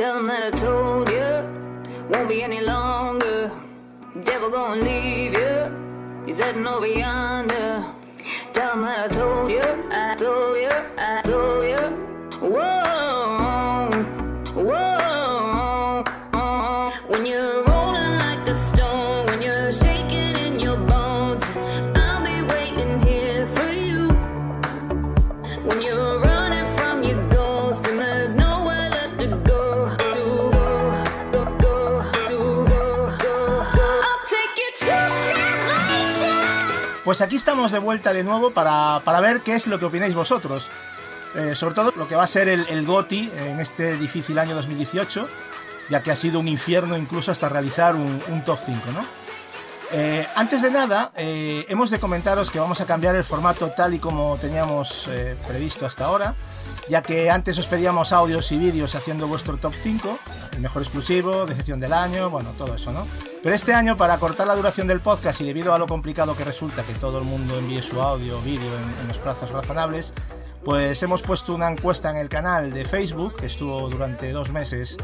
Tell them that I told you, won't be any longer. Devil gonna leave you, he's heading over yonder. Tell them that I told you, I told you, Pues aquí estamos de vuelta de nuevo para, para ver qué es lo que opináis vosotros. Eh, sobre todo lo que va a ser el, el GOTI en este difícil año 2018, ya que ha sido un infierno incluso hasta realizar un, un top 5, ¿no? Eh, antes de nada, eh, hemos de comentaros que vamos a cambiar el formato tal y como teníamos eh, previsto hasta ahora, ya que antes os pedíamos audios y vídeos haciendo vuestro top 5, el mejor exclusivo, decepción del año, bueno, todo eso, ¿no? Pero este año, para cortar la duración del podcast y debido a lo complicado que resulta que todo el mundo envíe su audio o vídeo en, en los plazos razonables, pues hemos puesto una encuesta en el canal de Facebook, que estuvo durante dos meses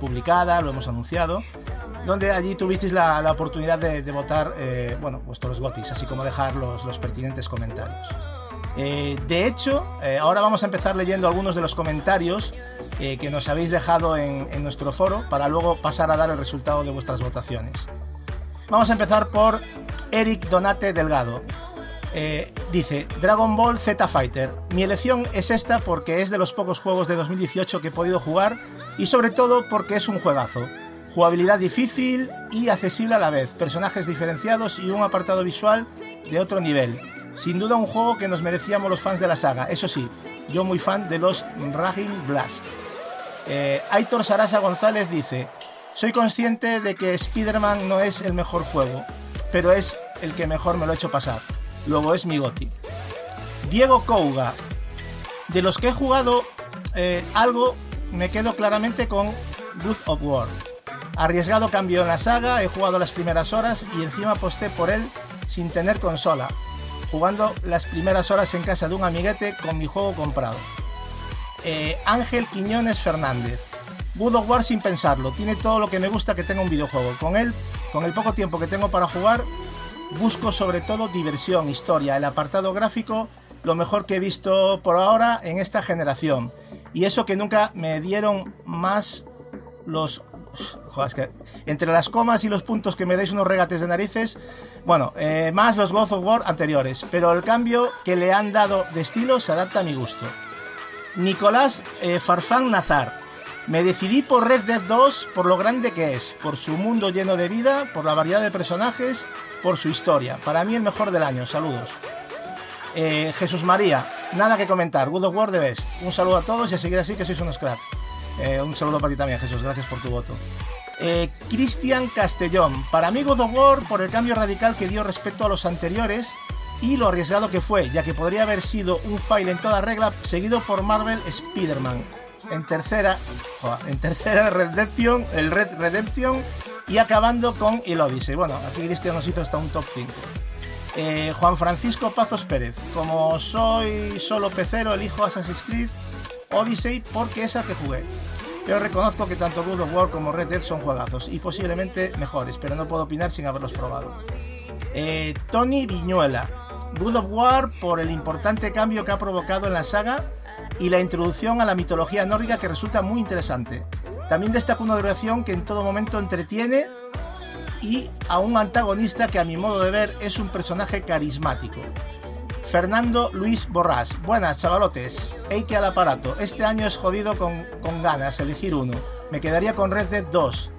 publicada, lo hemos anunciado, donde allí tuvisteis la, la oportunidad de, votar eh, bueno, vuestros gotis, así como dejar los, los pertinentes comentarios. Eh, de hecho, eh, ahora vamos a empezar leyendo algunos de los comentarios eh, que nos habéis dejado en, en nuestro foro para luego pasar a dar el resultado de vuestras votaciones. Vamos a empezar por Eric Donate Delgado. Eh, dice, Dragon Ball Z Fighter. Mi elección es esta porque es de los pocos juegos de 2018 que he podido jugar y sobre todo porque es un juegazo. Jugabilidad difícil y accesible a la vez, personajes diferenciados y un apartado visual de otro nivel. Sin duda un juego que nos merecíamos los fans de la saga, eso sí, yo muy fan de los Raging Blast. Eh, Aitor Sarasa González dice, soy consciente de que Spider-Man no es el mejor juego, pero es el que mejor me lo he hecho pasar. Luego es mi goti. Diego Couga. De los que he jugado eh, algo, me quedo claramente con God of War. Arriesgado cambio en la saga, he jugado las primeras horas y encima aposté por él sin tener consola, jugando las primeras horas en casa de un amiguete con mi juego comprado. Eh, Ángel Quiñones Fernández. God of War sin pensarlo, tiene todo lo que me gusta que tenga un videojuego. Con él, con el poco tiempo que tengo para jugar, busco sobre todo diversión, historia, el apartado gráfico, lo mejor que he visto por ahora en esta generación. Y eso que nunca me dieron más los... Que entre las comas y los puntos que me dais unos regates de narices, bueno, eh, más los God of War anteriores, pero el cambio que le han dado de estilo se adapta a mi gusto. Nicolás eh, Farfán Nazar. Me decidí por Red Dead 2 por lo grande que es, por su mundo lleno de vida, por la variedad de personajes, por su historia. Para mí el mejor del año. Saludos. Eh, Jesús María, nada que comentar. Good of War the best. Un saludo a todos y a seguir así que sois unos cracks. Eh, un saludo para ti también, Jesús. Gracias por tu voto. Eh, Cristian Castellón. Para mí God of War por el cambio radical que dio respecto a los anteriores y lo arriesgado que fue, ya que podría haber sido un file en toda regla seguido por Marvel Spider-Man. En tercera, en tercera Redemption, el Red Redemption y acabando con el Odyssey. Bueno, aquí Cristian nos hizo hasta un top 5. Eh, Juan Francisco Pazos Pérez. Como soy solo pecero, elijo Assassin's Creed Odyssey porque es el que jugué. Pero reconozco que tanto God of War como Red Dead son juegazos y posiblemente mejores, pero no puedo opinar sin haberlos probado. Eh, Tony Viñuela. God of War por el importante cambio que ha provocado en la saga y la introducción a la mitología nórdica que resulta muy interesante. También destaca una duración que en todo momento entretiene y a un antagonista que a mi modo de ver es un personaje carismático. Fernando Luis Borrás. Buenas, chavalotes. Eike al aparato. Este año es jodido con, con ganas elegir uno. Me quedaría con Red Dead 2.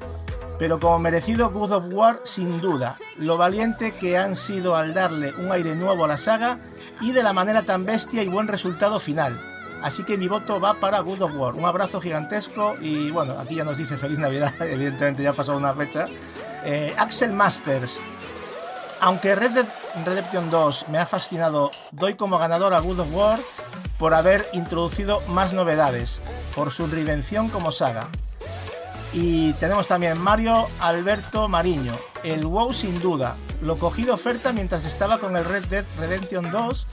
Pero como merecido God of War, sin duda. Lo valiente que han sido al darle un aire nuevo a la saga y de la manera tan bestia y buen resultado final. Así que mi voto va para God of War. Un abrazo gigantesco y bueno, aquí ya nos dice feliz Navidad, evidentemente ya ha pasado una fecha. Eh, Axel Masters. Aunque Red Dead Redemption 2 me ha fascinado, doy como ganador a God of War por haber introducido más novedades, por su reinvención como saga. Y tenemos también Mario Alberto Mariño. El WoW sin duda. Lo cogí de oferta mientras estaba con el Red Dead Redemption 2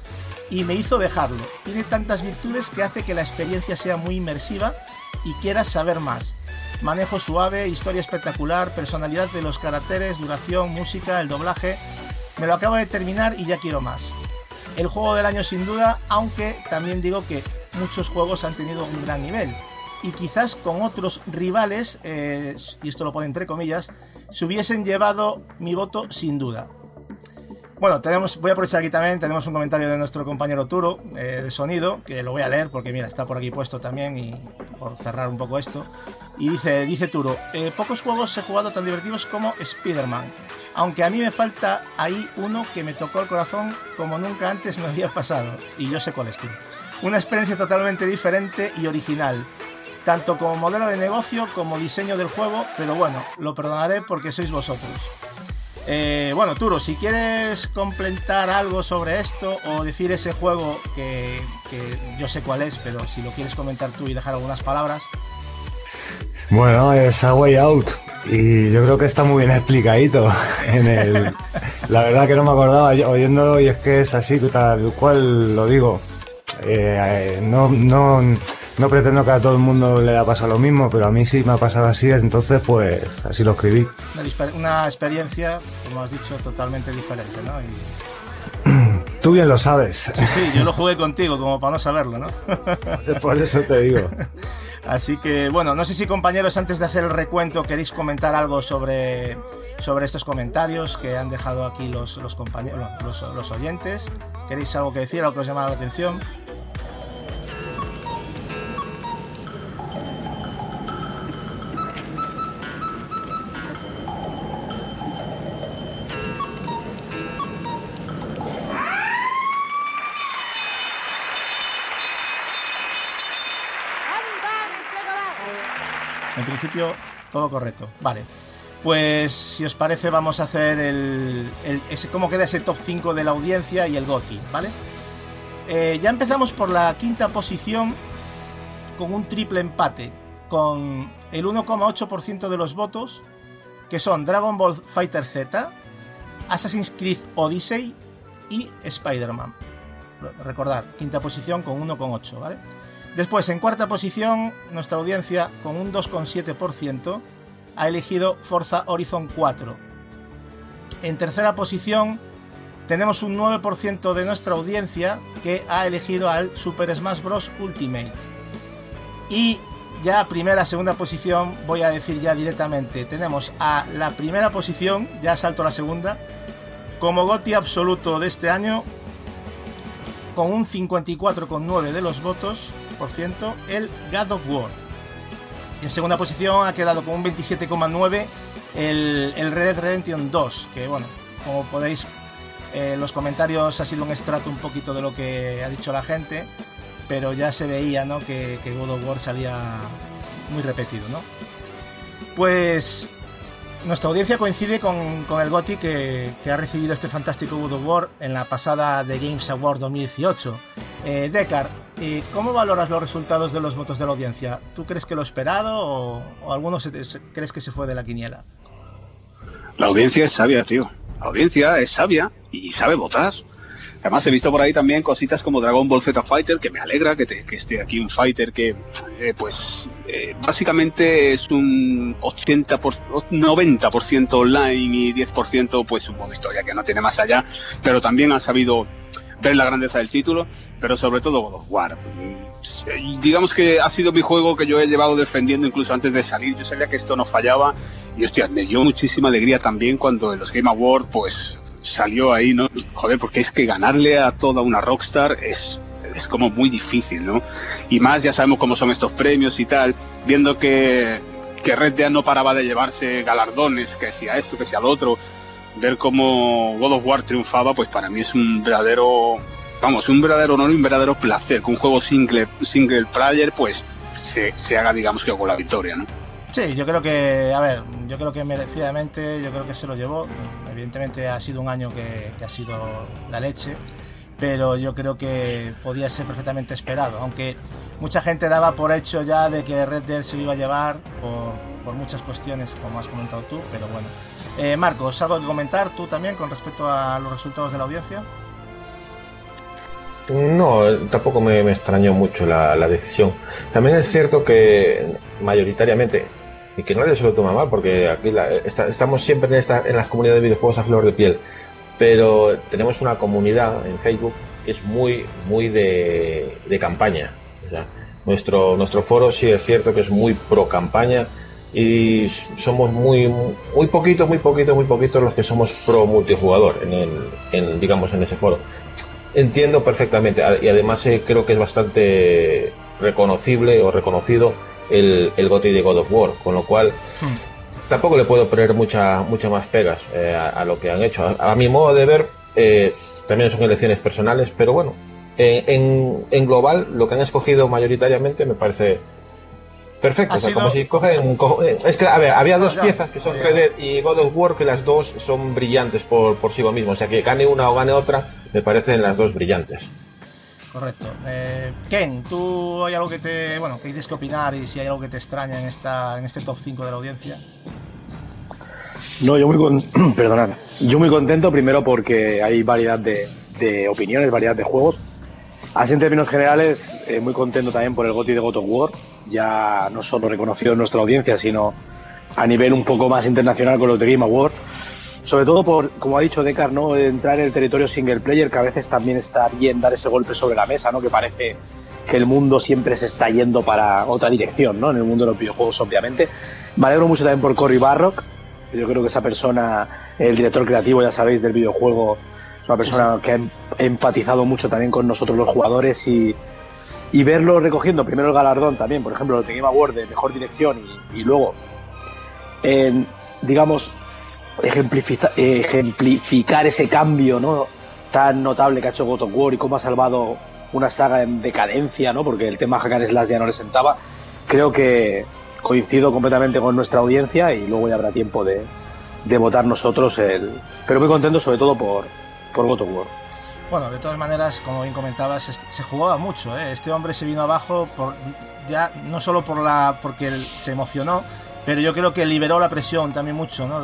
y me hizo dejarlo. Tiene tantas virtudes que hace que la experiencia sea muy inmersiva y quieras saber más. Manejo suave, historia espectacular, personalidad de los caracteres, duración, música, el doblaje. Me lo acabo de terminar y ya quiero más. El juego del año sin duda, aunque también digo que muchos juegos han tenido un gran nivel. Y quizás con otros rivales, eh, y esto lo pone entre comillas, se hubiesen llevado mi voto sin duda. Bueno, tenemos, voy a aprovechar aquí también, tenemos un comentario de nuestro compañero Turo eh, de sonido, que lo voy a leer porque mira, está por aquí puesto también y por cerrar un poco esto. Y dice, dice Turo, eh, pocos juegos he jugado tan divertidos como Spider-Man, aunque a mí me falta ahí uno que me tocó el corazón como nunca antes me había pasado, y yo sé cuál es Turo. Una experiencia totalmente diferente y original, tanto como modelo de negocio como diseño del juego, pero bueno, lo perdonaré porque sois vosotros. Eh, bueno, Turo, si quieres complementar algo sobre esto o decir ese juego que, yo sé cuál es, pero si lo quieres comentar tú y dejar algunas palabras. Bueno, es A Way Out y yo creo que está muy bien explicadito. La verdad que no me acordaba oyéndolo y es que es así, tal cual lo digo. Eh, no, no, no pretendo que a todo el mundo le haya pasado lo mismo, pero a mí sí me ha pasado así, entonces pues así lo escribí. Una, experiencia, como has dicho, totalmente diferente, ¿no? Y... Tú bien lo sabes. Sí, sí, yo lo jugué contigo, como para no saberlo, ¿no? Por eso te digo. Así que, bueno, no sé si compañeros, antes de hacer el recuento, queréis comentar algo sobre, sobre estos comentarios que han dejado aquí los, los compañeros, los, los oyentes. ¿Queréis algo que decir, algo que os llama la atención? Todo correcto. Vale. Pues si os parece vamos a hacer el, el ese, cómo queda ese top 5 de la audiencia y el GOTI, ¿vale? Eh, ya empezamos por la quinta posición con un triple empate, con el 1,8% de los votos, que son Dragon Ball Fighter Z, Assassin's Creed Odyssey y Spider-Man. Recordar, quinta posición con 1,8, ¿vale? Después, en cuarta posición, nuestra audiencia, con un 2,7%, ha elegido Forza Horizon 4. En tercera posición, tenemos un 9% de nuestra audiencia que ha elegido al Super Smash Bros. Ultimate. Y ya primera, segunda posición, voy a decir ya directamente, tenemos a la primera posición, ya salto a la segunda, como GOTI absoluto de este año, con un 54,9 de los votos, por ciento, el God of War. En segunda posición ha quedado con un 27,9 el, el, Red Dead Redemption 2, que bueno, como podéis, eh, los comentarios ha sido un estrato un poquito de lo que ha dicho la gente, pero ya se veía ¿no? que, que God of War salía muy repetido. ¿no? Pues nuestra audiencia coincide con, el GOTI que, ha recibido este fantástico of War en la pasada The Games Award 2018. Eh, Decar, eh, ¿cómo valoras los resultados de los votos de la audiencia? ¿Tú crees que lo esperado o, o algunos se, crees que se fue de la quiniela? La audiencia es sabia, tío. La audiencia es sabia y sabe votar. Además, he visto por ahí también cositas como Dragon Ball Z Fighter, que me alegra que, esté aquí un fighter que, eh, pues, eh, básicamente es un 80 por, 90% online y 10% pues un modo historia que no tiene más allá, pero también ha sabido ver la grandeza del título, pero sobre todo God of War. Digamos que ha sido mi juego que yo he llevado defendiendo incluso antes de salir. Yo sabía que esto no fallaba y hostia, me dio muchísima alegría también cuando en los Game Awards pues salió ahí, ¿no? Joder, porque es que ganarle a toda una rockstar es, es como muy difícil, ¿no? Y más ya sabemos cómo son estos premios y tal, viendo que, que Red Dead no paraba de llevarse galardones, que si a esto, que si al otro, ver cómo God of War triunfaba, pues para mí es un verdadero, vamos, un verdadero honor y un verdadero placer que un juego single, single player, pues se, se haga, digamos que con la victoria, ¿no? Sí, yo creo que, a ver, yo creo que merecidamente, yo creo que se lo llevó. Evidentemente ha sido un año que, ha sido la leche, pero yo creo que podía ser perfectamente esperado. Aunque mucha gente daba por hecho ya de que Red Dead se lo iba a llevar por, por muchas cuestiones, como has comentado tú, pero bueno. Eh, Marcos, ¿algo que comentar tú también con respecto a los resultados de la audiencia? No, tampoco me, me extrañó mucho la decisión. También es cierto que mayoritariamente, y que nadie se lo toma mal, porque aquí la- está- estamos siempre en, esta, en las comunidades de videojuegos a flor de piel, pero tenemos una comunidad en Facebook que es muy, muy de, de campaña. Nuestro, nuestro foro sí es cierto que es muy pro campaña y somos muy, muy poquitos, muy poquitos, muy poquitos los que somos pro multijugador en el, en, digamos, en ese foro. Entiendo perfectamente y además eh, creo que es bastante reconocible o reconocido el, el GOTY de God of War, con lo cual tampoco le puedo poner mucha, mucha más pegas eh, a, a lo que han hecho. A, a mi modo de ver, eh, también son elecciones personales, pero bueno, eh, en, en global lo que han escogido mayoritariamente me parece perfecto. O sea, sido- como si cogen, eh, es que, a ver, había dos ya, piezas que son ya. Red Dead y God of War, que las dos son brillantes por, por sí mismos. O sea, que gane una o gane otra, me parecen las dos brillantes. Correcto. Eh, Ken, ¿tú hay algo que te. Bueno, que tienes que opinar y si hay algo que te extraña en, esta, en este top 5 de la audiencia? No, yo muy con... perdonad. Yo muy contento primero porque hay variedad de, de opiniones, variedad de juegos. Así en términos generales, eh, muy contento también por el GOTY de God of War, ya no solo reconocido en nuestra audiencia, sino a nivel un poco más internacional con los de Game Award. Sobre todo por, como ha dicho Decar, ¿no? entrar en el territorio single player, que a veces también está bien dar ese golpe sobre la mesa, ¿no? que parece que el mundo siempre se está yendo para otra dirección, ¿no? en el mundo de los videojuegos, obviamente. Me alegro mucho también por Cory Barrock, yo creo que esa persona, el director creativo, ya sabéis, del videojuego, es una persona que ha em- empatizado mucho también con nosotros los jugadores y, y verlo recogiendo primero el galardón también, por ejemplo, el Game Award de mejor dirección y, y luego, en, digamos, ejemplificar ese cambio ¿no? tan notable que ha hecho God War y cómo ha salvado una saga en decadencia, ¿no? porque el tema Hack and Slash ya no le sentaba. Creo que coincido completamente con nuestra audiencia y luego ya habrá tiempo de, de votar nosotros. El... Pero muy contento sobre todo por, por God of War. Bueno, de todas maneras, como bien comentabas, se jugaba mucho. ¿eh? Este hombre se vino abajo por, ya no solo por la porque se emocionó, pero yo creo que liberó la presión también mucho ¿no?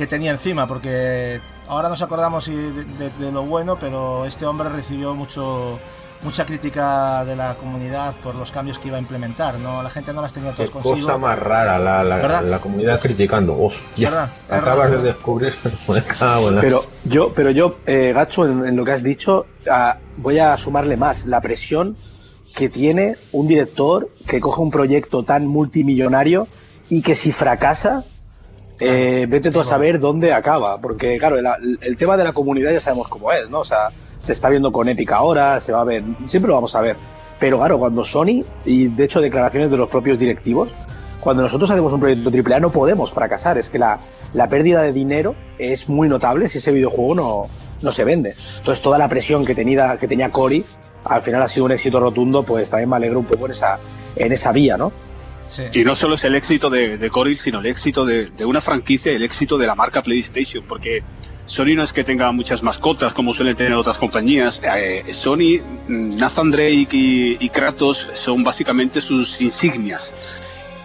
Que tenía encima, porque ahora nos acordamos de, de- de lo bueno, pero este hombre recibió mucho mucha crítica de la comunidad por los cambios que iba a implementar. ¿no? La gente no las tenía Qué todos consigo. cosa más rara la, la, comunidad criticando. Hostia, ¿Verdad? Acabas de descubrir. Pero yo, pero yo eh, Gacho, en, en lo que has dicho, ah, voy a sumarle más. La presión que tiene un director que coge un proyecto tan multimillonario y que si fracasa, eh, vete tú a saber dónde acaba. Porque, claro, el, el tema de la comunidad ya sabemos cómo es, ¿no? O sea, se está viendo con Epic ahora, se va a ver, siempre lo vamos a ver. Pero claro, cuando Sony, y de hecho declaraciones de los propios directivos, cuando nosotros hacemos un proyecto AAA no podemos fracasar. Es que la, la pérdida de dinero es muy notable si ese videojuego no, no se vende. Entonces toda la presión que tenía, que tenía Cory al final ha sido un éxito rotundo, pues también me alegro un poco en esa, en esa vía, ¿no? Y no solo es el éxito de, de Cory, sino el éxito de, de una franquicia, el éxito de la marca PlayStation, porque Sony no es que tenga muchas mascotas como suelen tener otras compañías. Eh, Sony, mm, Nathan Drake y, y Kratos son básicamente sus insignias.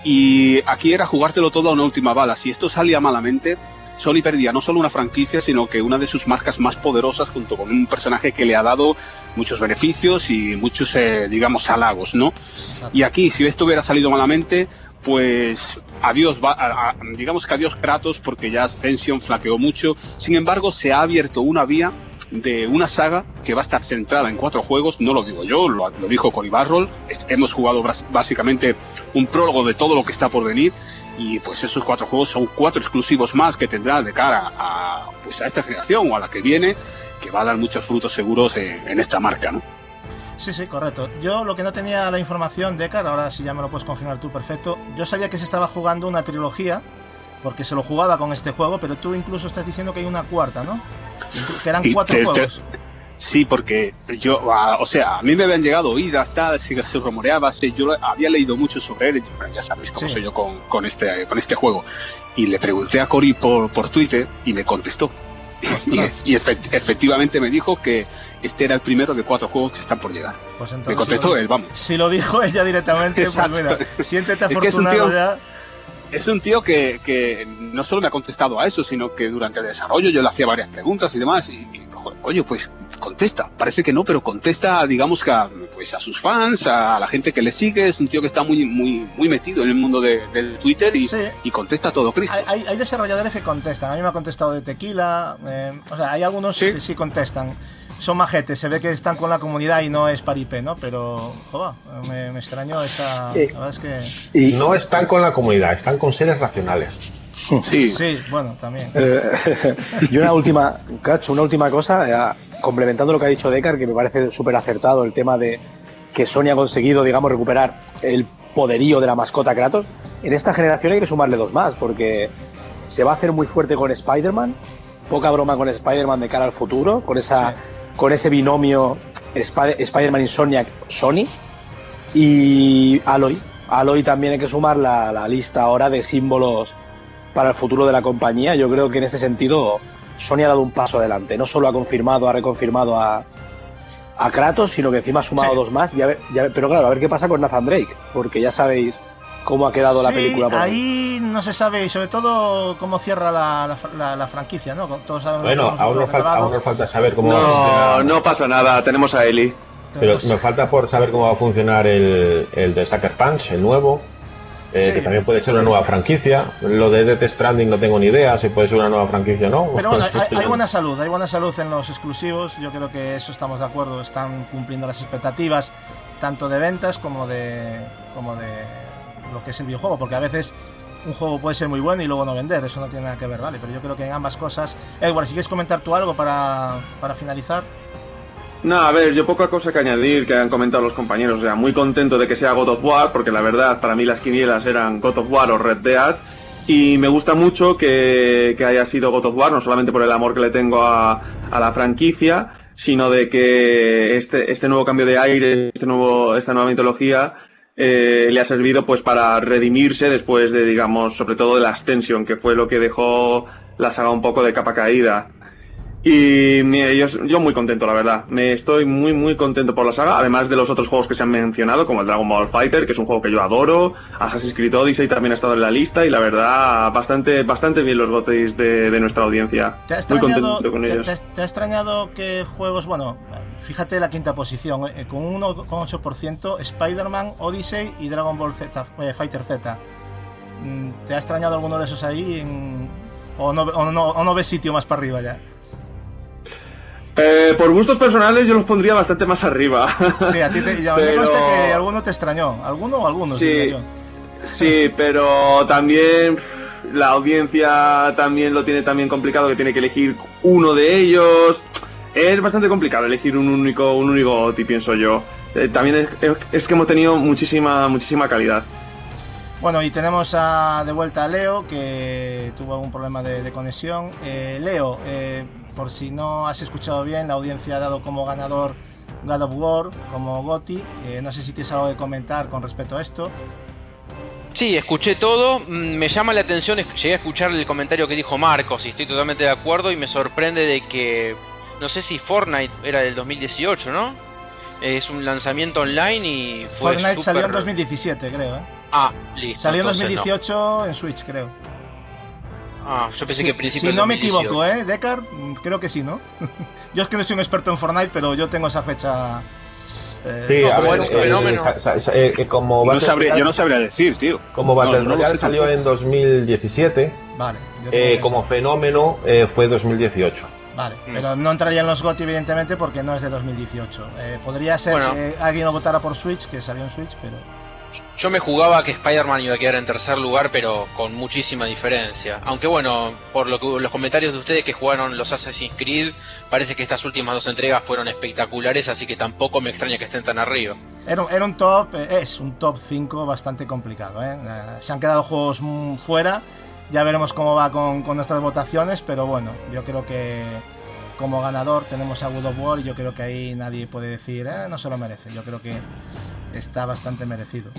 Y aquí era jugártelo todo a una última bala. Si esto salía malamente, Sony perdía no solo una franquicia, sino que una de sus marcas más poderosas, junto con un personaje que le ha dado muchos beneficios y muchos, eh, digamos, halagos, ¿no? Exacto. Y aquí, si esto hubiera salido malamente, pues adiós, va- a- a- digamos que adiós Kratos, porque ya Ascension flaqueó mucho. Sin embargo, se ha abierto una vía de una saga que va a estar centrada en cuatro juegos, no lo digo yo, lo, lo dijo Cory Barrol, hemos jugado básicamente un prólogo de todo lo que está por venir y pues esos cuatro juegos son cuatro exclusivos más que tendrá de cara a, pues a esta generación o a la que viene, que va a dar muchos frutos seguros en, en esta marca, ¿no? Sí, sí, correcto. Yo lo que no tenía la información, Decar, ahora sí ya me lo puedes confirmar tú, perfecto. Yo sabía que se estaba jugando una trilogía, porque se lo jugaba con este juego, pero tú incluso estás diciendo que hay una cuarta, ¿no? Que eran cuatro te- te- juegos. Sí, porque yo, ah, o sea, a mí me habían llegado oídas, tal, se, se rumoreaba, sí, yo había leído mucho sobre él, bueno, ya sabéis cómo Sí. soy yo con, con, este, con este juego. Y le pregunté a Cory por, por Twitter y me contestó. Y, y efect- efectivamente me dijo que este era el primero de cuatro juegos que están por llegar. pues Me contestó si lo- él, vamos. Si lo dijo ella directamente, pues mira, siéntete Es que es un afortunado tío- ya. Es un tío que, que no solo me ha contestado a eso, sino que durante el desarrollo yo le hacía varias preguntas y demás. Y, pues contesta. Parece que no, pero contesta, digamos que a, pues a sus fans, a la gente que le sigue. Es un tío que está muy, muy, muy metido en el mundo de- del Twitter y, Sí. y contesta todo Cristo. Hay, hay- hay desarrolladores que contestan. A mí me ha contestado de Tequila. eh, o sea, hay algunos Sí. que sí contestan. Son majetes, se ve que están con la comunidad y no es paripé, ¿no? Pero, joder, me, me extrañó esa. Eh. La verdad es que. Y, No están con la comunidad, están con seres racionales. Sí, Sí, bueno, también. y una última, Cacho, una última cosa, eh, complementando lo que ha dicho Decar, que me parece súper acertado el tema de que Sony ha conseguido, digamos, recuperar el poderío de la mascota Kratos. En esta generación hay que sumarle dos más, porque se va a hacer muy fuerte con Spider-Man, poca broma con Spider-Man de cara al futuro, con, esa, Sí. Con ese binomio Sp- Spider-Man Insomniac Sony, y Aloy. Aloy también hay que sumar la, la lista ahora de símbolos para el futuro de la compañía. Yo creo que en este sentido Sony ha dado un paso adelante. No solo ha confirmado, ha reconfirmado a, a Kratos, sino que encima ha sumado Sí. dos más. Ya ya pero claro, a ver qué pasa con Nathan Drake, porque ya sabéis cómo ha quedado la película. por ahí. no se sabe, y sobre todo cómo cierra la, la, la- la franquicia, ¿no? Todos sabemos Bueno, aún nos, falta, aún nos falta saber cómo va a No, funcionar. no pasa nada, tenemos a Eli. Pero me falta por saber cómo va a funcionar el, el de Sucker Punch, el nuevo. eh, Sí. Que también puede ser una nueva franquicia. Lo de Death Stranding no tengo ni idea si puede ser una nueva franquicia o no. Pero bueno, hay, hay buena salud, hay buena salud en los exclusivos. Yo creo que eso estamos de acuerdo. Están cumpliendo las expectativas tanto de ventas como de como de lo que es el videojuego, porque a veces un juego puede ser muy bueno y luego no vender. Eso no tiene nada que ver, vale. Pero yo creo que en ambas cosas. Edward, si quieres comentar tú algo para, para finalizar. No, a ver, yo poca cosa que añadir que han comentado los compañeros. O sea, muy contento de que sea God of War, porque la verdad, para mí las quinielas eran God of War o Red Dead. Y me gusta mucho que, que haya sido God of War, no solamente por el amor que le tengo a, a la franquicia, sino de que este, este nuevo cambio de aire, este nuevo, esta nueva mitología, eh, le ha servido pues para redimirse después de, digamos, sobre todo de la Ascension, que fue lo que dejó la saga un poco de capa caída. Y mire, yo, yo muy contento, la verdad. Me estoy muy, muy contento por la saga, además de los otros juegos que se han mencionado, como el Dragon Ball Fighter, que es un juego que yo adoro. Assassin's Creed Odyssey también ha estado en la lista y la verdad, bastante, bastante bien los gotes de, de nuestra audiencia. ¿Te ha muy contento con ellos. te- te ha extrañado que juegos, bueno, fíjate la quinta posición, eh, con un 1,8%, Spider-Man, Odyssey y Dragon Ball Z, eh, Fighter Z. Mm, ¿Te ha extrañado alguno de esos ahí? en- o, no, o, no, o no ves sitio más para arriba ya? Eh, por gustos personales yo los pondría bastante más arriba. Sí, a ti te, ya Pero- que alguno te extrañó. ¿Alguno o algunos? Sí. yo. Sí, pero también la audiencia también lo tiene también complicado, que tiene que elegir uno de ellos. Es bastante complicado elegir un único, un único GOTY, pienso yo. Eh, también es, es que hemos tenido muchísima, muchísima calidad. Bueno, y tenemos a- de vuelta a Leo, que tuvo algún problema de, de conexión. Eh, Leo, eh, por si no has escuchado bien, la audiencia ha dado como ganador God of War, como Gotti. Eh, no sé si tienes algo que comentar con respecto a esto. Sí, escuché todo. mm, Me llama la atención, llegué a escuchar el comentario que dijo Marcos y estoy totalmente de acuerdo y me sorprende de que, no sé si Fortnite era del 2018, ¿no? Es un lanzamiento online y fue Fortnite salió en súper- 2017, creo. ¿eh? Ah, listo. Salió en entonces no. 2018 en Switch, creo. Ah, yo pensé Si- que principio Si no me 2018. equivoco, ¿eh? Decar, mm, creo que sí, ¿no? yo es que no soy un experto en Fortnite, pero yo tengo esa fecha. eh, Sí, No, a como ver, eh, fenómeno. eh, eh, No sabría- yo no sabría decir, tío. Como Battle no Royale salió en 2017, Vale. eh, como fenómeno eh, fue 2018. Vale, Mm. pero no entraría en los GOTY evidentemente porque no es de 2018. Eh, podría ser Bueno. que alguien lo votara por Switch, que salió en Switch, pero... Yo me jugaba que Spider-Man iba a quedar en tercer lugar, pero con muchísima diferencia. Aunque bueno, por lo que, los comentarios de ustedes que jugaron los Assassin's Creed, parece que estas últimas dos entregas fueron espectaculares, así que tampoco me extraña que estén tan arriba. Era, un- top, eh, es un top 5 bastante complicado. ¿eh? Eh, se han quedado juegos mm, fuera, ya veremos cómo va con, nuestras votaciones, pero bueno, yo creo que como ganador tenemos a God of War y yo creo que ahí nadie puede decir, "Eh, no se lo merece, yo creo que está bastante merecido.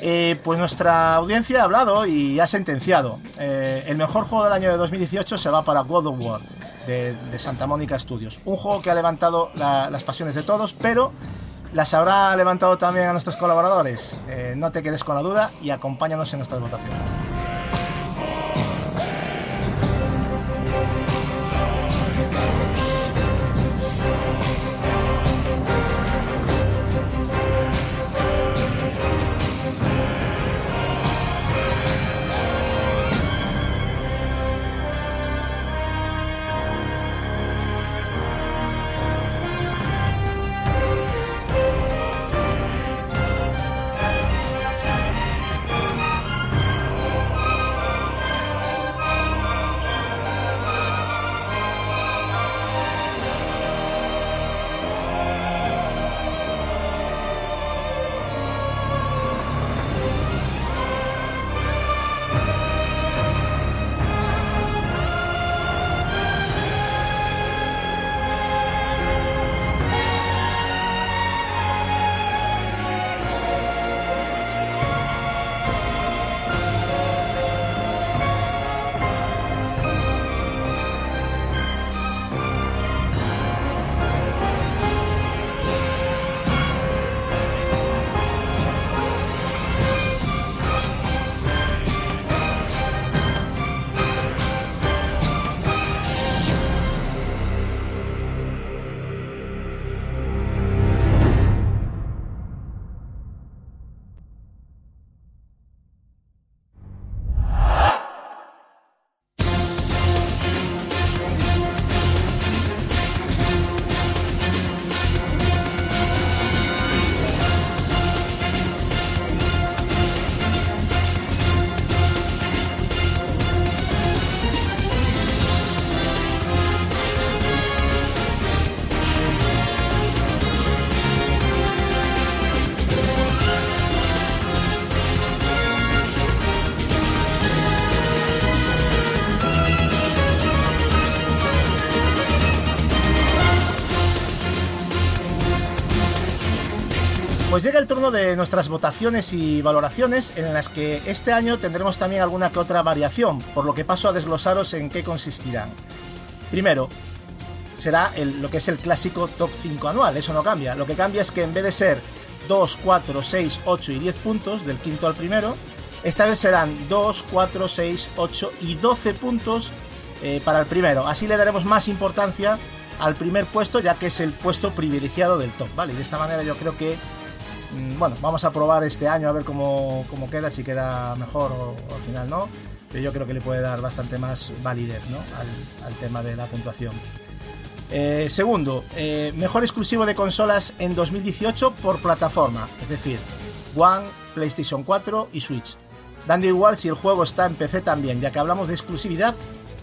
Eh, pues nuestra audiencia ha hablado y ha sentenciado. Eh, el mejor juego del año de 2018 se va para God of War, de, de Santa Mónica Studios. Un juego que ha levantado la- las pasiones de todos, pero las habrá levantado también a nuestros colaboradores. Eh, no te quedes con la duda y acompáñanos en nuestras votaciones. Pues llega el turno de nuestras votaciones y valoraciones, en las que este año tendremos también alguna que otra variación, por lo que paso a desglosaros en qué consistirán. Primero, será el- lo que es el clásico top 5 anual, eso no cambia. Lo que cambia es que en vez de ser 2, 4, 6, 8 y 10 puntos del quinto al primero, esta vez serán 2, 4, 6, 8 y 12 puntos eh, para el primero. Así le daremos más importancia al primer puesto, ya que es el puesto privilegiado del top, ¿vale? Y de esta manera yo creo que, bueno, vamos a probar este año a ver cómo, cómo queda, si queda mejor o, al final no. Pero yo creo que le puede dar bastante más validez, ¿no? Al, tema de la puntuación. Eh, segundo, eh, mejor exclusivo de consolas en 2018 por plataforma, es decir, One, PlayStation 4 y Switch. Dando igual si el juego está en PC también, ya que hablamos de exclusividad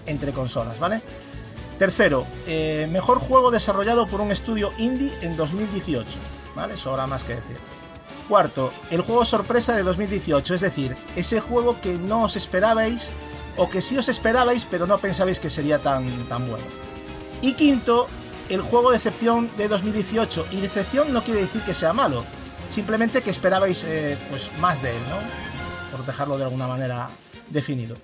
entre consolas, ¿vale? Tercero, eh, mejor juego desarrollado por un estudio indie en 2018, ¿vale? Sobra más que decir. Cuarto, el juego sorpresa de 2018, es decir, ese juego que no os esperabais o que sí os esperabais pero no pensabais que sería tan, tan bueno. Y quinto, el juego de decepción de 2018. Y decepción no quiere decir que sea malo, simplemente que esperabais eh, pues más de él, ¿no? Por dejarlo de alguna manera definido.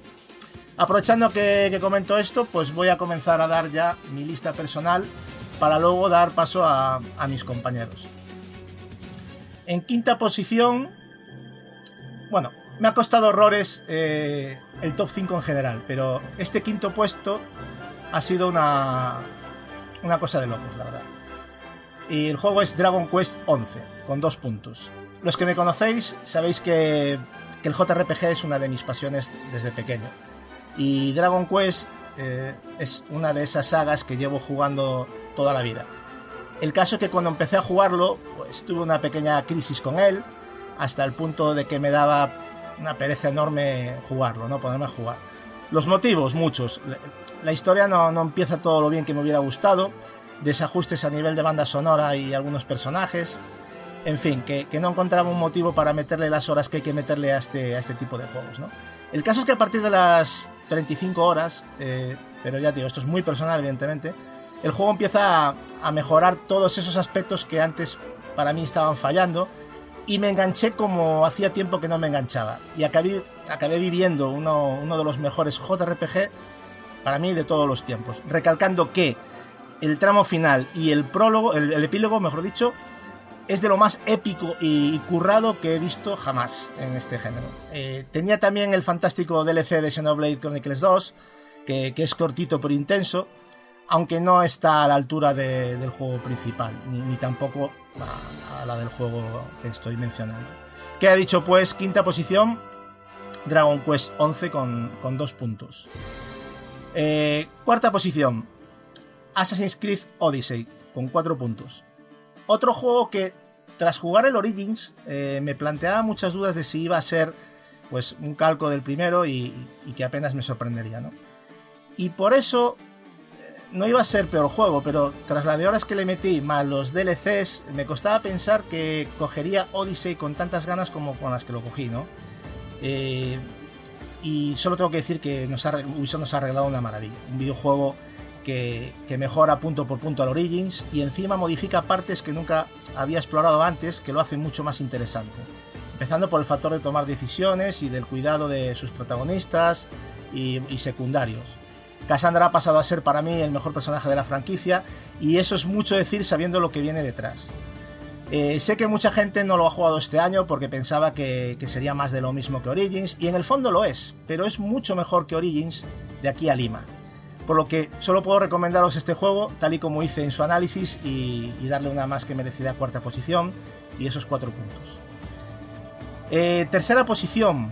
Aprovechando que, comento esto, pues voy a comenzar a dar ya mi lista personal para luego dar paso a mis compañeros. En quinta posición, bueno, me ha costado horrores eh, el top 5 en general, pero este quinto puesto ha sido una, una cosa de locos, la verdad. Y el juego es Dragon Quest 11, con dos puntos. Los que me conocéis sabéis que, que el JRPG es una de mis pasiones desde pequeño. Y Dragon Quest eh, es una de esas sagas que llevo jugando toda la vida. El caso es que cuando empecé a jugarlo, pues tuve una pequeña crisis con él, hasta el punto de que me daba una pereza enorme jugarlo, ¿no? Ponerme a jugar. Los motivos, muchos. La historia no, no empieza todo lo bien que me hubiera gustado, desajustes a nivel de banda sonora y algunos personajes. En fin, que, que no encontraba un motivo para meterle las horas que hay que meterle a este, a este tipo de juegos, ¿no? El caso es que a partir de las 35 horas, eh, pero ya digo, esto es muy personal, evidentemente, el juego empieza a, a mejorar todos esos aspectos que antes para mí estaban fallando y me enganché como hacía tiempo que no me enganchaba. Y acabé, viviendo uno, de los mejores JRPG para mí de todos los tiempos. Recalcando que el tramo final y el prólogo, el, el epílogo, mejor dicho, es de lo más épico y currado que he visto jamás en este género. Eh, tenía también el fantástico DLC de Xenoblade Chronicles 2, que, que es cortito pero intenso, aunque no está a la altura de- del juego principal, ni, tampoco a, la del juego que estoy mencionando. Queda dicho pues, quinta posición, Dragon Quest 11 con, con dos puntos. Eh, cuarta posición, Assassin's Creed Odyssey con cuatro puntos. Otro juego que tras jugar el Origins eh, me planteaba muchas dudas de si iba a ser pues un calco del primero y, y que apenas me sorprendería, ¿no? Y por eso no iba a ser peor juego, pero tras las de horas que le metí más los DLCs, me costaba pensar que cogería Odyssey con tantas ganas como con las que lo cogí, ¿no? Eh, y solo tengo que decir que nos Ubisoft nos ha arreglado una maravilla. Un videojuego que, mejora punto por punto al Origins y encima modifica partes que nunca había explorado antes, que lo hacen mucho más interesante. Empezando por el factor de tomar decisiones y del cuidado de sus protagonistas y secundarios. Cassandra ha pasado a ser para mí el mejor personaje de la franquicia y eso es mucho decir sabiendo lo que viene detrás. Eh, sé que mucha gente no lo ha jugado este año porque pensaba que, sería más de lo mismo que Origins, y en el fondo lo es, pero es mucho mejor que Origins de aquí a Lima. Por lo que solo puedo recomendaros este juego, tal y como hice en su análisis, y, y darle una más que merecida cuarta posición, y esos cuatro puntos. Eh, tercera posición,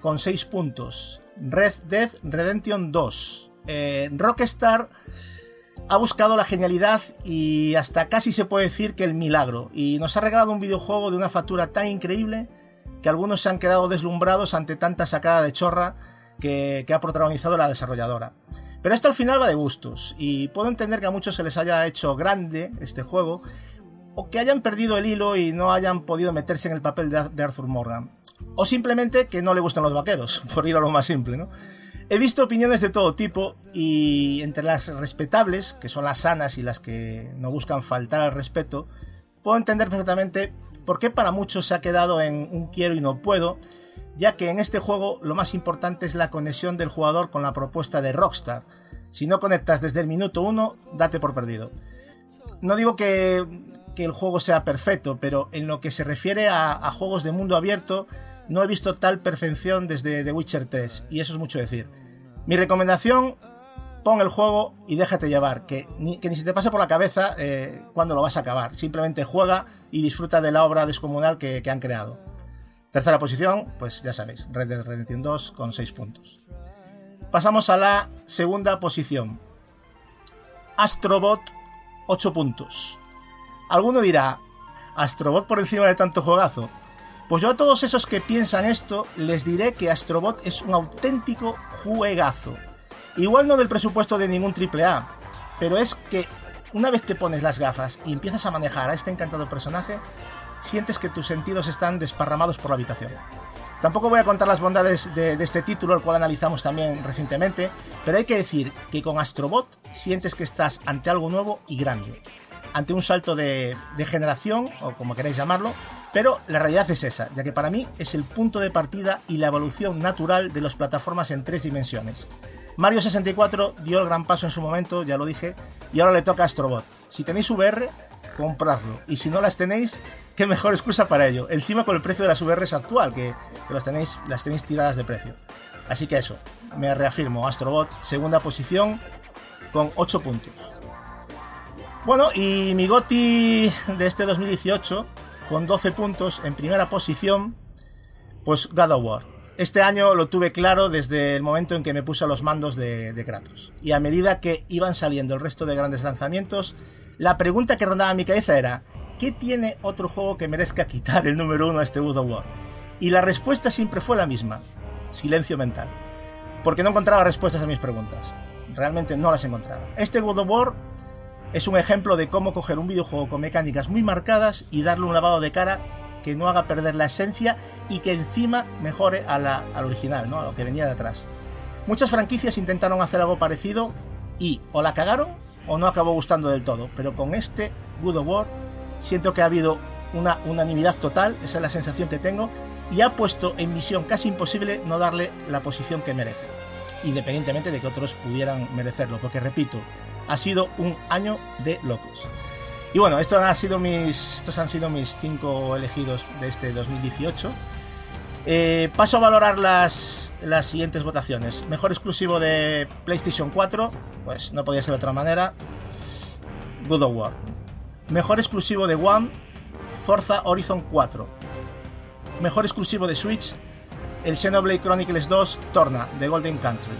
con seis puntos, Red Dead Redemption 2. Eh, Rockstar ha buscado la genialidad y hasta casi se puede decir que el milagro. Y nos ha regalado un videojuego de una factura tan increíble que algunos se han quedado deslumbrados ante tanta sacada de chorra que, ha protagonizado la desarrolladora. Pero esto al final va de gustos y puedo entender que a muchos se les haya hecho grande este juego o que hayan perdido el hilo y no hayan podido meterse en el papel de Arthur Morgan. O simplemente que no le gustan los vaqueros, por ir a lo más simple, ¿no? He visto opiniones de todo tipo y entre las respetables, que son las sanas y las que no buscan faltar al respeto, puedo entender perfectamente por qué para muchos se ha quedado en un quiero y no puedo, ya que en este juego lo más importante es la conexión del jugador con la propuesta de Rockstar. Si no conectas desde el minuto uno, date por perdido. No digo que, que el juego sea perfecto, pero en lo que se refiere a, a juegos de mundo abierto, no he visto tal perfección desde The Witcher 3, y eso es mucho decir. Mi recomendación, pon el juego y déjate llevar, que ni, que ni se te pase por la cabeza eh, cuando lo vas a acabar. Simplemente juega y disfruta de la obra descomunal que, que han creado. Tercera posición, pues ya sabéis, Red Dead Redemption 2 con 6 puntos. Pasamos a la segunda posición. Astrobot, 8 puntos. Alguno dirá, ¿Astrobot por encima de tanto juegazo? Pues yo a todos esos que piensan esto les diré que Astrobot es un auténtico juegazo. Igual no del presupuesto de ningún AAA, pero es que una vez te pones las gafas y empiezas a manejar a este encantado personaje, sientes que tus sentidos están desparramados por la habitación. Tampoco voy a contar las bondades de, de, este título, el cual analizamos también recientemente, pero hay que decir que con Astrobot sientes que estás ante algo nuevo y grande, ante un salto de, generación, o como queráis llamarlo, pero la realidad es esa, ya que para mí es el punto de partida y la evolución natural de las plataformas en tres dimensiones. Mario 64 dio el gran paso en su momento, ya lo dije, y ahora le toca a Astrobot. Si tenéis VR, comprarlo. Y si no las tenéis, qué mejor excusa para ello. Encima con el precio de las VRs actual, que, que las, tenéis, las tenéis tiradas de precio. Así que eso, me reafirmo, Astrobot, segunda posición, con 8 puntos. Bueno, y mi GOTI de este 2018, con 12 puntos en primera posición, pues God of War. Este año lo tuve claro desde el momento en que me puse a los mandos de, de, Kratos. Y a medida que iban saliendo el resto de grandes lanzamientos, la pregunta que rondaba en mi cabeza era, ¿qué tiene otro juego que merezca quitar el número uno a este God of War? Y la respuesta siempre fue la misma, silencio mental. Porque no encontraba respuestas a mis preguntas. Realmente no las encontraba. Este God of War es un ejemplo de cómo coger un videojuego con mecánicas muy marcadas y darle un lavado de cara que no haga perder la esencia y que encima mejore a la, al original, ¿no? a lo que venía de atrás. Muchas franquicias intentaron hacer algo parecido y o la cagaron o no acabó gustando del todo, pero con este Good of War siento que ha habido una unanimidad total, esa es la sensación que tengo, y ha puesto en misión casi imposible no darle la posición que merece, independientemente de que otros pudieran merecerlo, porque repito, ha sido un año de locos. Y bueno, estos han sido mis, estos han sido mis cinco elegidos de este 2018. Eh, paso a valorar las, las siguientes votaciones. Mejor exclusivo de PlayStation 4, pues no podía ser de otra manera. God of War. Mejor exclusivo de One, Forza Horizon 4. Mejor exclusivo de Switch, el Xenoblade Chronicles 2 Torna, de Golden Country.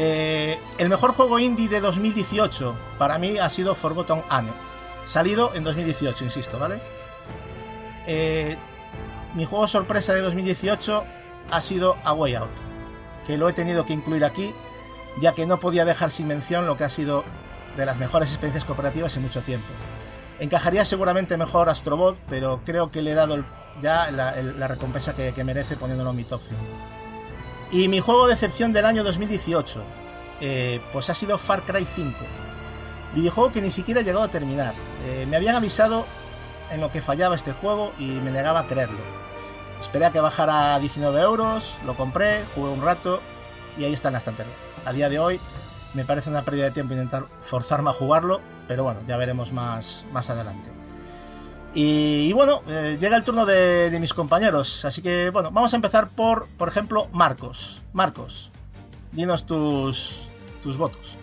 Eh, el mejor juego indie de 2018 para mí ha sido Forgotten Anne. Salido en 2018, insisto, ¿vale? Eh, mi juego sorpresa de 2018 ha sido A Way Out, que lo he tenido que incluir aquí, ya que no podía dejar sin mención lo que ha sido de las mejores experiencias cooperativas en mucho tiempo. Encajaría seguramente mejor Astrobot, pero creo que le he dado ya la recompensa que, que, merece poniéndolo en mi top 5. Y mi juego de excepción del año 2018, eh, pues ha sido Far Cry 5. Videojuego que ni siquiera he llegado a terminar. Eh, me habían avisado en lo que fallaba este juego y me negaba a creerlo. Esperé a que bajara a 19 euros, lo compré, jugué un rato y ahí está en la estantería. A día de hoy me parece una pérdida de tiempo intentar forzarme a jugarlo, pero bueno, ya veremos más, más adelante. Y, y bueno, eh, llega el turno de, de, mis compañeros, así que bueno, vamos a empezar por, por ejemplo, Marcos. Marcos, dinos tus, tus votos.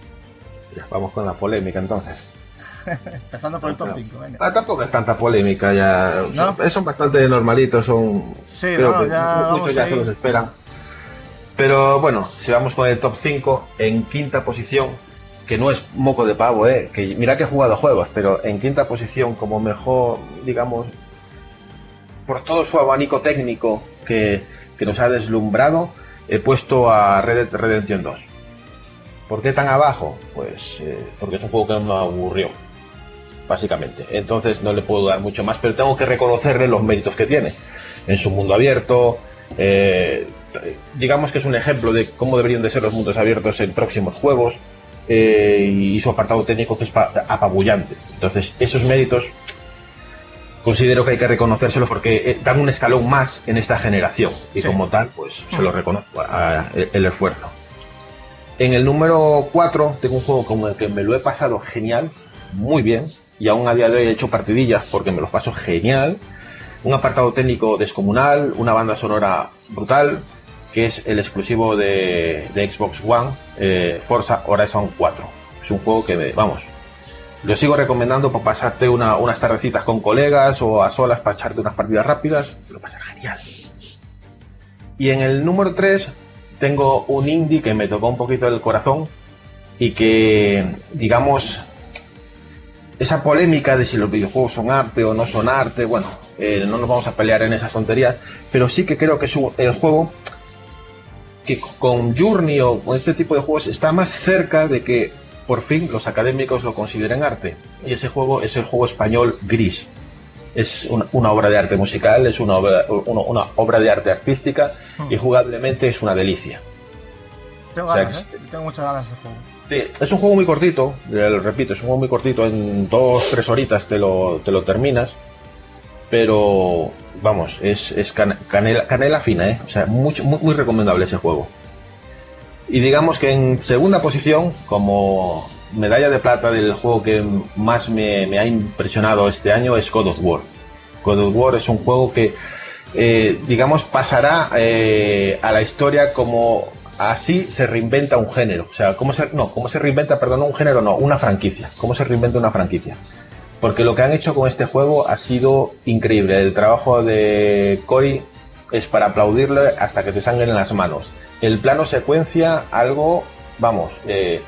Ya, vamos con la polémica entonces. Empezando por el top 5. Ah, tampoco es tanta polémica, ya. ¿No? Son bastante normalitos, son. Sí, creo no, ya muchos ya se los esperan. Pero bueno, si vamos con el top 5, en quinta posición, que no es moco de pavo, ¿eh? que mira que he jugado juegos, pero en quinta posición como mejor, digamos, por todo su abanico técnico que, que nos ha deslumbrado, he puesto a Red Dead Redemption 2. ¿Por qué tan abajo? Pues eh, porque es un juego que me aburrió, básicamente. Entonces no le puedo dar mucho más, pero tengo que reconocerle los méritos que tiene. En su mundo abierto, eh, digamos que es un ejemplo de cómo deberían de ser los mundos abiertos en próximos juegos eh, y su apartado técnico que es apabullante. Entonces, esos méritos considero que hay que reconocérselo porque eh, dan un escalón más en esta generación y Sí. como tal, pues se lo reconozco a- el esfuerzo. En el número 4 tengo un juego con el que me lo he pasado genial, muy bien, y aún a día de hoy he hecho partidillas porque me los paso genial. Un apartado técnico descomunal, una banda sonora brutal, que es el exclusivo de, Xbox One, eh, Forza Horizon 4. Es un juego que, vamos, lo sigo recomendando para pasarte una- unas tardecitas con colegas o a solas para echarte unas partidas rápidas. Lo pasas genial. Y en el número 3 tengo un indie que me tocó un poquito el corazón y que, digamos, esa polémica de si los videojuegos son arte o no son arte, bueno, eh, no nos vamos a pelear en esas tonterías, pero sí que creo que es un- el juego que con Journey o con este tipo de juegos está más cerca de que por fin los académicos lo consideren arte. Y ese juego es el juego español Gris. Es una, una obra de arte musical, es una obra, una, una obra de arte artística y jugablemente es una delicia. Tengo O sea, ganas, ¿eh? Tengo muchas ganas de ese juego. Sí, es un juego muy cortito, lo repito, es un juego muy cortito, en dos, tres horitas te lo, te lo terminas, pero vamos, es, es can- canela, canela fina, ¿eh? o sea, muy, muy recomendable ese juego. Y digamos que en segunda posición, como medalla de plata del juego que más me, ha impresionado este año es God of War. God of War es un juego que, eh, digamos, pasará eh, a la historia como así se reinventa un género. O sea, ¿cómo se, no, ¿cómo se reinventa, perdón, un género, no, una franquicia? ¿Cómo se reinventa una franquicia? Porque lo que han hecho con este juego ha sido increíble. El trabajo de Cory es para aplaudirle hasta que te sangren las manos. El plano secuencia, algo, vamos, eh,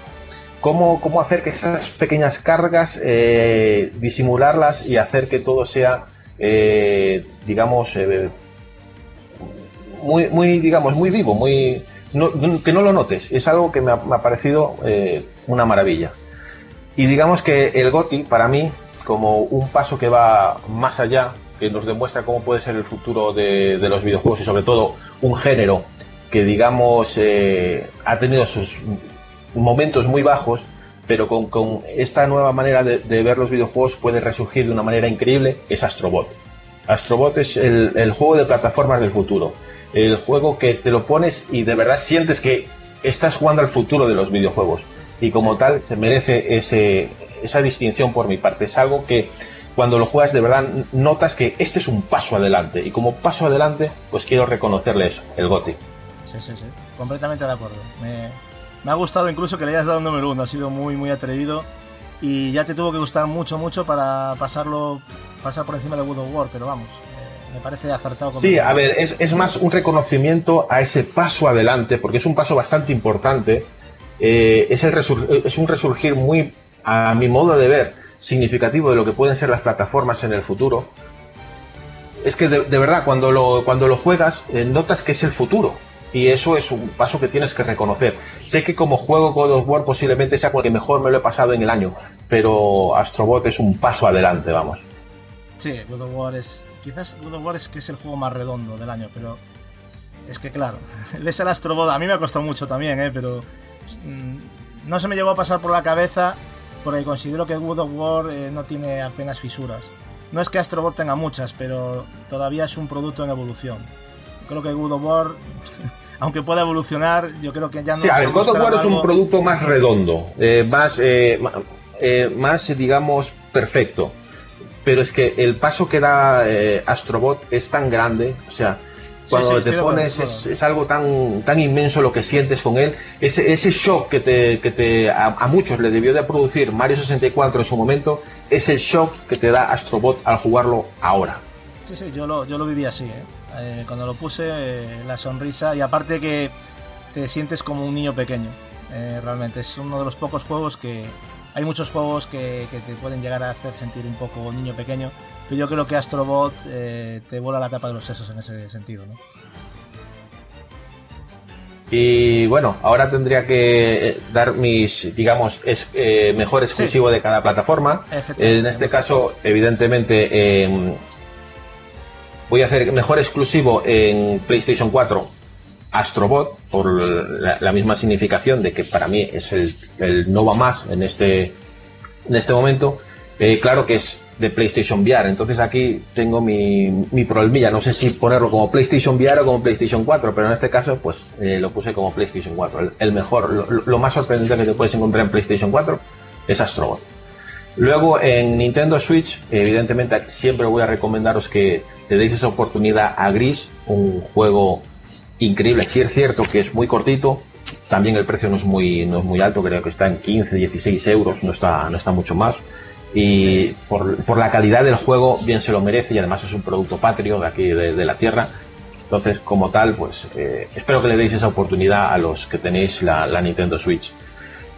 cómo, cómo hacer que esas pequeñas cargas, eh, disimularlas y hacer que todo sea, eh, digamos, eh, muy, digamos, muy vivo, muy, que no lo notes. Es algo que me ha, me ha parecido una maravilla. Y digamos que el GOTI, para mí, como un paso que va más allá, que nos demuestra cómo puede ser el futuro de, de los videojuegos y sobre todo un género que, digamos, eh, ha tenido sus momentos muy bajos, pero con, con esta nueva manera de, de ver los videojuegos puede resurgir de una manera increíble, es Astrobot. Astrobot es el, el juego de plataformas del futuro. El juego que te lo pones y de verdad sientes que estás jugando al futuro de los videojuegos. Y como tal, se merece ese, esa distinción por mi parte. Es algo que cuando lo juegas de verdad notas que este es un paso adelante. Y como paso adelante, pues quiero reconocerle eso, el GOTI. Sí, sí, sí. Completamente de acuerdo. Me, me ha gustado incluso que le hayas dado un número uno. Ha sido muy, muy atrevido. Y ya te tuvo que gustar mucho, mucho para pasarlo, pasar por encima de God of War. Pero vamos, eh, me parece acertado. Sí, a ver, es, es más un reconocimiento a ese paso adelante, porque es un paso bastante importante. Eh, es, el resur- es un resurgir muy, a mi modo de ver, significativo de lo que pueden ser las plataformas en el futuro. Es que de, verdad, cuando lo, cuando lo juegas, eh, notas que es el futuro. Y eso es un paso que tienes que reconocer. Sé que como juego God of War posiblemente sea con el que mejor me lo he pasado en el año, pero Astrobot es un paso adelante, vamos. Sí, God of War es. Quizás God of War es que es el juego más redondo del año, pero. Es que claro, ves el Astrobot, a mí me costado mucho también, ¿eh? pero. mm, no se me llegó a pasar por la cabeza porque considero que God of War eh, no tiene apenas fisuras. No es que Astrobot tenga muchas, pero todavía es un producto en evolución. Creo que God of War, aunque pueda evolucionar, yo creo que ya no Sí, a ver, God of War es un producto más redondo, eh, más, eh, eh, más, digamos, perfecto. Pero es que el paso que da Astrobot es tan grande, o sea, cuando sí, te de acuerdo, pones es, es algo tan, tan inmenso lo que sientes con él, ese, ese shock que te, que te a, a muchos le debió de producir Mario 64 en su momento, es el shock que te da Astrobot al jugarlo ahora. Sí, sí, yo lo, yo lo viví así, ¿eh? Eh, cuando lo puse, eh, la sonrisa y aparte que te sientes como un niño pequeño. Eh, realmente es uno de los pocos juegos que... Hay muchos juegos que, que te pueden llegar a hacer sentir un poco niño pequeño, pero yo creo que Astrobot eh, te vuela la tapa de los sesos en ese sentido, ¿no? Y bueno, ahora tendría que eh, dar mis, digamos, es, eh, mejor exclusivo de cada plataforma. En este caso, evidentemente, eh, voy a hacer mejor exclusivo en PlayStation 4 Astrobot, por la, la misma significación de que para mí es el, el no va más en este, en este momento. Eh, claro que es de PlayStation VR. Entonces aquí tengo mi, mi problemilla. No sé si ponerlo como PlayStation VR o como PlayStation 4, pero en este caso pues eh, lo puse como PlayStation 4. El, mejor, lo, más sorprendente que te puedes encontrar en PlayStation 4 es Astrobot. Luego en Nintendo Switch, evidentemente siempre voy a recomendaros que le deis esa oportunidad a Gris, un juego increíble. Si es cierto que es muy cortito, también el precio no es muy, no es muy alto, creo que está en 15, 16 euros, no está, no está mucho más. Y por, por la calidad del juego, bien se lo merece y además es un producto patrio de aquí, de, de la tierra. Entonces, como tal, pues eh, espero que le deis esa oportunidad a los que tenéis la, la Nintendo Switch.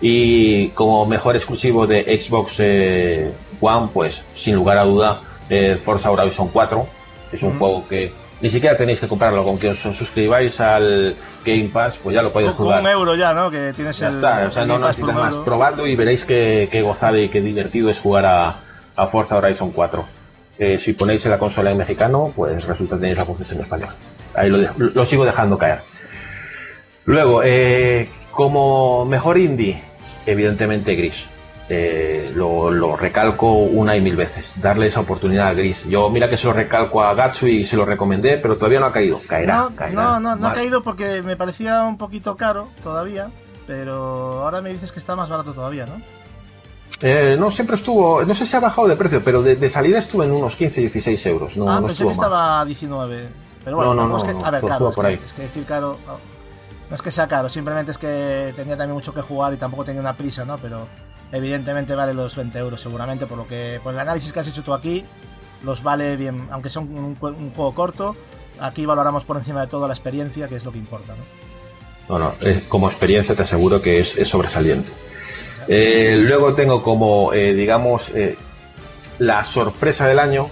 Y como mejor exclusivo de Xbox eh, One, pues sin lugar a duda, eh, Forza Horizon 4. Es un juego que ni siquiera tenéis que comprarlo, con que os suscribáis al Game Pass, pues ya lo podéis Con, con jugar. un euro ya, ¿no? Que tienes Ya el, está, o sea, el no Game Pass por necesitas más. euro. Probadlo y veréis qué, qué gozada y qué divertido es jugar a, a Forza Horizon 4. Eh, si ponéis en la consola en mexicano, pues resulta que tenéis las voces en español. Ahí lo sigo dejando caer. Luego, eh, como mejor indie, evidentemente Gris. Eh, lo, lo recalco una y mil veces. Darle esa oportunidad a Gris. Yo, mira que se lo recalco a Gatsu y se lo recomendé, pero todavía no ha caído. Caerá, No, caerá. no, no, no ha caído porque me parecía un poquito caro todavía, pero ahora me dices que está más barato todavía, ¿no? Eh, no, siempre estuvo, no sé si ha bajado de precio, pero de, de salida estuvo en unos 15, 16 euros. No, ah, no pensé que estaba a 19. Pero bueno, No, es que, a ver, caro, es que, es que decir caro, no, no es que sea caro, simplemente es que tenía también mucho que jugar y tampoco tenía una prisa, ¿no? Pero evidentemente vale los 20 euros seguramente, por lo que, por el análisis que has hecho tú aquí, los vale bien, aunque sea un, un- un juego corto, aquí valoramos por encima de todo la experiencia, que es lo que importa, ¿no? No, no, eh, como experiencia te aseguro que es, es sobresaliente. Eh, luego tengo como, eh, digamos, la sorpresa del año,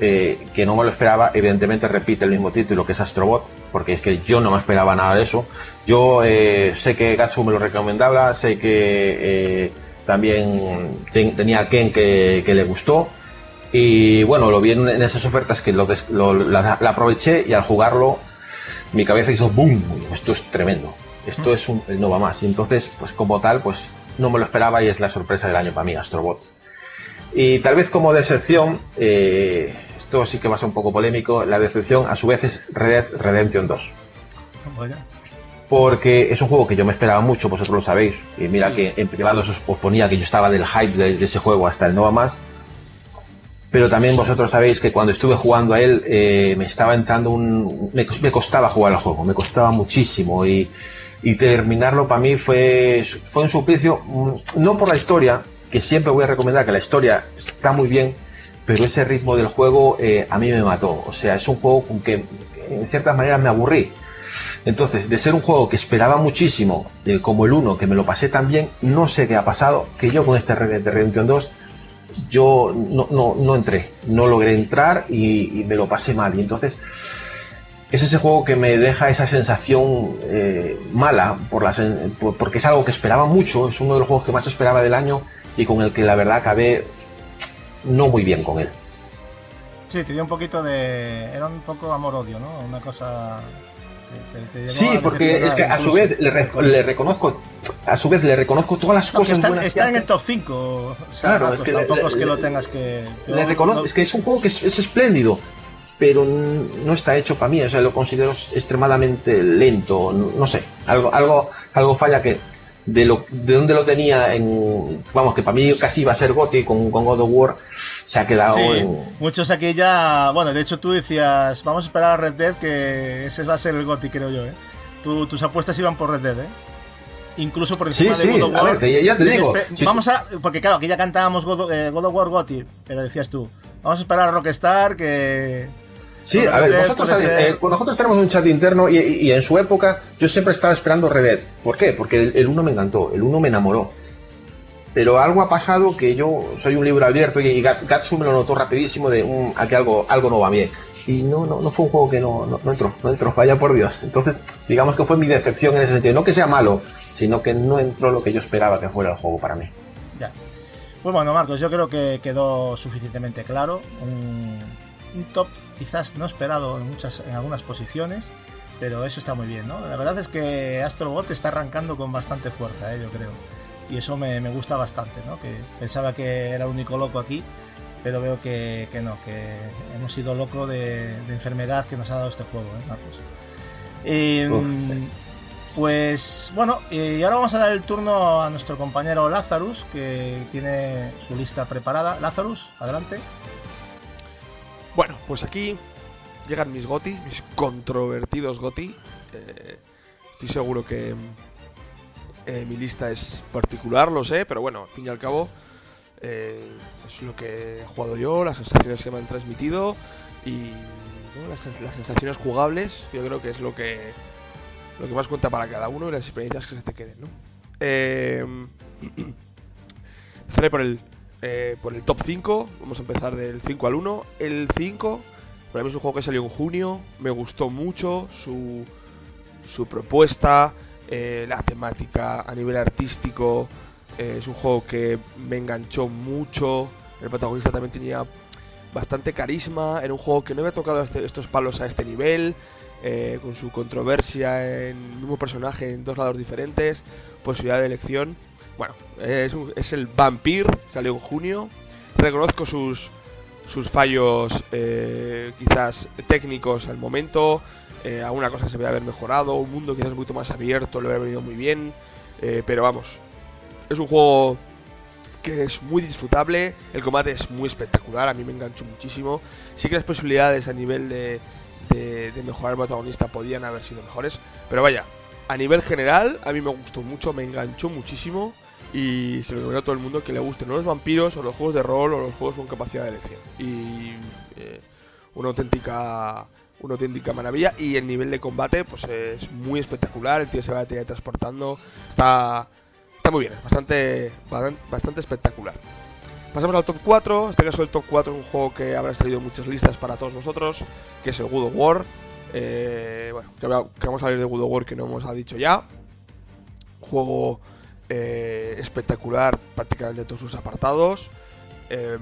eh, que no me lo esperaba, evidentemente repite el mismo título que es Astrobot, porque es que yo no me esperaba nada de eso. Yo eh, sé que Gatsu me lo recomendaba, sé que eh, también ten- tenía a Ken que, que le gustó. Y bueno, lo vi en, esas ofertas que lo des- lo- aproveché y al jugarlo mi cabeza hizo boom, esto es tremendo, esto es un no va más. Y entonces, pues como tal, pues no me lo esperaba y es la sorpresa del año para mí, Astrobot. Y tal vez como decepción, eh, esto sí que va a ser un poco polémico, la decepción a su vez es Red Redemption 2. Vaya. Porque es un juego que yo me esperaba mucho, vosotros lo sabéis. Y mira Sí. que en privado os os ponía que yo estaba del hype de, de ese juego hasta el no más. Pero también vosotros sabéis que cuando estuve jugando a él eh, me estaba entrando un... Me, me costaba jugar al juego, me costaba muchísimo y, y terminarlo para mí fue, fue un suplicio, mm, no por la historia, que siempre voy a recomendar que la historia está muy bien, pero ese ritmo del juego eh, a mí me mató. O sea, es un juego con que en ciertas maneras me aburrí. Entonces, de ser un juego que esperaba muchísimo, eh, como el 1, que me lo pasé tan bien, no sé qué ha pasado, que yo con este Red Dead Redemption 2, yo no, no, no entré, no logré entrar y, me lo pasé mal. Y entonces, es ese juego que me deja esa sensación eh, mala, por- porque es algo que esperaba mucho, es uno de los juegos que más esperaba del año y con el que la verdad acabé no muy bien con él. Sí, te dio un poquito de. Era un poco amor-odio, ¿no? Una cosa. Que te- te llevó Sí, porque es que a su vez le, re- le reconozco, a su vez le reconozco todas las No, que cosas está, buenas que está en el top 5. O sea, Claro, es que le- tampoco le- es que lo tengas que. Le reconozco, es que es un juego que es, es espléndido, pero no está hecho para mí, o sea, lo considero extremadamente lento, no sé, algo, algo, algo falla que de lo de donde lo tenía en vamos que para mí casi iba a ser Gotti con, con God of War se ha quedado Sí, en muchos aquí ya. Bueno, de hecho tú decías, vamos a esperar a Red Dead, que ese va a ser el GOTY, creo yo, ¿eh? Tu- tus apuestas iban por Red Dead, ¿eh? Incluso por Sí, encima de sí, God of a War. ver, que ya- te digo, "Pe- sí. Vamos a. Porque claro, aquí ya cantábamos God of, eh, God of War GOTY, pero decías tú, vamos a esperar a Rockstar que. Sí, a ver, vosotros eh, pues nosotros tenemos un chat interno y, y- y en su época yo siempre estaba esperando Red Dead. ¿Por qué? Porque el, el 1 me encantó, el 1 me enamoró. Pero algo ha pasado que yo soy un libro abierto y, y Gat- Gatsu me lo notó rapidísimo de "Mm, aquí algo, algo no va bien. Y no, no, no fue un juego que no, no, entró, no entró, vaya por Dios. Entonces, digamos que fue mi decepción en ese sentido. No que sea malo, sino que no entró lo que yo esperaba que fuera el juego para mí. Ya. Pues bueno, Marcos, yo creo que quedó suficientemente claro. Un, un top quizás no esperado en, muchas, en algunas posiciones, pero eso está muy bien, ¿no? La verdad es que Astrobot está arrancando con bastante fuerza, ¿eh? yo creo. Y eso me, me gusta bastante, ¿no? Que pensaba que era el único loco aquí pero veo que, que no, que hemos sido locos de, de enfermedad que nos ha dado este juego, ¿eh, Marcos? Eh, pues bueno, y ahora vamos a dar el turno a nuestro compañero Lazarus, que tiene su lista preparada. Lazarus, adelante. Bueno, pues aquí llegan mis GOTI, mis controvertidos GOTI. Eh, estoy seguro que eh, mi lista es particular, lo sé, pero bueno, al fin y al cabo eh, es lo que he jugado yo, las sensaciones que me han transmitido y las sensaciones jugables, yo creo que es lo que lo que más cuenta para cada uno y las experiencias que se te queden, ¿no? Eh, empezaré por el, eh, por el top 5, vamos a empezar del 5 al 1. El 5, para mí es un juego que salió en junio, me gustó mucho su, su propuesta, eh, la temática a nivel artístico, eh, es un juego que me enganchó mucho, el protagonista también tenía bastante carisma, era un juego que no había tocado este- estos palos a este nivel, eh, con su controversia en el mismo personaje en dos lados diferentes, posibilidad de elección. Bueno, es, es el Vampir, salió en junio. Reconozco sus, sus fallos eh, quizás técnicos al momento. Eh, alguna cosa se debe haber mejorado. Un mundo quizás un poquito más abierto, le hubiera venido muy bien. eh, pero vamos, es un juego que es muy disfrutable. El combate es muy espectacular, a mí me enganchó muchísimo. Sí que las posibilidades a nivel de, de, mejorar el protagonista podían haber sido mejores. Pero vaya, a nivel general, a mí me gustó mucho, me enganchó muchísimo. Y se lo recomiendo a todo el mundo que le gusten o los vampiros, o los juegos de rol, o los juegos con capacidad de elección. Y eh, una auténtica una auténtica maravilla y el nivel de combate pues es muy espectacular el tío se va teletransportando está está muy bien bastante bastan- bastante espectacular. Pasamos al top 4 en este caso el top 4 es un juego que habrá traído muchas listas para todos vosotros que es el God of War. Eh, bueno que, va- que vamos a hablar de God of War que no hemos dicho ya. Juego eh, espectacular prácticamente en todos sus apartados. Em,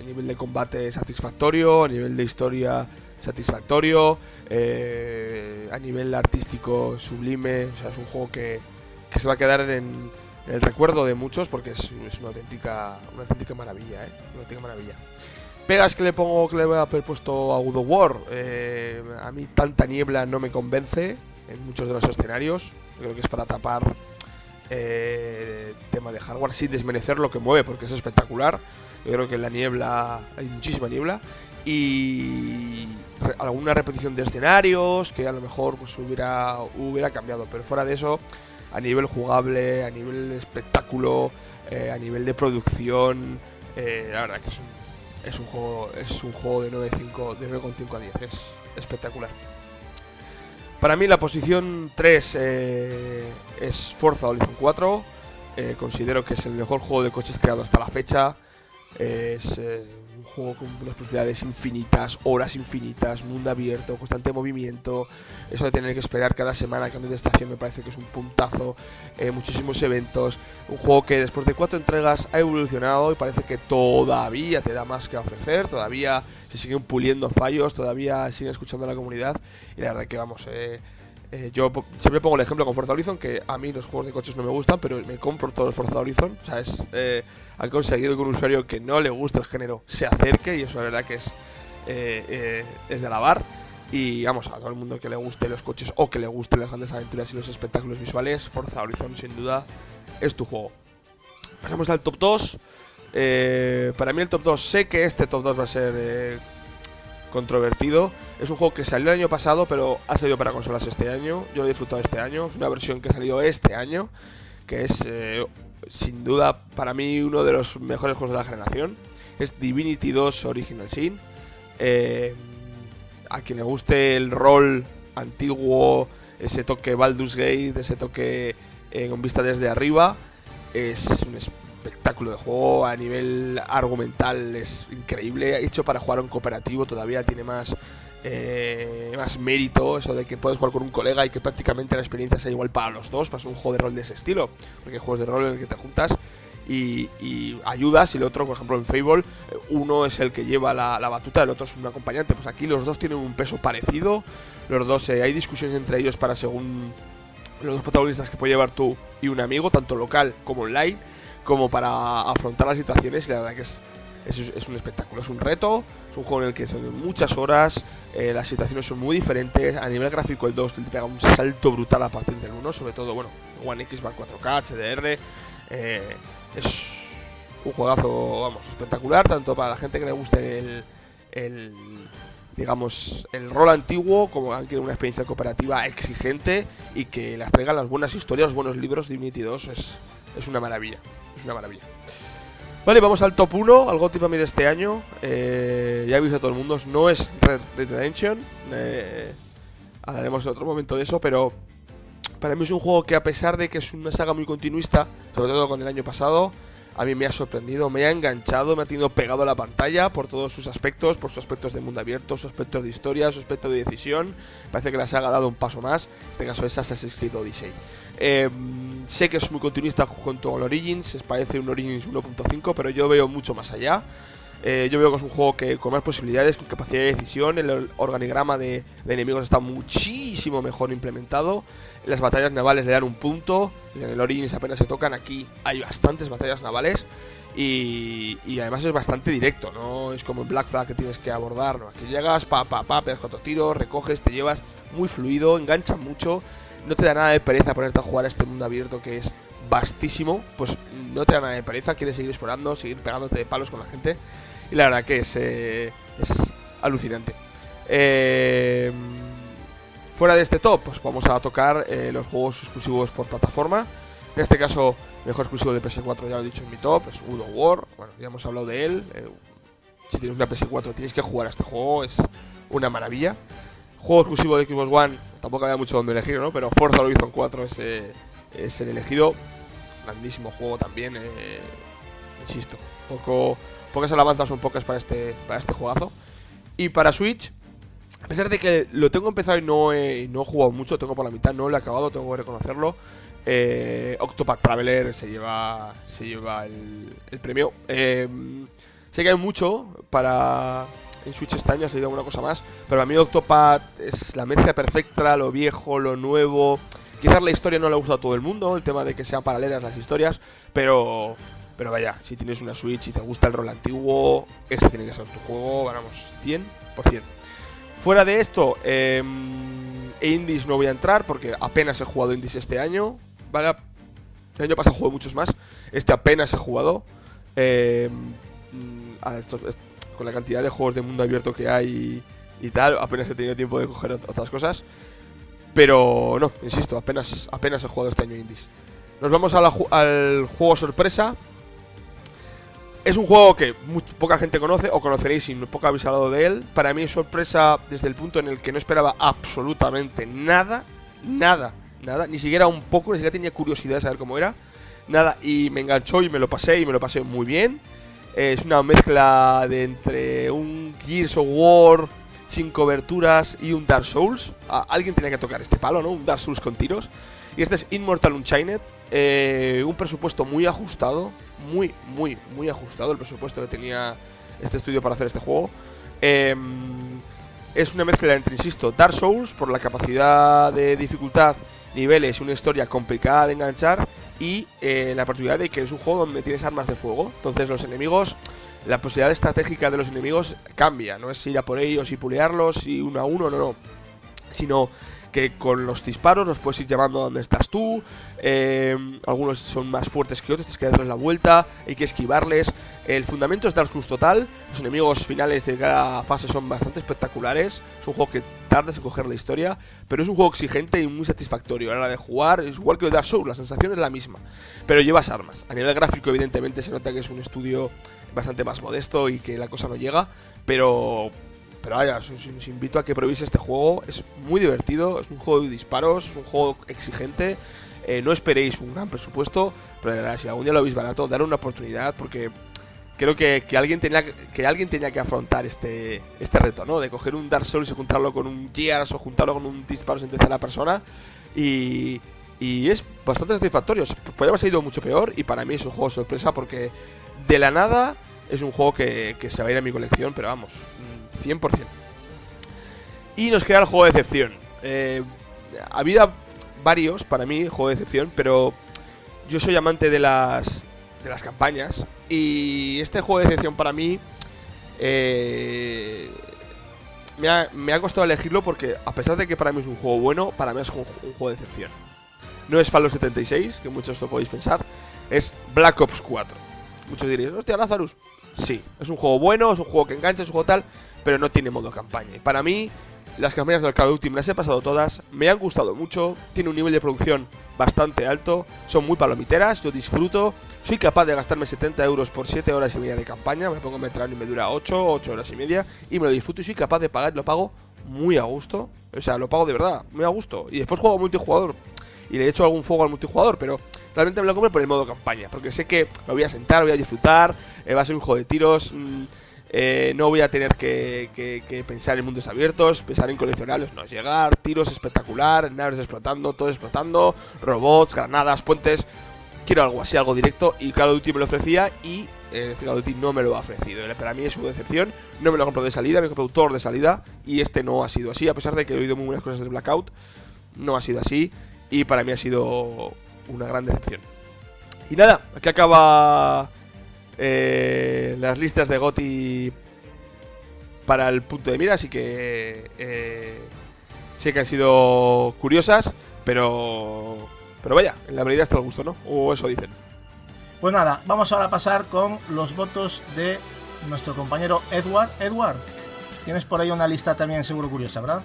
a nivel de combate satisfactorio, a nivel de historia satisfactorio, eh, a nivel artístico sublime, o sea, es un juego que, que se va a quedar en, el recuerdo de muchos porque es, una auténtica una auténtica maravilla, ¿eh? Auténtica maravilla. Pegas que le pongo que le voy a haber puesto a of War, eh, a mí tanta niebla no me convence en muchos de los escenarios, yo creo que es para tapar eh, tema de hardware sin desmerecer lo que mueve porque es espectacular. Yo creo que en la niebla hay muchísima niebla y alguna repetición de escenarios que a lo mejor pues hubiera hubiera cambiado, pero fuera de eso a nivel jugable, a nivel espectáculo, eh, a nivel de producción, eh, la verdad que es un es un juego es un juego de 9.5 de 9,5 a 10, es espectacular. Para mí la posición 3 eh, es Forza Horizon 4. Eh, considero que es el mejor juego de coches creado hasta la fecha. Es juego con unas posibilidades infinitas, horas infinitas, mundo abierto, constante movimiento. Eso de tener que esperar cada semana cambio de estación me parece que es un puntazo. Eh, muchísimos eventos. Un juego que después de cuatro entregas ha evolucionado y parece que todavía te da más que ofrecer. Todavía se siguen puliendo fallos, todavía siguen escuchando a la comunidad. Y la verdad que vamos, eh, eh, yo siempre pongo el ejemplo con Forza Horizon, que a mí los juegos de coches no me gustan, pero me compro todo el Forza Horizon. O sea, es, eh, han conseguido que un usuario que no le gusta el género se acerque y eso la verdad que es, eh, eh, es de alabar. Y vamos, a todo el mundo que le guste los coches o que le gusten las grandes aventuras y los espectáculos visuales, Forza Horizon sin duda es tu juego. Pasamos al top 2. Eh, para mí el top 2, sé que este top 2 va a ser controvertido. Es un juego que salió el año pasado, pero ha salido para consolas este año. Yo lo he disfrutado este año. Es una versión que ha salido este año, que es eh, sin duda para mí uno de los mejores juegos de la generación. Es Divinity 2 Original Sin. Eh, a quien le guste el rol antiguo, ese toque Baldur's Gate, ese toque eh, con vista desde arriba, es un espectáculo de juego a nivel argumental es increíble hecho para jugar en cooperativo todavía tiene más eh, más mérito eso de que puedes jugar con un colega y que prácticamente la experiencia sea igual para los dos para un juego de rol de ese estilo porque hay juegos de rol en el que te juntas y, ayudas y el otro por ejemplo en Fable uno es el que lleva la, la batuta el otro es un acompañante. Pues aquí los dos tienen un peso parecido los dos eh, hay discusiones entre ellos para según los dos protagonistas que puede llevar tú y un amigo, tanto local como online, como para afrontar las situaciones. Y la verdad que es, es, un espectáculo, es un reto, es un juego en el que son muchas horas, eh, las situaciones son muy diferentes, a nivel gráfico el 2 te pega un salto brutal a partir del 1, sobre todo, bueno, One X va 4K, HDR, eh, es un juegazo, vamos, espectacular, tanto para la gente que le guste el, el digamos, el rol antiguo, como que una experiencia cooperativa exigente y que las traigan las buenas historias, los buenos libros, Divinity 2 es, es una maravilla, es una maravilla. Vale, vamos al top 1, al GOTY para mí de este año. Eh, ya he visto a todo el mundo, no es Red Dead Redemption. Eh, hablaremos en otro momento de eso, pero para mí es un juego que a pesar de que es una saga muy continuista, sobre todo con el año pasado, a mí me ha sorprendido, me ha enganchado, me ha tenido pegado a la pantalla por todos sus aspectos, por sus aspectos de mundo abierto, sus aspectos de historia, su aspecto de decisión. Parece que la saga ha dado un paso más. En este caso es Assassin's Creed Odyssey. Eh, sé que es muy continuista junto al Origins, parece un Origins 1.5, pero yo veo mucho más allá. Eh, yo veo que es un juego que con más posibilidades, con capacidad de decisión, el organigrama de enemigos está muchísimo mejor implementado. Las batallas navales le dan un punto, en el Origins apenas se tocan, aquí hay bastantes batallas navales y, y además es bastante directo, no es como en Black Flag que tienes que abordar, no, aquí llegas, pa, pa, pa, pegas cuatro tiros, recoges, te llevas, muy fluido, engancha mucho, no te da nada de pereza ponerte a jugar a este mundo abierto que es vastísimo, pues no te da nada de pereza, quieres seguir explorando, seguir pegándote de palos con la gente y la verdad que es, eh, es alucinante. Eh, fuera de este top, pues vamos a tocar eh, los juegos exclusivos por plataforma. En este caso, mejor exclusivo de PS4, ya lo he dicho en mi top, es Udo War. Bueno, ya hemos hablado de él. Eh, si tienes una PS4, tienes que jugar a este juego, es una maravilla. Juego exclusivo de Xbox One, tampoco había mucho donde elegir, ¿no? Pero Forza Horizon 4 es, eh, es el elegido. Grandísimo juego también, insisto. Poco, pocas alabanzas son pocas para este, para este juegazo. Y para Switch, a pesar de que lo tengo empezado y no he, no he jugado mucho, tengo por la mitad, no lo he acabado, tengo que reconocerlo. Eh, Octopath Traveler se lleva, se lleva el, el premio. Eh, sé que hay mucho para en Switch este año, ha salido alguna cosa más, pero a mí Octopath es la mezcla perfecta, lo viejo, lo nuevo. Quizás la historia no le ha gustado a todo el mundo, el tema de que sean paralelas las historias, pero pero vaya, si tienes una Switch y te gusta el rol antiguo, este tiene que ser tu juego, vamos, 100%. Fuera de esto, eh, Indies no voy a entrar porque apenas he jugado Indies este año. Vale, el año pasado jugué muchos más. Este apenas he jugado. Estos- est- con la cantidad de juegos de mundo abierto que hay y tal, apenas he tenido tiempo de coger ot- otras cosas. Pero no, insisto, apenas, apenas he jugado este año Indies. Nos vamos a la al juego sorpresa. Es un juego que mu- poca gente conoce, o conoceréis si poco habéis hablado de él. Para mí es sorpresa desde el punto en el que no esperaba absolutamente nada, nada, nada, ni siquiera un poco, ni siquiera tenía curiosidad de saber cómo era. Nada, y me enganchó y me lo pasé y me lo pasé muy bien. Eh, es una mezcla de entre un Gears of War sin coberturas y un Dark Souls. Alguien tenía que tocar este palo, ¿no? Un Dark Souls con tiros. Y este es Immortal Unchained. eh, un presupuesto muy ajustado. Muy, muy, muy ajustado el presupuesto que tenía este estudio para hacer este juego. Em, es una mezcla entre, insisto, Dark Souls por la capacidad de dificultad, niveles y una historia complicada de enganchar. Y eh, la particularidad de que es un juego donde tienes armas de fuego. Entonces los enemigos, la posibilidad estratégica de los enemigos cambia. No es ir a por ellos y pulearlos y uno a uno, no, no. Sino que con los disparos los puedes ir llamando a donde estás tú. eh, algunos son más fuertes que otros, tienes que darles la vuelta, hay que esquivarles. El fundamento es Dark Souls total. Los enemigos finales de cada fase son bastante espectaculares. Es un juego que tardas en coger la historia, pero es un juego exigente y muy satisfactorio. A la hora de jugar es igual que el Dark Souls, la sensación es la misma. Pero llevas armas. A nivel gráfico, evidentemente, se nota que es un estudio bastante más modesto y que la cosa no llega, pero pero vaya, os, os- invito a que probéis este juego. Es muy divertido, es un juego de disparos, es un juego exigente. Eh, no esperéis un gran presupuesto, pero de verdad, si algún día lo veis barato, darle una oportunidad porque creo que, que alguien tenía que- alguien tenía que afrontar este, este reto, ¿no? De coger un Dark Souls y juntarlo con un Gears o juntarlo con un disparos en tercera persona. Y, y es bastante satisfactorio. Podría haber salido mucho peor y para mí es un juego sorpresa porque de la nada es un juego que, que se va a ir a mi colección, pero vamos, 100%. Y nos queda el juego de decepción. Eh, varios para mí, juego de decepción, pero yo soy amante de las de las campañas. Y este juego de decepción para mí eh, me, ha, me ha costado elegirlo porque a pesar de que para mí es un juego bueno, para mí es un, juego de decepción. No es Fallout 76, que muchos lo podéis pensar, es Black Ops 4. Muchos diréis, hostia, Lazarus. Sí, es un juego bueno, es un juego que engancha, es un juego tal, pero no tiene modo campaña. Y para mí, las campañas del Call of Duty me las he pasado todas, me han gustado mucho, tiene un nivel de producción bastante alto, son muy palomiteras, yo disfruto, soy capaz de gastarme 70 euros por 7 horas y media de campaña, me pongo meter y me dura 8, 8 horas y media, y me lo disfruto y soy capaz de pagar, lo pago muy a gusto, o sea, lo pago de verdad, muy a gusto. Y después juego multijugador, y le he hecho algún fuego al multijugador, pero realmente me lo compro por el modo campaña, porque sé que me voy a sentar, voy a disfrutar, eh, va a ser un juego de tiros, mm, eh, no voy a tener que, pensar en mundos abiertos, pensar en coleccionables, no, llegar, tiros espectacular, naves explotando, todo explotando, robots, granadas, puentes, quiero algo así, algo directo, y Call of Duty me lo ofrecía y eh, este Call of Duty no me lo ha ofrecido, para mí es una decepción, no me lo compro de salida, me compro autor de salida, y este no ha sido así, a pesar de que he oído muy buenas cosas del Blackout, no ha sido así, y para mí ha sido una gran decepción. Y nada, aquí acaba eh, las listas de GOTI para el punto de mira, así que eh, sé que han sido curiosas, pero pero vaya, en la medida está el gusto, ¿no? O eso dicen. Pues nada, vamos ahora a pasar con los votos de nuestro compañero Edward. Edward, tienes por ahí una lista también seguro curiosa, ¿verdad?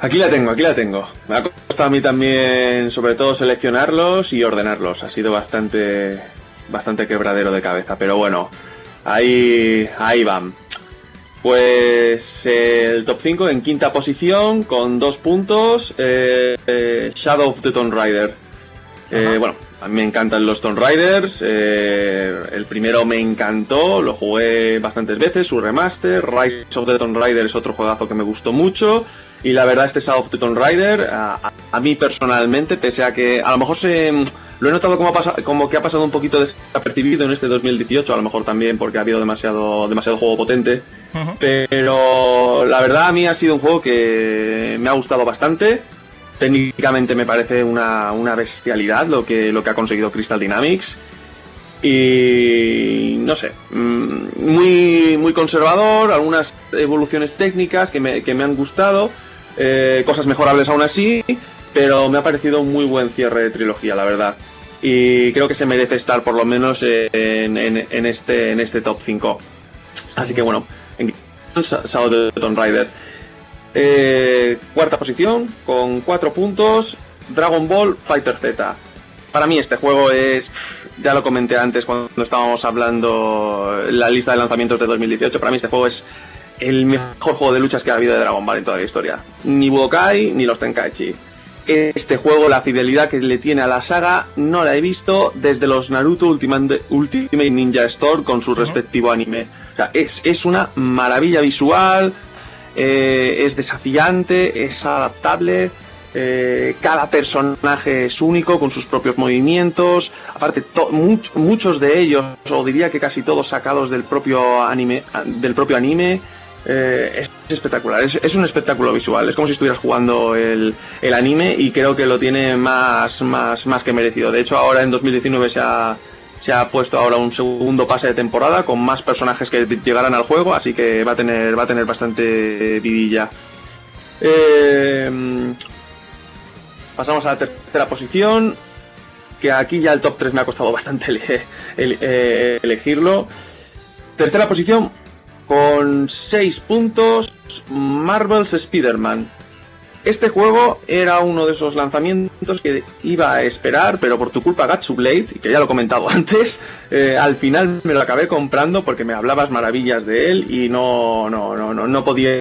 Aquí la tengo, aquí la tengo. Me ha costado a mí también, sobre todo, seleccionarlos y ordenarlos. Ha sido bastante, bastante quebradero de cabeza, pero bueno, ahí, ahí van. Pues el top 5 en quinta posición con dos puntos, eh, eh, Shadow of the Tomb Raider. Eh, bueno, a mí me encantan los Tomb Raiders. el primero me encantó, lo jugué bastantes veces, su remaster. Rise of the Tomb Raider es otro juegazo que me gustó mucho. Y la verdad, este Shadow of the Tomb Raider, a, a- a mí personalmente, pese a que a lo mejor se, lo he notado como, ha pasa- como que ha pasado un poquito desapercibido en este 2018, a lo mejor también porque ha habido demasiado, demasiado juego potente. Pero la verdad a mí ha sido un juego que me ha gustado bastante. Técnicamente me parece una, una bestialidad lo que, lo que ha conseguido Crystal Dynamics. Y no sé, mm, muy, muy conservador, algunas evoluciones técnicas que me, que me han gustado, eh, cosas mejorables aún así, pero me ha parecido un muy buen cierre de trilogía, la verdad. Y creo que se merece estar por lo menos en, en- este, en este top 5. Así que bueno, en of the Tomb Raider. Eh, cuarta posición, con cuatro puntos, Dragon Ball Fighter Z. Para mí este juego es, ya lo comenté antes cuando estábamos hablando la lista de lanzamientos de 2018, para mí este juego es el mejor juego de luchas que ha habido de Dragon Ball en toda la historia. Ni Budokai ni los Tenkaichi. Este juego, la fidelidad que le tiene a la saga, no la he visto desde los Naruto Ultimate, Ultimate Ninja Storm con su respectivo anime. O sea, es, es una maravilla visual, eh, es desafiante, es adaptable. eh, cada personaje es único con sus propios movimientos. Aparte, much- muchos de ellos, o diría que casi todos sacados del propio anime, del propio anime. Eh, es espectacular, es, es un espectáculo visual. Es como si estuvieras jugando el, el anime y creo que lo tiene más, más, más que merecido. De hecho, ahora en 2019 se ha, se ha puesto ahora un segundo pase de temporada con más personajes que llegarán al juego, así que va a tener, va a tener bastante vidilla. Eh, pasamos a la tercera posición, que aquí ya el top 3 me ha costado bastante eh, elegirlo. Tercera posición, con 6 puntos, Marvel's Spider-Man. Este juego era uno de esos lanzamientos que iba a esperar, pero por tu culpa Gatsu Blade, que ya lo he comentado antes, eh, al final me lo acabé comprando porque me hablabas maravillas de él y no, no, no, no, no podía,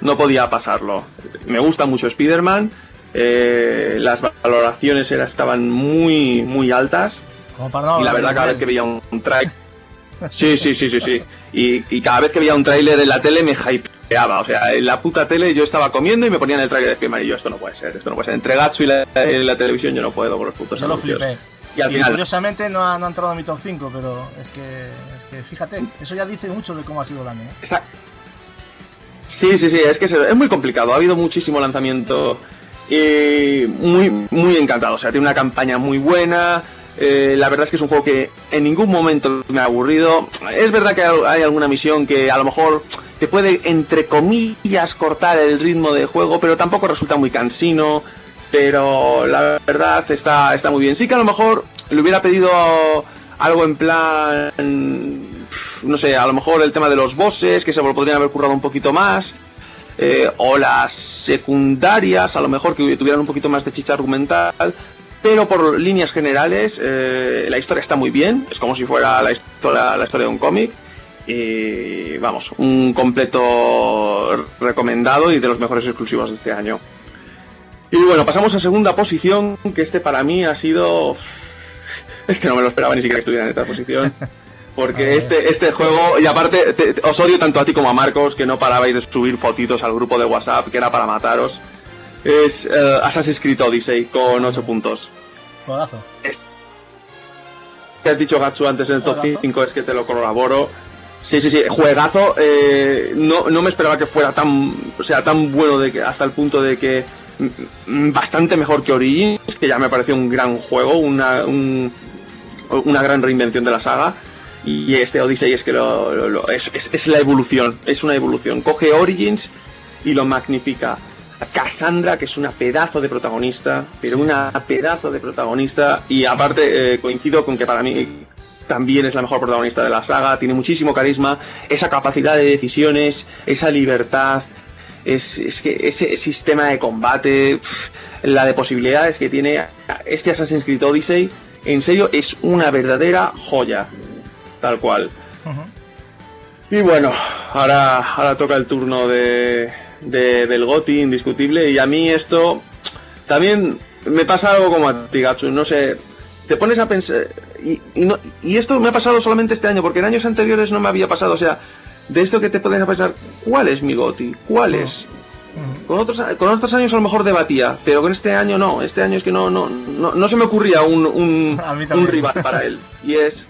no podía pasarlo. Me gusta mucho Spider-Man, eh, las valoraciones era- estaban muy, muy altas Como para no y la verdad cada vez que veía un, un trailer sí sí sí sí sí. Y, y cada vez que veía un tráiler en la tele me hypeaba. O sea en la puta tele yo estaba comiendo y me ponían el tráiler de Spiderman. Y yo esto no puede ser esto no puede ser. Entre Gatsu y la, televisión yo no puedo por los putos Yo lo flipé. y al final curiosamente no ha, no ha entrado en mi top 5, pero es que, es que fíjate, eso ya dice mucho de cómo ha sido el año. está sí sí sí es que es, es muy complicado. Ha habido muchísimo lanzamiento y muy muy encantado. O sea tiene una campaña muy buena Eh, la verdad es que es un juego que en ningún momento me ha aburrido. Es verdad que hay alguna misión que a lo mejor te puede, entre comillas, cortar el ritmo del juego, pero tampoco resulta muy cansino. Pero la verdad está, está muy bien. Sí que a lo mejor le hubiera pedido algo en plan, no sé, a lo mejor el tema de los bosses, que se lo podrían haber currado un poquito más. eh, o las secundarias, a lo mejor que tuvieran un poquito más de chicha argumental. Pero por líneas generales, eh, la historia está muy bien. Es como si fuera la historia, la historia de un cómic. Y vamos, un completo recomendado y de los mejores exclusivos de este año. Y bueno, pasamos a segunda posición, que este para mí ha sido... Es que no me lo esperaba ni siquiera que estuviera en esta posición. Porque este, este juego, y aparte, te- te- os odio tanto a ti como a Marcos, que no parabais de subir fotitos al grupo de WhatsApp, que era para mataros. Es eh, Assassin's Creed Odyssey, con 8 puntos. Juegazo. que has dicho Gatsu antes en el top Juegazo. 5 es que te lo corroboro. Sí, sí, sí, juegazo. eh, no, no me esperaba que fuera tan, o sea, tan bueno de que, hasta el punto de que mm, mm, bastante mejor que Origins, que ya me pareció un gran juego, una, un- una gran reinvención de la saga. Y este Odyssey es que lo, lo- lo- es, es- es la evolución, es una evolución. Coge Origins y lo magnifica. A Cassandra, que es una pedazo de protagonista, pero Sí, una pedazo de protagonista. Y aparte, eh, coincido con que para mí también es la mejor protagonista de la saga, tiene muchísimo carisma, esa capacidad de decisiones, esa libertad, es, es que ese sistema de combate, la de posibilidades que tiene este Assassin's Creed Odyssey, en serio, es una verdadera joya, tal cual. Y bueno, ahora, ahora toca el turno de, de- del GOTI, indiscutible, y a mí esto también me pasa algo como a ti, Gatsu, no sé, te pones a pensar, y, y no- y esto me ha pasado solamente este año, porque en años anteriores no me había pasado, o sea, de esto que te pones a pensar, ¿cuál es mi GOTI? ¿Cuál es? Ujú. Con otros, con otros años a lo mejor debatía, pero con este año no. Este año es que no, no, no, no se me ocurría un, rival para él. Y es.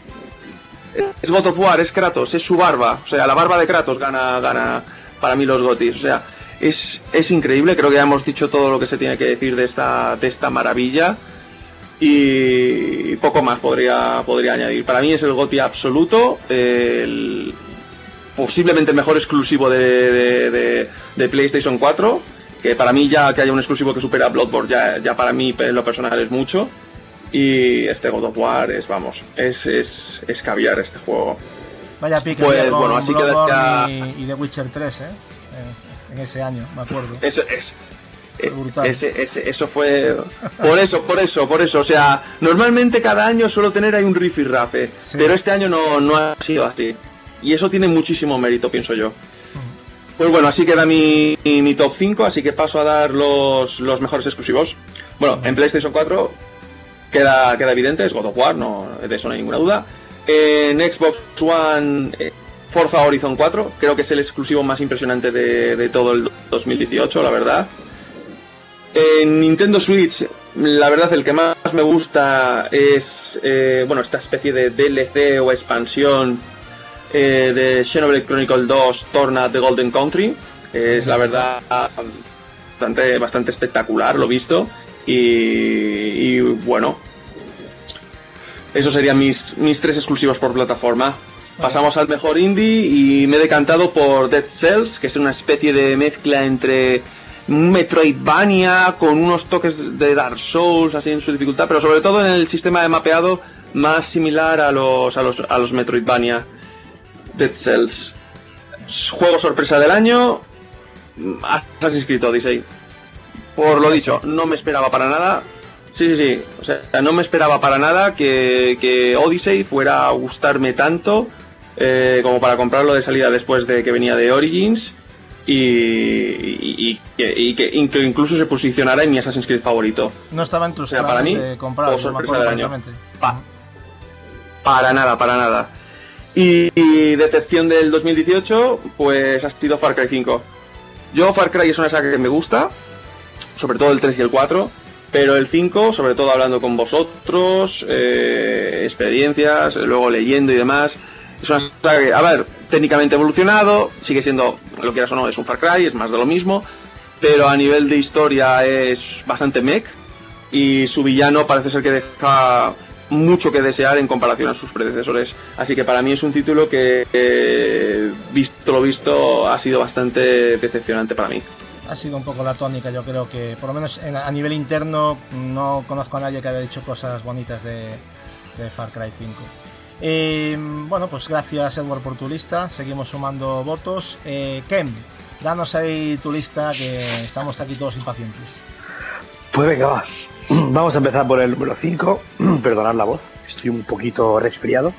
Es God of War, es Kratos, es su barba. O sea, la barba de Kratos gana, gana para mí los Gotis. O sea, es, es increíble. Creo que ya hemos dicho todo lo que se tiene que decir de esta, de esta maravilla. Y poco más podría, podría añadir. Para mí es el Goti absoluto. El, posiblemente el mejor exclusivo de, de- de- de PlayStation 4. Que para mí ya que haya un exclusivo que supera a Bloodborne, ya, ya para mí en lo personal es mucho. Y este God of War es, vamos, es, es, es caviar este juego. Vaya pique Pues, con bueno, así Bloodborne queda y, y The Witcher 3, ¿eh? En, ese año, me acuerdo. Eso es. Fue brutal. Ese, ese- eso fue. Por eso, por eso, por eso. O sea, normalmente cada año suelo tener ahí un riff y rafe. Sí. Pero este año no, no ha sido así. Y eso tiene muchísimo mérito, pienso yo. Pues bueno, así queda mi, mi top 5, así que paso a dar los, los mejores exclusivos. Bueno, en PlayStation 4 queda, queda evidente, es God of War, no, de eso no hay ninguna duda. En Xbox One, eh, Forza Horizon 4, creo que es el exclusivo más impresionante de, de todo el 2018, la verdad. En Nintendo Switch, la verdad, el que más me gusta es, eh, bueno, esta especie de DLC o expansión eh, de Xenoblade Chronicle 2 Torna the Golden Country. Es la verdad bastante, bastante espectacular, lo visto. Y, y bueno, esos serían mis, mis tres exclusivos por plataforma. Pasamos al mejor indie y me he decantado por Dead Cells, que es una especie de mezcla entre Metroidvania con unos toques de Dark Souls así en su dificultad, pero sobre todo en el sistema de mapeado más similar a los, a los, a los Metroidvania. Dead Cells. Juego sorpresa del año. Assassin's Creed Odyssey. Por lo dicho, no me esperaba para nada. Sí, sí, sí. O sea, no me esperaba para nada que, que Odyssey fuera a gustarme tanto eh, como para comprarlo de salida después de que venía de Origins y, y- y que, y que inc- incluso se posicionara en mi Assassin's Creed favorito. No estaba en tus O sea, para mí, de comprar, por yo me sorpresa acuerdo del año. perfectamente. Pa- para nada, para nada. Y, y decepción del 2018, pues ha sido Far Cry 5. Yo Far Cry es una saga que me gusta, sobre todo el 3 y el 4, pero el 5, sobre todo hablando con vosotros, eh, experiencias, luego leyendo y demás, es una saga que, a ver, técnicamente evolucionado, sigue siendo, lo quieras o no, es un Far Cry, es más de lo mismo, pero a nivel de historia es bastante mech y su villano parece ser que deja mucho que desear en comparación a sus predecesores. Así que para mí es un título que, eh, visto lo visto, ha sido bastante decepcionante para mí. Ha sido un poco la tónica, yo creo que por lo menos en- a nivel interno no conozco a nadie que haya dicho cosas bonitas de, de Far Cry 5. Eh, bueno, pues gracias Edward por tu lista, seguimos sumando votos. Eh, Ken, danos ahí tu lista que estamos aquí todos impacientes. Pues venga, va. Vamos a empezar por el número 5. Perdonad la voz, estoy un poquito resfriado.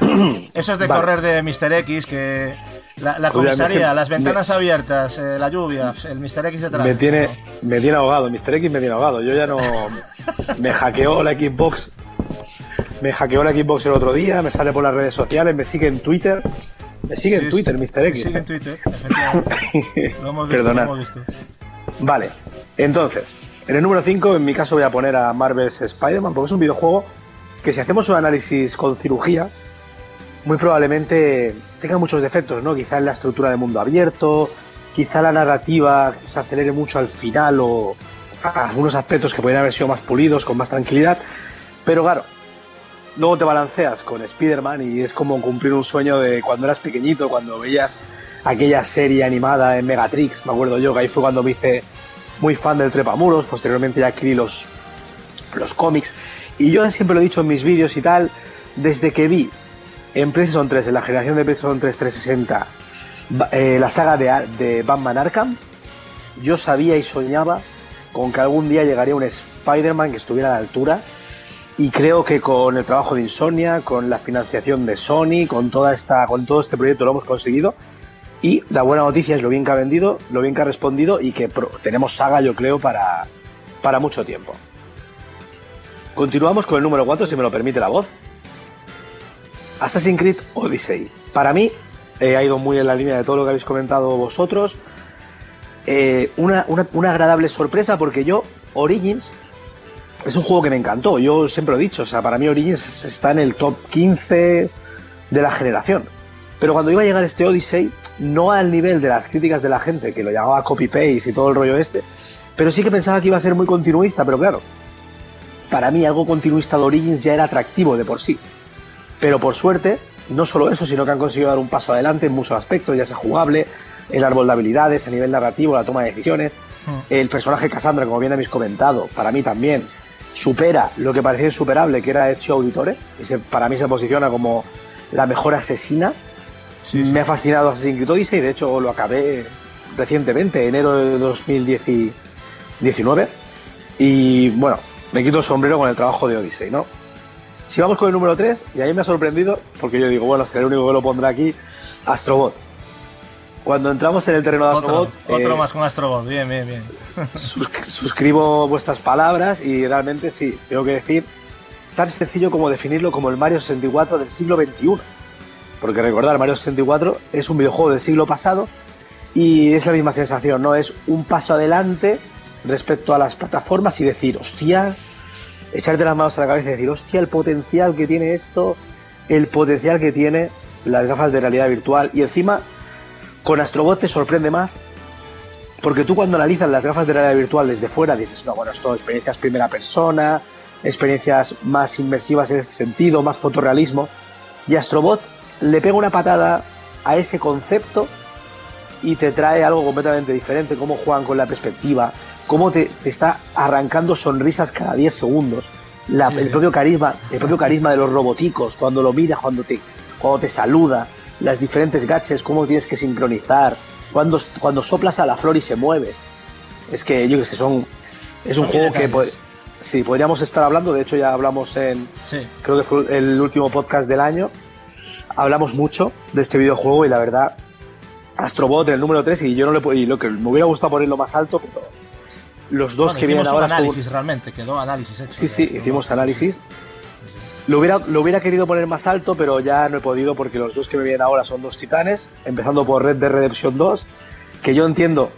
Eso es de Vale. correr de Mr. X, que la, comisaría, las ventanas abiertas, eh, la lluvia, el Mr. X detrás. Me tiene, me tiene ahogado, Mr. X me tiene ahogado. Yo ya no. Me hackeó la Xbox. Me hackeó la Xbox el otro día, me sale por las redes sociales, me sigue en Twitter. Me sigue Sí, en Twitter, sí, Mr. X. Sigue en. Twitter, efectivamente. Lo hemos visto, lo hemos visto. Vale, entonces, en el número 5, en mi caso voy a poner a Marvel's Spider-Man, porque es un videojuego que si hacemos un análisis con cirugía, muy probablemente tenga muchos defectos, ¿no? Quizá en la estructura de mundo abierto, quizá la narrativa se acelere mucho al final o algunos aspectos que podrían haber sido más pulidos, con más tranquilidad, pero claro, luego te balanceas con Spider-Man y es como cumplir un sueño de cuando eras pequeñito, cuando veías aquella serie animada en Megatrix, me acuerdo yo que ahí fue cuando me hice muy fan del Trepamuros, posteriormente ya adquirí los, los cómics, y yo siempre lo he dicho en mis vídeos y tal, desde que vi en PlayStation 3, en la generación de PlayStation 3 360, ba- eh, la saga de, de Batman Arkham, yo sabía y soñaba con que algún día llegaría un Spider-Man que estuviera a la altura y creo que con el trabajo de Insomnia, con la financiación de Sony, con toda esta, con todo este proyecto lo hemos conseguido. Y la buena noticia es lo bien que ha vendido, lo bien que ha respondido y que tenemos saga, yo creo, para, para mucho tiempo. Continuamos con el número 4, si me lo permite la voz. Assassin's Creed Odyssey. Para mí, eh, ha ido muy en la línea de todo lo que habéis comentado vosotros. Eh, una, una- una agradable sorpresa porque yo, Origins, es un juego que me encantó. Yo siempre lo he dicho, o sea, para mí Origins está en el top 15 de la generación. Pero cuando iba a llegar este Odyssey, no al nivel de las críticas de la gente, que lo llamaba copy-paste y todo el rollo este, pero sí que pensaba que iba a ser muy continuista, pero claro, para mí algo continuista de Origins ya era atractivo de por sí. Pero por suerte, no solo eso, sino que han conseguido dar un paso adelante en muchos aspectos, ya sea jugable, el árbol de habilidades, a nivel narrativo, la toma de decisiones. El personaje Cassandra, como bien habéis comentado, para mí también supera lo que parecía insuperable, que era Ezio Auditore, y se- para mí se posiciona como la mejor asesina. Me ha fascinado Assassin's Creed Odyssey, de hecho lo acabé recientemente, enero de 2019. Y bueno, me quito el sombrero con el trabajo de Odyssey, ¿no? Si vamos con el número 3, y ahí me ha sorprendido, porque yo digo, bueno, seré el único que lo pondrá aquí, Astrobot. Cuando entramos en el terreno de Otro, Astrobot, otro eh, más con Astrobot, bien, bien, bien. sus- suscribo vuestras palabras y realmente sí, tengo que decir, tan sencillo como definirlo como el Mario 64 del siglo XXI. Porque recordar, Mario 64 es un videojuego del siglo pasado y es la misma sensación, ¿no? Es un paso adelante respecto a las plataformas y decir, hostia, echarte las manos a la cabeza y decir, hostia, el potencial que tiene esto, el potencial que tiene las gafas de realidad virtual y encima con Astrobot te sorprende más porque tú cuando analizas las gafas de realidad virtual desde fuera dices, no, bueno, esto experiencias primera persona, experiencias más inmersivas en este sentido, más fotorrealismo. Y Astrobot le pega una patada a ese concepto y te trae algo completamente diferente, cómo juegan con la perspectiva, cómo te, te está arrancando sonrisas cada 10 segundos. La- Sí, el propio carisma, el propio carisma de los roboticos, cuando lo miras, cuando te, cuando te saluda, las diferentes gadgets, cómo tienes que sincronizar, cuando, cuando soplas a la flor y se mueve. Es que yo que sé, son. Es un juego que pod- sí, podríamos estar hablando, de hecho ya hablamos en, Sí. creo que fue el último podcast del año, hablamos mucho de este videojuego y la verdad, Astrobot el número 3 y yo no le puedo, y lo que me hubiera gustado ponerlo más alto, pero los dos Bueno, que vienen hicimos un ahora son- análisis realmente, quedó análisis hecho. Sí, sí, hicimos análisis. Sí. Lo hubiera, lo hubiera querido poner más alto, pero ya no he podido porque los dos que me vienen ahora son dos titanes, empezando por Red Dead Redemption 2, que yo entiendo,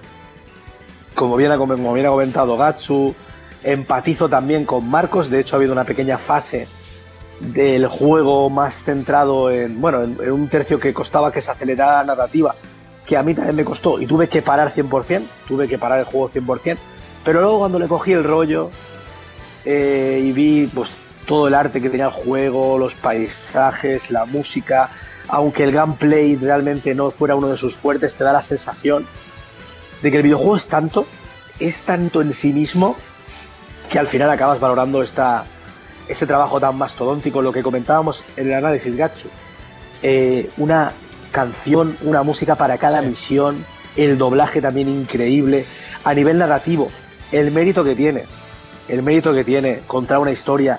como bien ha, com- como bien ha comentado Gatsu, empatizo también con Marcos, de hecho ha habido una pequeña fase del juego más centrado en, bueno, en, en un tercio que costaba que se acelerara la narrativa, que a mí también me costó y tuve que parar 100%, tuve que parar el juego 100%, pero luego cuando le cogí el rollo, eh, y vi pues todo el arte que tenía el juego, los paisajes, la música, aunque el gameplay realmente no fuera uno de sus fuertes, te da la sensación de que el videojuego es tanto, es tanto en sí mismo, que al final acabas valorando esta, este trabajo tan mastodóntico, lo que comentábamos en el análisis Gatsu. Eh, una canción, una música para cada Sí. misión, el doblaje también increíble, a nivel narrativo, el mérito que tiene, el mérito que tiene contar una historia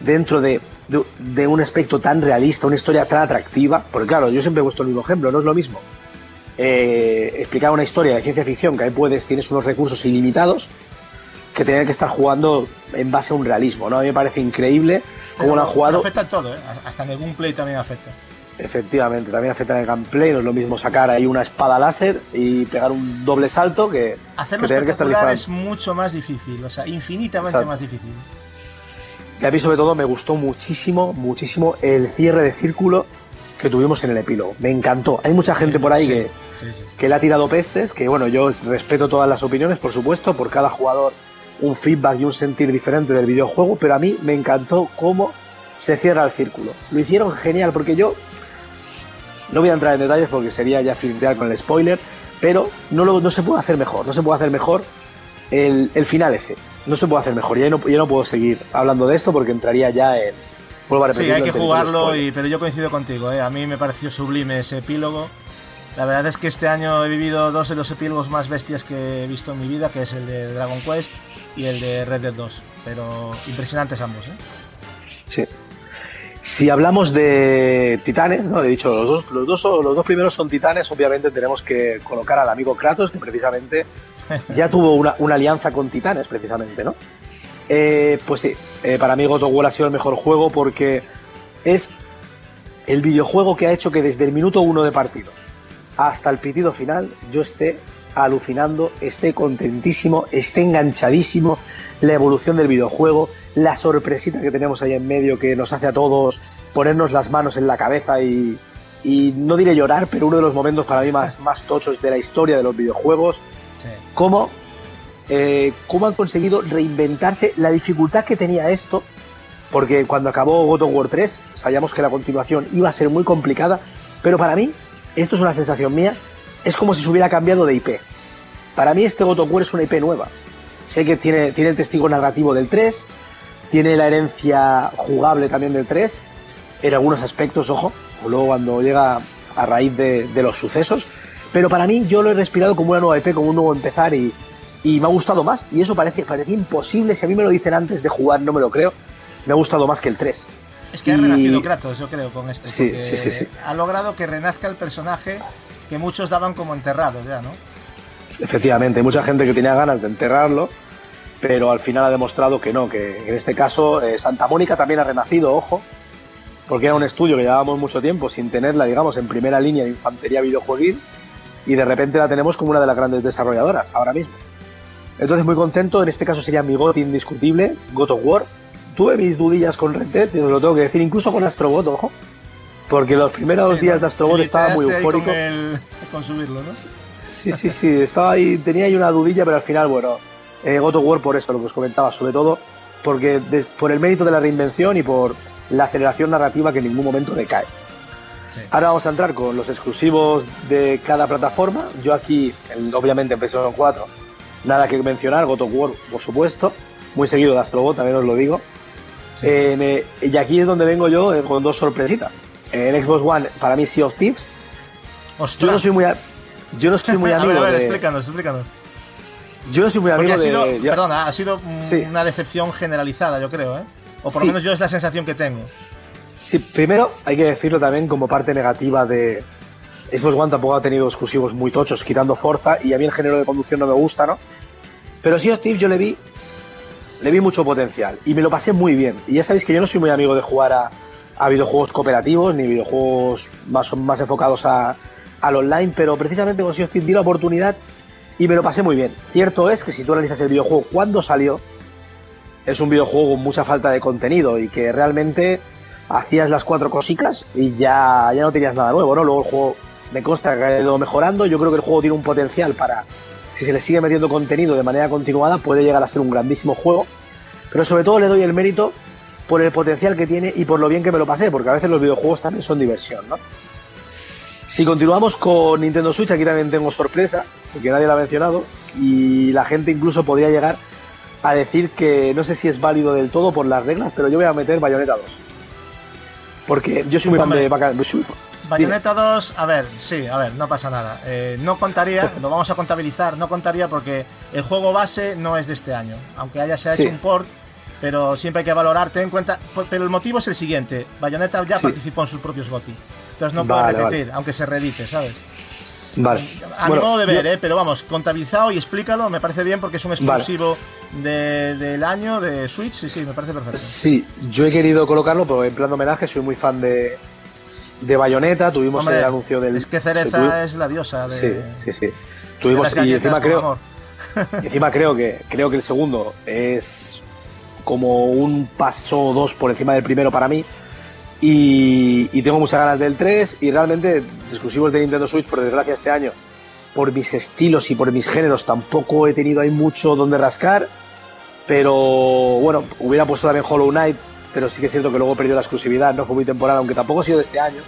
dentro de, de- de un aspecto tan realista, una historia tan atractiva, porque claro, yo siempre he puesto el mismo ejemplo, no es lo mismo eh, explicar una historia de ciencia ficción que ahí puedes, tienes unos recursos ilimitados, que tener que estar jugando en base a un realismo, ¿no? A mí me parece increíble cómo lo han jugado. Afecta en todo, ¿eh? Hasta en el gameplay también afecta. Efectivamente, también afecta en el gameplay, no es lo mismo sacar ahí una espada láser y pegar un doble salto que, Hacerlo que tener que estar disparando. es mucho más difícil, o sea, infinitamente Exacto. más difícil. Y a mí sobre todo me gustó muchísimo, muchísimo el cierre de círculo que tuvimos en el epílogo. Me encantó. Hay mucha gente por ahí Sí, que, sí, sí. que le ha tirado pestes, que bueno, yo respeto todas las opiniones, por supuesto, por cada jugador un feedback y un sentir diferente del videojuego, pero a mí me encantó cómo se cierra el círculo. Lo hicieron genial, porque yo no voy a entrar en detalles porque sería ya filtrar con el spoiler, pero no, lo, no se puede hacer mejor, no se puede hacer mejor el, el final ese. No se puede hacer mejor. Ya no, ya no puedo seguir hablando de esto porque entraría ya en... Vuelvo a Sí, hay que jugarlo, y, pero yo coincido contigo, ¿eh? a mí me pareció sublime ese epílogo. La verdad es que este año he vivido dos de los epílogos más bestias que he visto en mi vida, que es el de Dragon Quest y el de Red Dead 2. Pero impresionantes ambos. ¿eh? Sí. Si hablamos de titanes, ¿no? He dicho, los dos, los, dos, los dos primeros son titanes, obviamente tenemos que colocar al amigo Kratos, que precisamente ya tuvo una, alianza con titanes, precisamente, ¿no? Eh, pues sí, eh, para mí God of War ha sido el mejor juego porque es el videojuego que ha hecho que desde el minuto uno de partido hasta el pitido final yo esté alucinando, esté contentísimo, esté enganchadísimo, la evolución del videojuego, la sorpresita que tenemos ahí en medio que nos hace a todos ponernos las manos en la cabeza y, y no diré llorar, pero uno de los momentos para mí más, más tochos de la historia de los videojuegos, Cómo, eh, cómo han conseguido reinventarse la dificultad que tenía esto, porque cuando acabó God of War 3 sabíamos que la continuación iba a ser muy complicada, pero para mí, esto es una sensación mía, es como si se hubiera cambiado de IP. Para mí este God of War es una IP nueva. Sé que tiene, tiene el testigo narrativo del 3, tiene la herencia jugable también del 3, en algunos aspectos, ojo, o luego cuando llega a raíz de los sucesos, pero para mí yo lo he respirado como una nueva IP, como un nuevo empezar y, y me ha gustado más. Y eso parece, parece imposible, si a mí me lo dicen antes de jugar no me lo creo, me ha gustado más que el 3. Es que ha renacido Kratos, yo creo, con esto. Sí, sí, sí, sí. Ha logrado que renazca el personaje que muchos daban como enterrados ya, ¿no? Efectivamente, hay mucha gente que tenía ganas de enterrarlo, pero al final ha demostrado que no, que en este caso eh, Santa Mónica también ha renacido, ojo, porque era un estudio que llevábamos mucho tiempo sin tenerla, digamos, en primera línea de infantería videojueguil y de repente la tenemos como una de las grandes desarrolladoras ahora mismo. Entonces muy contento, en este caso sería mi GOT indiscutible, God of War. Tuve mis dudillas con Red Dead, y os lo tengo que decir, incluso con Astrobot, ojo, porque los primeros Sí, días ¿no? de Astrobot estaba muy eufórico. Con, el- con subirlo, ¿no? Sí, sí, sí, estaba ahí, tenía ahí una dudilla, pero al final, bueno, eh, God of War por eso, lo que os comentaba, sobre todo porque des- por el mérito de la reinvención y por la aceleración narrativa que en ningún momento decae. Sí. Ahora vamos a entrar con los exclusivos de cada plataforma. Yo aquí, obviamente en PlayStation 4, nada que mencionar, God of War, por supuesto, muy seguido de Astrobot, también os lo digo. Sí. Eh, y aquí es donde vengo yo eh, con dos sorpresitas. En Xbox One, para mí Sea of Thieves, yo Ostras. no soy muy, a- yo no soy muy a amigo ver, a ver, de- explícanos, explícanos. yo no soy muy amigo ha sido, de... perdona, ha sido mm, Sí. una decepción generalizada, yo creo, ¿eh? O por lo menos yo es la sensación que tengo. Sí, primero hay que decirlo también como parte negativa de Xbox One tampoco ha tenido exclusivos muy tochos, quitando Forza, y a mí el género de conducción no me gusta, ¿no? Pero of Thieves yo le vi, le vi mucho potencial y me lo pasé muy bien. Y ya sabéis que yo no soy muy amigo de jugar a, videojuegos cooperativos ni videojuegos más, más enfocados a, al online, pero precisamente con Sea of di la oportunidad y me lo pasé muy bien. Cierto es que si tú analizas el videojuego cuando salió, es un videojuego con mucha falta de contenido y que realmente hacías las cuatro cositas y ya, ya no tenías nada nuevo, ¿no? Luego el juego me consta que ha ido mejorando. Yo creo que el juego tiene un potencial para, si se le sigue metiendo contenido de manera continuada, puede llegar a ser un grandísimo juego. Pero sobre todo le doy el mérito por el potencial que tiene y por lo bien que me lo pasé, porque a veces los videojuegos también son diversión, ¿no? Si continuamos con Nintendo Switch, aquí también tengo sorpresa, porque nadie lo ha mencionado, y la gente incluso podría llegar a decir que no sé si es válido del todo por las reglas, pero yo voy a meter Bayonetta 2. Porque yo soy muy fan de Baca- soy- Bayonetta 2, a ver, sí, a ver, no pasa nada. Eh, no contaría, lo vamos a contabilizar, no contaría porque el juego base no es de este año. Aunque haya se ha Sí. hecho un port, pero siempre hay que valorar, ten en cuenta. por- Pero el motivo es el siguiente: Bayonetta ya Sí. participó en sus propios GOTI. Entonces no puede Vale, repetir, aunque se reedite, ¿sabes? Vale. A Bueno, mi modo de ver, yo- ¿eh? pero vamos, contabilizado y explícalo, me parece bien porque es un exclusivo de- del año de Switch, sí, sí, me parece perfecto. Sí, yo he querido colocarlo, pero en plan de homenaje, soy muy fan de, de Bayonetta, tuvimos Hombre, el anuncio del... es que Cereza tuvi- es la diosa de, Sí, sí, sí. de Tuvimos, y encima creo, amor. y encima creo que creo que el segundo es como un paso o dos por encima del primero para mí. Y, y tengo muchas ganas del 3 y realmente exclusivos de Nintendo Switch, por desgracia este año, por mis estilos y por mis géneros tampoco he tenido ahí mucho donde rascar. Pero bueno, hubiera puesto también Hollow Knight, pero sí que es cierto que luego perdió la exclusividad, no fue muy temporada, aunque tampoco ha sido de este año.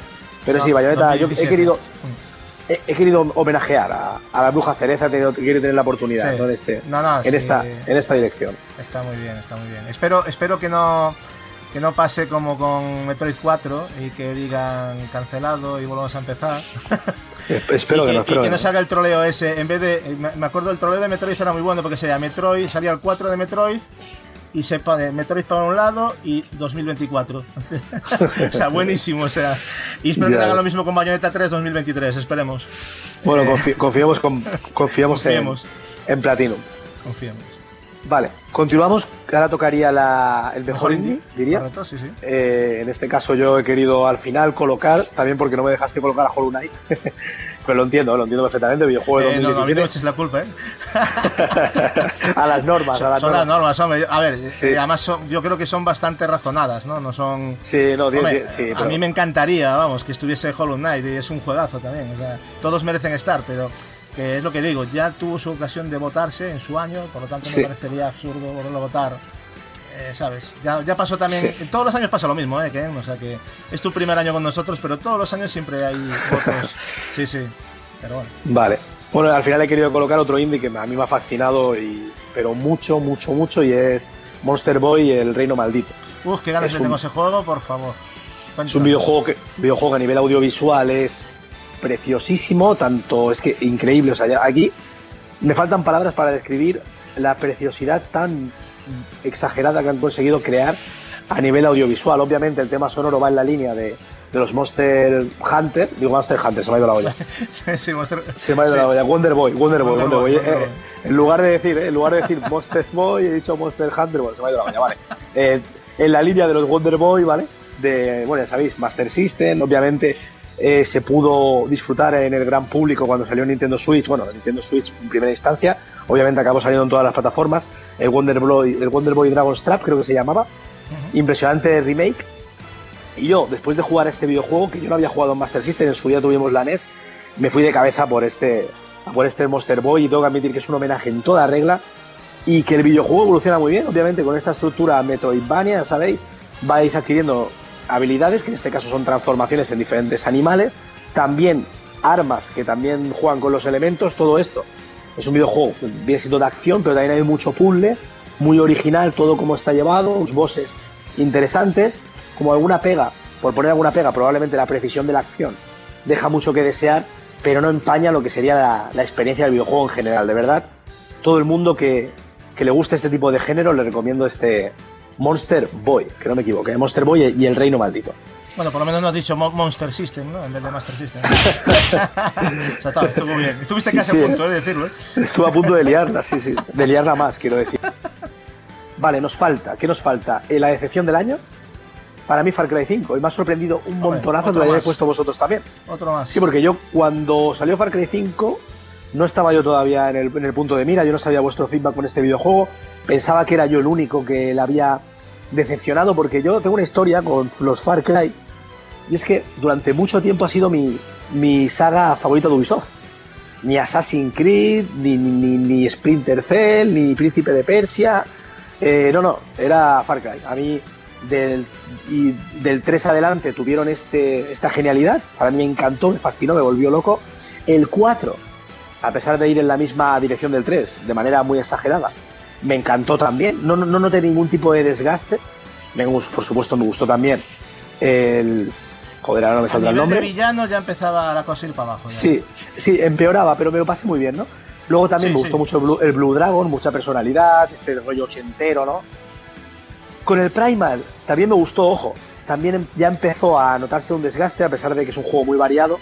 Pero No, sí, Bayonetta, yo he 2017. querido, he, he querido homenajear a, a la bruja cereza, he tenido- quiero tener la oportunidad Sí. ¿no? en, este, No, no, en, sí. esta, en esta dirección. Está muy bien, está muy bien. Espero, espero que no que no pase como con Metroid 4 y que digan cancelado y volvamos a empezar. Espero y que que, no, espero y que que no haga el troleo ese. En vez de. eh, Me acuerdo el troleo de Metroid era muy bueno porque sería Metroid, salía el 4 de Metroid y se pone Metroid para un lado y 2024. o sea, buenísimo. O sea, y espero que Ya. hagan lo mismo con Bayonetta 3 2023. Esperemos. Bueno, Eh, confi- confiemos, con- confiamos, en- Confiemos. En, Platinum. Confiemos. Vale, continuamos. Ahora tocaría la, el mejor, Mejor indie, indie, diría. correcto, sí, sí. Eh, en este caso yo he querido al final colocar, también porque no me dejaste colocar a Hollow Knight. Pero lo entiendo, lo entiendo perfectamente, videojuego de Eh, no, no, a mí no me 2017. eches la culpa, ¿eh? a las normas, a Son, las son las normas. normas, hombre. A ver, eh, además son- yo creo que son bastante razonadas, ¿no? No son... Sí, no, Hombre, tiene- sí, a pero- mí me encantaría, vamos, que estuviese Hollow Knight y es un juegazo también. O sea, todos merecen estar, pero que es lo que digo, ya tuvo su ocasión de votarse en su año, por lo tanto Sí. me parecería absurdo volverlo a votar. eh, ¿Sabes? Ya, ya pasó también. Sí. Todos los años pasa lo mismo, ¿eh? Ken? O sea que es tu primer año con nosotros, pero todos los años siempre hay votos. Sí, sí. Pero bueno. Vale. Bueno, al final he querido colocar otro indie que a mí me ha fascinado, y, pero mucho, mucho, mucho, y es Monster Boy el Reino Maldito. Uf, qué ganas le tengo ese juego, por favor. Es un videojuego que, videojuego que a nivel audiovisual es preciosísimo, tanto es que increíble. O sea, aquí me faltan palabras para describir la preciosidad tan exagerada que han conseguido crear a nivel audiovisual. Obviamente el tema sonoro va en la línea de, de los Monster Hunter, digo Monster Hunter, se me ha ido la olla. sí, Monster- Se me ha ido sí. la olla. Wonder Boy, Wonder Boy, Wonder Wonder Boy, Boy. Wonder Eh, Boy. en lugar de decir, eh, en lugar de decir Monster Boy, he dicho Monster Hunter, bueno, se me ha ido la olla, vale. Eh, en la línea de los Wonder Boy, ¿vale? De, bueno, ya sabéis, Master System, obviamente eh, se pudo disfrutar en el gran público cuando salió Nintendo Switch, bueno, Nintendo Switch en primera instancia, obviamente acabó saliendo en todas las plataformas, el Wonder Boy, el Wonder Boy Dragon's Trap creo que se llamaba, impresionante remake, y yo, después de jugar este videojuego, que yo no había jugado en Master System, en su día tuvimos la NES, me fui de cabeza por este, por este Monster Boy. Y tengo que admitir que es un homenaje en toda regla y que el videojuego evoluciona muy bien, obviamente con esta estructura Metroidvania, sabéis, vais adquiriendo habilidades, que en este caso son transformaciones en diferentes animales, también armas que también juegan con los elementos, todo esto. Es un videojuego bien siendo de acción, pero también hay mucho puzzle, muy original todo como está llevado, unos bosses interesantes, como alguna pega, por poner alguna pega, probablemente la precisión de la acción deja mucho que desear, pero no empaña lo que sería la, la experiencia del videojuego en general, de verdad. Todo el mundo que, que le guste este tipo de género le recomiendo este Monster Boy, que no me equivoque, Monster Boy y el Reino Maldito. Bueno, por lo menos no has dicho Mo- Monster System, ¿no? En vez de Master System. o sea, está, estuvo bien. Estuviste Sí, casi sí, a punto de decirlo, ¿eh? Estuve a punto de liarla, sí, sí, de liarla más, quiero decir. Vale, nos falta, ¿qué nos falta? ¿En la decepción del año? Para mí Far Cry 5, y me ha sorprendido un Hombre, montonazo que lo hayáis puesto vosotros también. Otro más. Sí, porque yo cuando salió Far Cry 5 no estaba yo todavía en el, en el punto de mira, yo no sabía vuestro feedback con este videojuego, pensaba que era yo el único que le había decepcionado porque yo tengo una historia con los Far Cry y es que durante mucho tiempo ha sido mi, mi saga favorita de Ubisoft. Ni Assassin's Creed, ni, ni, ni Splinter Cell, ni Príncipe de Persia. Eh, no, no, era Far Cry. A mí del, y del 3 adelante tuvieron este, esta genialidad. Para mí me encantó, me fascinó, me volvió loco. El 4, a pesar de ir en la misma dirección del 3, de manera muy exagerada, me encantó también. No, no, no noté ningún tipo de desgaste. Me por supuesto, me gustó también el. Joder, ahora no me A saldrá el nivel de nombre. villano ya empezaba la cosa a ir para abajo. ya. Sí, sí, empeoraba, pero me lo pasé muy bien, ¿no? Luego también Sí, me gustó sí. mucho el Blue, el Blue Dragon, mucha personalidad, este rollo ochentero, ¿no? Con el Primal también me gustó, ojo, también em- ya empezó a notarse un desgaste, a pesar de que es un juego muy variado,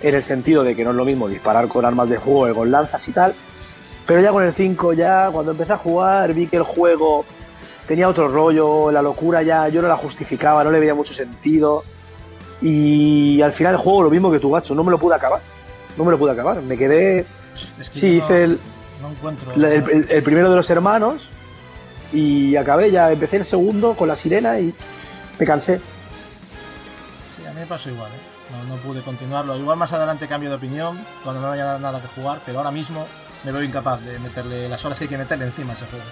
en el sentido de que no es lo mismo disparar con armas de fuego que con lanzas y tal. Pero ya con el 5, ya cuando empecé a jugar, vi que el juego tenía otro rollo, la locura ya yo no la justificaba, no le veía mucho sentido. Y al final el juego, lo mismo que tu gacho, no me lo pude acabar. No me lo pude acabar. Me quedé. Es que Sí, no- hice el, No encuentro. la- el- el- el primero de los hermanos y acabé, ya empecé el segundo con la sirena y me cansé. Sí, a mí me pasó igual, ¿eh? no, no pude continuarlo. Igual más adelante cambio de opinión, cuando no haya nada que jugar, pero ahora mismo me veo incapaz de meterle las horas que hay que meterle encima a ese juego.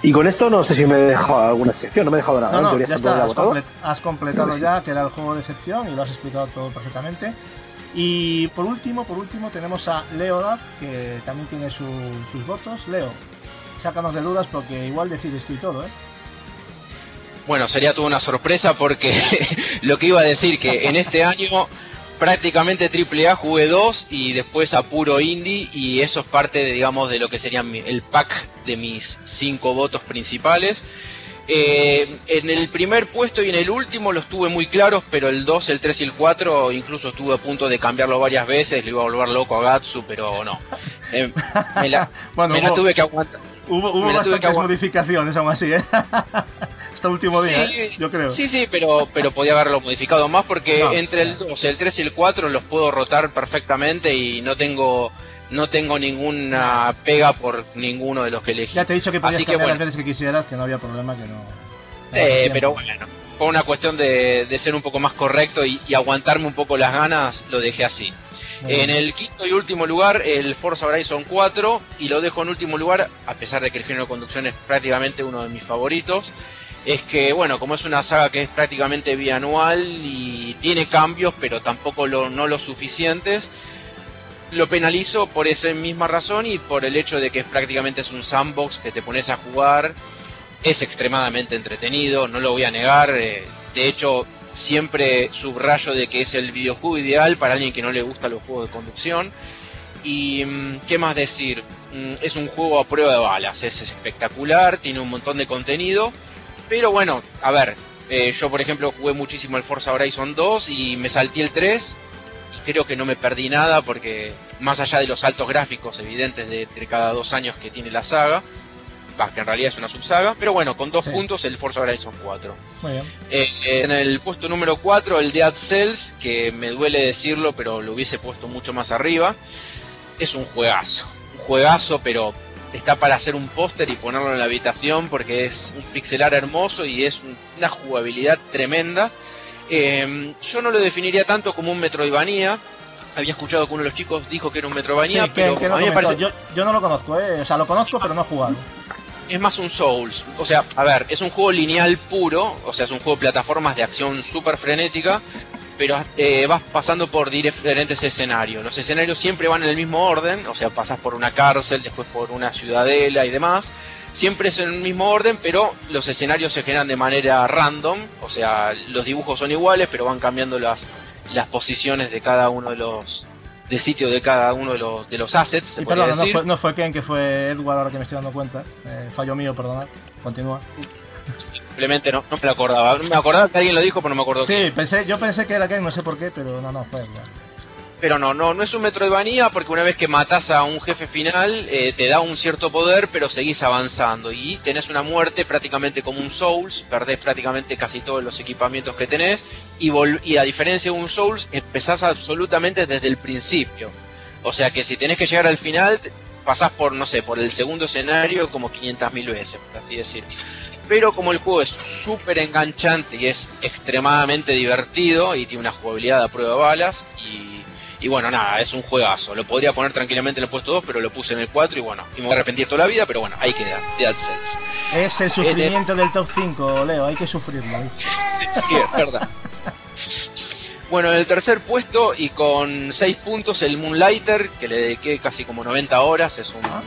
Y con esto no sé si me he dejado alguna sección, no me he dejado nada. No, En no, ya está has, agotado. comple- has completado sí. ya que era el juego de excepción y lo has explicado todo perfectamente. Y por último, por último tenemos a Leo que también tiene su- sus votos. Leo, sácanos de dudas porque igual decides tú y todo, ¿eh? Bueno, sería toda una sorpresa porque lo que iba a decir que en este año prácticamente AAA jugué dos y después a puro indie y eso es parte de, digamos, de lo que sería mi- el pack de mis cinco votos principales. Eh, en el primer puesto y en el último los tuve muy claros, pero el 2, el 3 y el 4 incluso estuve a punto de cambiarlo varias veces, le iba a volver loco a Gatsu, pero no. Eh, me la, Bueno, me la hubo- tuve que aguantar. Hubo, hubo que bastantes modificaciones aún así, ¿eh? Hasta último día, Sí, ¿eh? yo creo. Sí, sí, pero, pero podía haberlo modificado más porque No, entre el 2, el 3 y el 4 los puedo rotar perfectamente y no tengo no tengo ninguna pega por ninguno de los que elegí. Ya te he dicho que podías Así que cambiar bueno, las veces que quisieras, que no había problema, que no... tiempo. pero bueno, por una cuestión de, de ser un poco más correcto y, y aguantarme un poco las ganas, lo dejé así. En el quinto y último lugar, el Forza Horizon 4, y lo dejo en último lugar, a pesar de que el género de conducción es prácticamente uno de mis favoritos. Es que, bueno, como es una saga que es prácticamente bianual y tiene cambios, pero tampoco lo, no los suficientes, lo penalizo por esa misma razón y por el hecho de que prácticamente es un sandbox que te pones a jugar. Es extremadamente entretenido, no lo voy a negar. eh, de hecho, siempre subrayo de que es el videojuego ideal para alguien que no le gusta los juegos de conducción. Y mm, qué más decir, Mm, es un juego a prueba de balas, es espectacular, tiene un montón de contenido, pero bueno, a ver, eh, yo por ejemplo jugué muchísimo el Forza Horizon 2 y me salté el 3 y creo que no me perdí nada porque más allá de los saltos gráficos evidentes de entre cada dos años que tiene la saga, que en realidad es una subsaga, pero bueno, con dos Sí. puntos el Forza Horizon 4. Muy bien. Eh, eh, en el puesto número 4, el Dead Cells, que me duele decirlo, pero lo hubiese puesto mucho más arriba. Es un juegazo. Un juegazo, pero está para hacer un póster y ponerlo en la habitación porque es un pixelar hermoso y es un- una jugabilidad tremenda. Eh, yo no lo definiría tanto como un Metroidvania. Había escuchado que uno de los chicos dijo que era un Metroidvania, Sí, pero que a mí me parece yo, yo no lo conozco, ¿eh? O sea, lo conozco, pero no he jugado. Es más un Souls. O sea, a ver, es un juego lineal puro, o sea, es un juego de plataformas de acción súper frenética, pero eh, vas pasando por diferentes escenarios. Los escenarios siempre van en el mismo orden, o sea, pasas por una cárcel, después por una ciudadela y demás. Siempre es en el mismo orden, pero los escenarios se generan de manera random, o sea, los dibujos son iguales, pero van cambiando las, las posiciones de cada uno de los de sitio de cada uno de los, de los assets, se Y perdón, no fue, no fue Ken, que fue Edward, ahora que me estoy dando cuenta. Eh, fallo mío, perdonad. Continúa. Simplemente no, no me lo acordaba. Me acordaba que alguien lo dijo, pero no me acuerdo. Sí, pensé, yo pensé que era Ken, no sé por qué, pero no, no, fue Edward. Pero no, no, no es un Metroidvania porque una vez que matas a un jefe final eh, te da un cierto poder, pero seguís avanzando y tenés una muerte prácticamente como un Souls, perdés prácticamente casi todos los equipamientos que tenés y, y a diferencia de un Souls empezás absolutamente desde el principio. O sea que si tenés que llegar al final pasás por, no sé, por el segundo escenario como 500.000 veces, por así decir. Pero como el juego es súper enganchante y es extremadamente divertido y tiene una jugabilidad a prueba de balas y Y bueno, nada, es un juegazo. Lo podría poner tranquilamente en el puesto 2, pero lo puse en el 4 y bueno, y me voy a arrepentir toda la vida, pero bueno, ahí queda. Dead Cells. Es el sufrimiento del top 5, Leo, hay que sufrirlo. Sí, es verdad. Bueno, en el tercer puesto y con 6 puntos el Moonlighter, que le dediqué casi como 90 horas, es un Ah.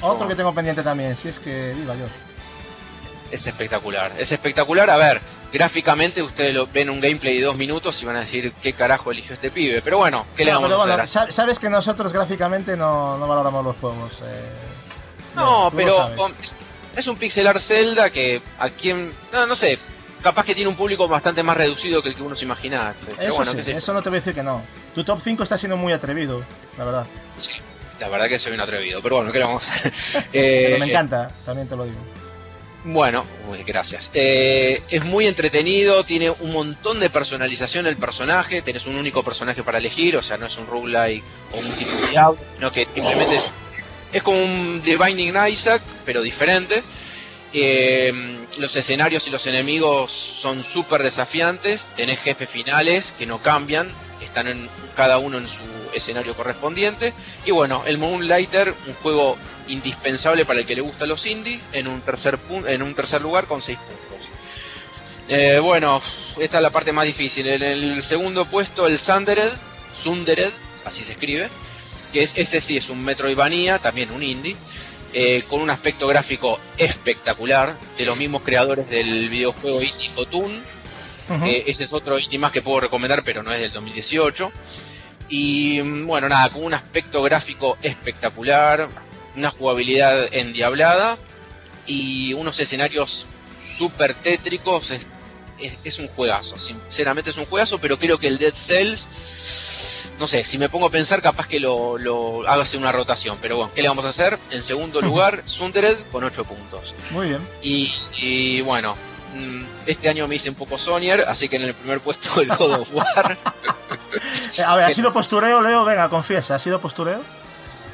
Otro que tengo pendiente también, si es que viva yo. Es espectacular, es espectacular. A ver, gráficamente ustedes lo ven un gameplay de dos minutos y van a decir qué carajo eligió este pibe. Pero bueno, ¿qué le vamos pero a bueno, hacer? sa- sabes que nosotros gráficamente no, no valoramos los juegos. eh, No, pero es, un pixelar Zelda que a quien. No, no sé, capaz que tiene un público bastante más reducido que el que uno se imaginaba. Pero Eso bueno, sí, eso no te voy a decir que no. Tu top 5 está siendo muy atrevido, la verdad. Sí, la verdad que soy un atrevido. Pero bueno, ¿qué le vamos a hacer? Pero Eh, me encanta, también te lo digo. Bueno, gracias. Eh, es muy entretenido, tiene un montón de personalización el personaje, tenés un único personaje para elegir, o sea, no es un roguelike o un tipo de diablo, sino que simplemente es, es como un The Binding Isaac, pero diferente. Eh, los escenarios y los enemigos son súper desafiantes, tenés jefes finales que no cambian, están en, cada uno en su escenario correspondiente. Y bueno, el Moonlighter, un juego indispensable para el que le gusta los indie, en un tercer, en un tercer lugar con 6 puntos. Eh, bueno, esta es la parte más difícil. En el segundo puesto, el Sundered, Sundered, así se escribe, que es este sí es un Metroidvania, también un indie, eh, con un aspecto gráfico espectacular, de los mismos creadores del videojuego indie Jotun, Ujú. que ese es otro indie más que puedo recomendar, pero no es del 2018. Y bueno, nada, con un aspecto gráfico espectacular, una jugabilidad endiablada y unos escenarios súper tétricos. Es, es- es un juegazo, sinceramente es un juegazo, pero creo que el Dead Cells, no sé, si me pongo a pensar, capaz que lo, lo haga una rotación. Pero bueno, ¿qué le vamos a hacer? En segundo lugar, Sundered con 8 puntos. Muy bien. Y, y bueno, mm, este año me hice un poco Sonier, así que en el primer puesto el God of War. Eh, a ver, ¿ha sido postureo, Leo? Venga, confiesa, ¿ha sido postureo?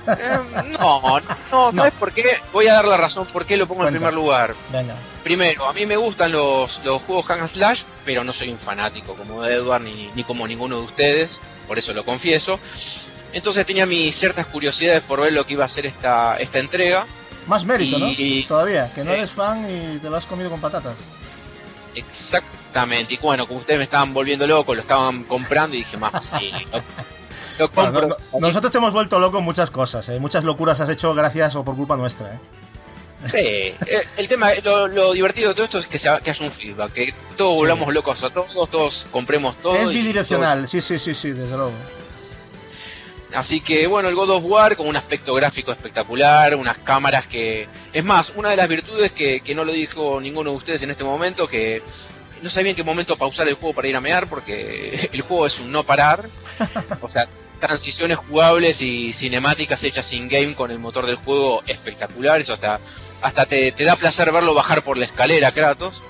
Eh, no, no, no, ¿sabes por qué? Voy a dar la razón por qué lo pongo en primer lugar. Venga. Primero, a mí me gustan los, los juegos hack and slash, pero no soy un fanático como Edward ni, ni como ninguno de ustedes, por eso lo confieso. Entonces tenía mis ciertas curiosidades por ver lo que iba a ser esta, esta entrega. Más mérito, Y- ¿no? Todavía, que no eh. eres fan y te lo has comido con patatas. Exactamente. Y bueno, como ustedes me estaban volviendo loco, lo estaban comprando y dije, más, sí, lo, compro. no- no- nosotros te hemos vuelto loco en muchas cosas, ¿eh? Muchas locuras has hecho gracias o por culpa nuestra, ¿eh? Sí, eh, el tema, lo, lo divertido de todo esto es que, que haya un feedback, que todos Sí. volvamos locos a todos, todos compremos todo. es bidireccional, sí, sí, sí, sí, desde luego. Así que bueno, el God of War con un aspecto gráfico espectacular, unas cámaras que... Es más, una de las virtudes que, que no lo dijo ninguno de ustedes en este momento, que no sabía en qué momento pausar el juego para ir a mear, porque el juego es un no parar. O sea, transiciones jugables y cinemáticas hechas in-game con el motor del juego espectaculares, hasta, hasta te, te da placer verlo bajar por la escalera, Kratos.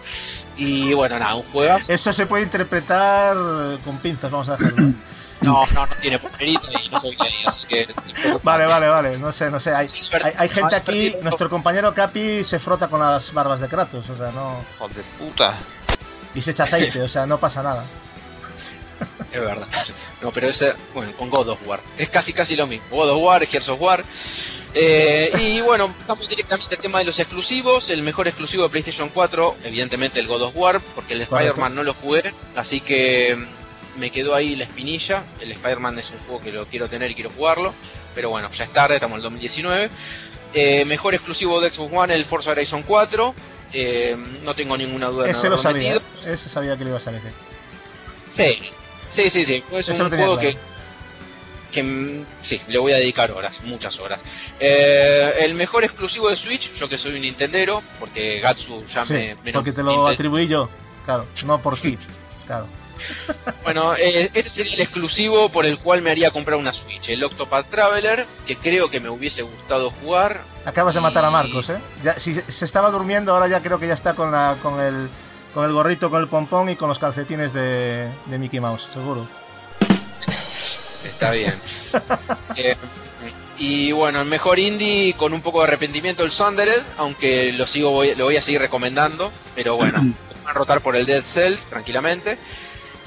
Y bueno, nada, un juegazo. Eso se puede interpretar con pinzas, vamos a hacerlo. No, no, no tiene ponerita y no soy gay, así que... Vale, vale, vale, no sé, no sé. Hay, hay, hay gente aquí, nuestro compañero Capi se frota con las barbas de Kratos, o sea, no. Joder de puta. Y se echa aceite, o sea, no pasa nada. Es verdad. No, pero ese, bueno, con God of War. Es casi casi lo mismo. God of War, Gears of War. Eh, y bueno, vamos directamente al tema de los exclusivos. El mejor exclusivo de PlayStation 4, evidentemente el God of War, porque el. Spider-Man no lo jugué. Así que mm, me quedó ahí la espinilla. El Spider-Man es un juego que lo quiero tener y quiero jugarlo. Pero bueno, ya es tarde, estamos en el 2019. Eh, mejor exclusivo de Xbox One, el Forza Horizon 4. Eh, no tengo ninguna duda Ese lo sabía, metido. ese sabía que lo ibas a elegir. Sí, sí, sí, sí. Es Eso un juego claro. que, que mm, sí, le voy a dedicar horas, muchas horas. Eh, el mejor exclusivo de Switch, yo que soy un Nintendero, porque Gatsu ya Sí, me, me porque te lo atribuí yo, claro, no por ti, claro. Bueno, eh, este sería el exclusivo por el cual me haría comprar una Switch, el Octopath Traveler, que creo que me hubiese gustado jugar. Acabas de matar a Marcos, ¿eh? Ya, si se estaba durmiendo, ahora ya creo que ya está con, la, con, el, con el gorrito, con el pompón y con los calcetines de, de Mickey Mouse, seguro. Está bien. Eh, y bueno, el mejor indie con un poco de arrepentimiento el Sundered, aunque lo sigo voy- lo voy a seguir recomendando, pero bueno, van a rotar por el Dead Cells tranquilamente.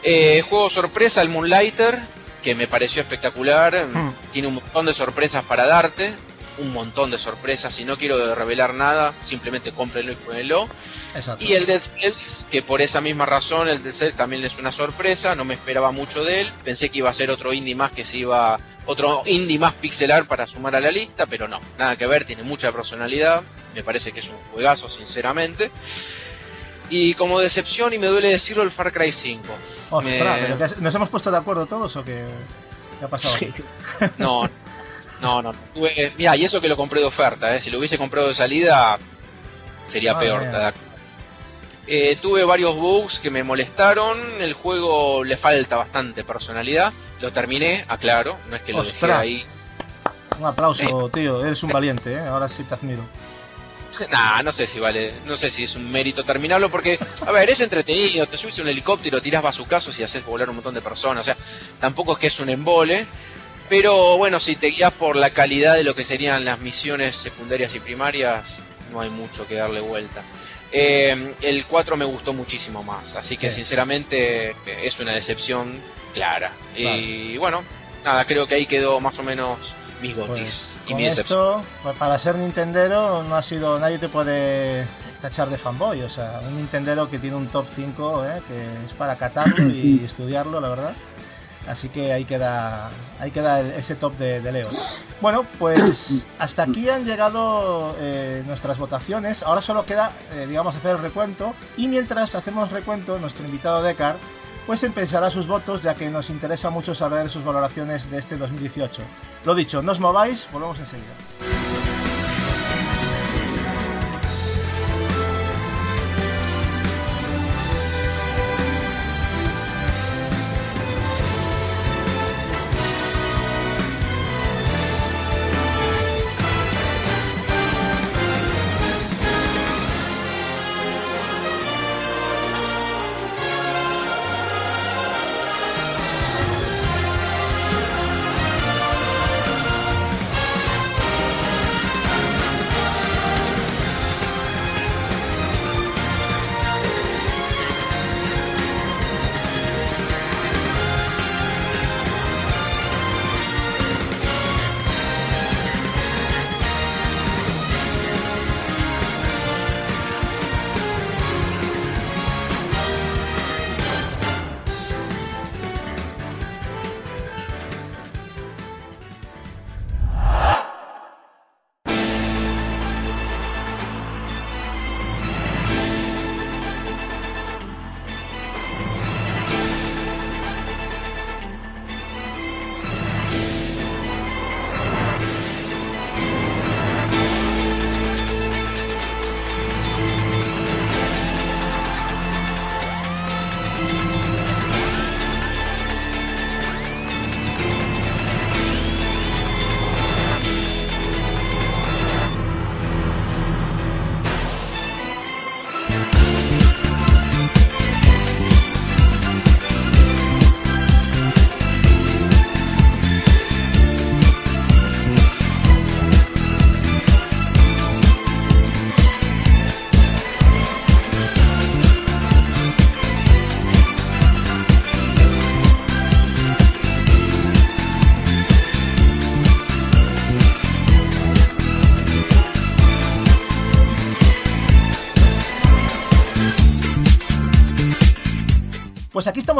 Eh, juego sorpresa el Moonlighter, que me pareció espectacular. Hmm. Tiene un montón de sorpresas para darte. Un montón de sorpresas. Y no quiero revelar nada, simplemente cómprenlo y. Exacto. Y el Dead Cells, que por esa misma razón el Dead Cells también es una sorpresa, no me esperaba mucho de él. Pensé que iba a ser otro indie más que se iba. Otro indie más pixelar para sumar a la lista, pero no, nada que ver, tiene mucha personalidad. Me parece que es un juegazo, sinceramente. Y como decepción, y me duele decirlo, el Far Cry 5. Ostras, Me- ¿pero ¿nos hemos puesto de acuerdo todos o qué, qué ha pasado? aquí? No, no, no. Tuve- Mira, y eso que lo compré de oferta, ¿eh? si lo hubiese comprado de salida, sería peor. Eh, tuve varios bugs que me molestaron. El juego le falta bastante personalidad. Lo terminé, aclaro, no es que lo dejé Ostras. ahí. Un aplauso, tío. Eres un valiente, ¿eh? Ahora sí te admiro. Nah, no sé si vale, no sé si es un mérito terminarlo porque, a ver, es entretenido, te subes a un helicóptero, tirás bazucazos y haces volar un montón de personas, o sea, tampoco es que es un embole, pero bueno, si te guías por la calidad de lo que serían las misiones secundarias y primarias, no hay mucho que darle vuelta. Eh, el 4 me gustó muchísimo más, así que Sí. sinceramente eh, es una decepción clara. Y bueno, nada, creo que ahí quedó más o menos mis gotis Pues y con esto, pues, para ser Nintendero, no ha sido. Nadie te puede tachar de fanboy. O sea, un Nintendero que tiene un top 5, ¿eh? que es para catarlo y estudiarlo, la verdad. Así que ahí queda, ahí queda ese top de, de Leo. Bueno, pues hasta aquí han llegado eh, nuestras votaciones. Ahora solo queda, eh, digamos, hacer el recuento. Y mientras hacemos recuento, nuestro invitado Decar, pues empezará sus votos, ya que nos interesa mucho saber sus valoraciones de este 2018. Lo dicho, no os mováis, volvemos enseguida.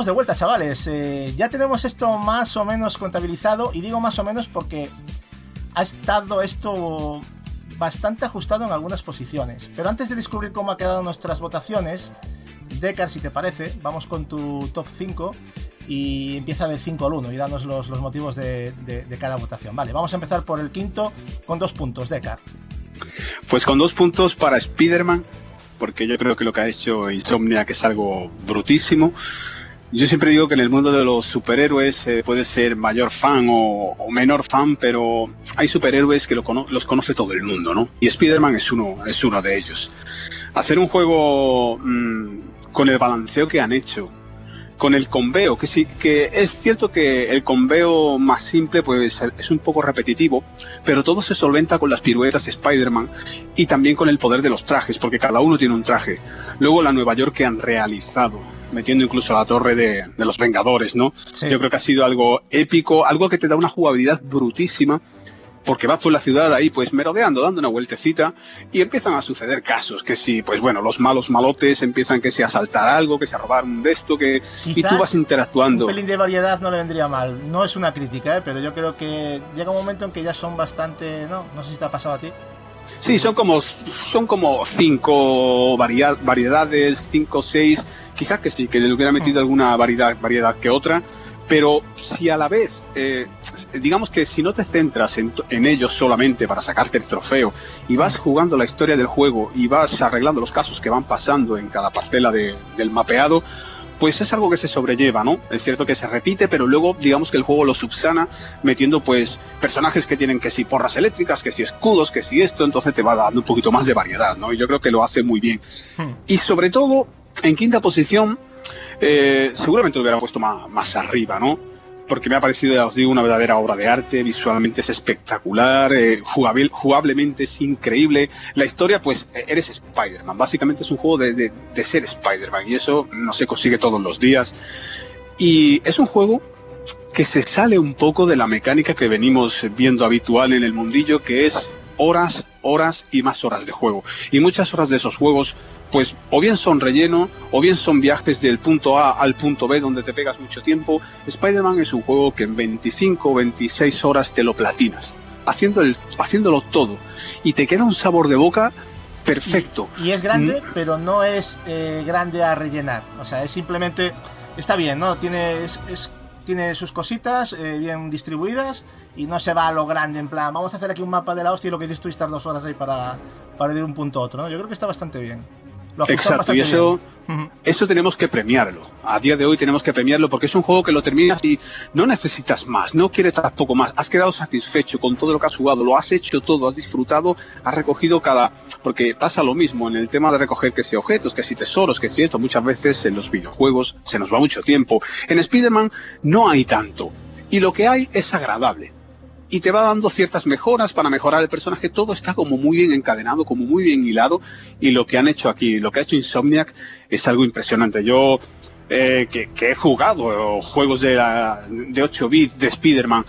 De vuelta, chavales. Eh, ya tenemos esto más o menos contabilizado y digo más o menos porque ha estado esto bastante ajustado en algunas posiciones. Pero antes de descubrir cómo han quedado nuestras votaciones, Decar, si te parece, vamos con tu top 5 y empieza del 5 al 1 y danos los, motivos de, cada votación. Vale, vamos a empezar por el quinto con dos puntos, Decar. Pues con dos puntos para Spider-Man, porque yo creo que lo que ha hecho Insomniac es algo brutísimo. Yo siempre digo que en el mundo de los superhéroes eh, puede ser mayor fan o, menor fan, pero hay superhéroes que lo los conoce todo el mundo, ¿no? Y Spider-Man es uno, es uno de ellos. Hacer un juego mm, con el balanceo que han hecho, con el conveo, que sí, que es cierto que el conveo más simple pues es un poco repetitivo, pero todo se solventa con las piruetas de Spider-Man y también con el poder de los trajes, porque cada uno tiene un traje. Luego la Nueva York que han realizado, metiendo incluso la torre de, de los Vengadores, ¿no? Sí. Yo creo que ha sido algo épico, algo que te da una jugabilidad brutísima, porque vas por la ciudad ahí pues merodeando, dando una vueltecita y empiezan a suceder casos, que si, pues bueno, los malos malotes empiezan que si a saltar algo, que si a robar un de esto, que... y tú vas interactuando. Un pelín de variedad no le vendría mal. No es una crítica, ¿eh? pero yo creo que llega un momento en que ya son bastante. No, no sé si te ha pasado a ti. Sí, son como, son como cinco variedades, cinco o seis, quizás que sí, que le hubiera metido alguna variedad, variedad que otra, pero si a la vez, eh, digamos que si no te centras en, en ellos solamente para sacarte el trofeo y vas jugando la historia del juego y vas arreglando los casos que van pasando en cada parcela de- del mapeado, pues es algo que se sobrelleva, ¿no? Es cierto que se repite, pero luego digamos que el juego lo subsana metiendo pues personajes que tienen que si porras eléctricas, que si escudos, que si esto, entonces te va dando un poquito más de variedad, ¿no? Y yo creo que lo hace muy bien. Y sobre todo, en quinta posición, eh, seguramente lo hubiera puesto más, más arriba, ¿no? Porque me ha parecido, ya os digo, una verdadera obra de arte, visualmente es espectacular, eh, jugablemente es increíble. La historia, pues, eh, eres Spider-Man. Básicamente es un juego de, de- de ser Spider-Man y eso no se consigue todos los días. Y es un juego que se sale un poco de la mecánica que venimos viendo habitual en el mundillo, que es horas, horas y más horas de juego. Y muchas horas de esos juegos, pues o bien son relleno, o bien son viajes del punto A al punto B donde te pegas mucho tiempo. Spider-Man es un juego que en 25 o 26 horas te lo platinas, haciendo el, haciéndolo todo. Y te queda un sabor de boca perfecto. Y es grande, pero no es eh, grande a rellenar. O sea, es simplemente. Está bien, ¿no? Tiene, es- es- tiene sus cositas eh, bien distribuidas y no se va a lo grande, en plan, vamos a hacer aquí un mapa de la hostia y lo que dices tú y estar dos horas ahí para, para ir de un punto a otro, ¿no? Yo creo que está bastante bien. Lo Exacto, y eso, bien. Eso tenemos que premiarlo. A día de hoy tenemos que premiarlo porque es un juego que lo terminas y no necesitas más, no quieres tampoco más. Has quedado satisfecho con todo lo que has jugado, lo has hecho todo, has disfrutado, has recogido cada. Porque pasa lo mismo en el tema de recoger que si objetos, que si tesoros, que si esto. Muchas veces en los videojuegos se nos va mucho tiempo. En Spider-Man no hay tanto. Y lo que hay es agradable y te va dando ciertas mejoras para mejorar el personaje. Todo está como muy bien encadenado, como muy bien hilado. Y lo que han hecho aquí, lo que ha hecho Insomniac, es algo impresionante. Yo, eh, que, que he jugado eh, juegos de, la- de 8 bits de Spider-Man,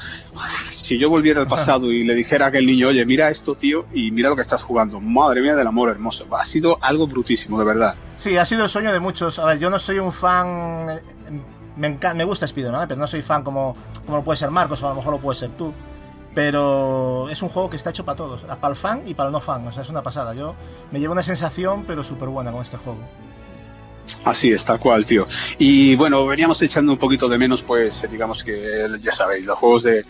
si yo volviera al pasado y le dijera a aquel niño, oye, mira esto, tío, y mira lo que estás jugando, madre mía del amor hermoso, ha sido algo brutísimo, de verdad. Sí, ha sido el sueño de muchos. A ver, yo no soy un fan. eh, Me, enca- me gusta Spider-Man, ¿eh? pero no soy fan como, como lo puede ser Marcos o a lo mejor lo puede ser tú. Pero es un juego que está hecho para todos, para el fan y para el no fan. O sea, es una pasada. Yo me llevo una sensación, pero súper buena con este juego. Así es, tal cual, tío. Y bueno, veníamos echando un poquito de menos, pues, eh, digamos que, ya sabéis, los juegos de,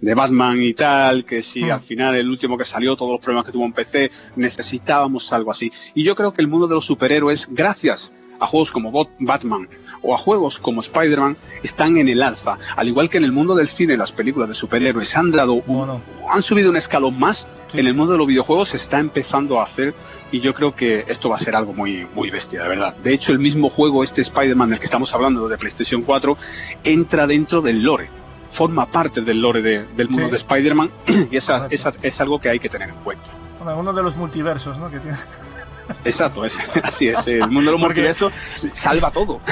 de Batman y tal, que si Hmm. al final el último que salió, todos los problemas que tuvo en PC, necesitábamos algo así. Y yo creo que el mundo de los superhéroes, gracias a juegos como Bot- Batman o a juegos como Spider-Man, están en el alza. Al igual que en el mundo del cine, las películas de superhéroes han dado un- Bueno. han subido un escalón más. Sí, en el mundo de los videojuegos se está empezando a hacer y yo creo que esto va a ser algo muy, muy bestia, de verdad. De hecho, el mismo juego, este Spider-Man del que estamos hablando de PlayStation 4, entra dentro del lore. Forma parte del lore de- del mundo Sí. de Spider-Man y esa, esa- es algo que hay que tener en cuenta. Bueno, uno de los multiversos, ¿no? Que tiene. Exacto, es, así es. El mundo de los Porque- multiversos salva todo.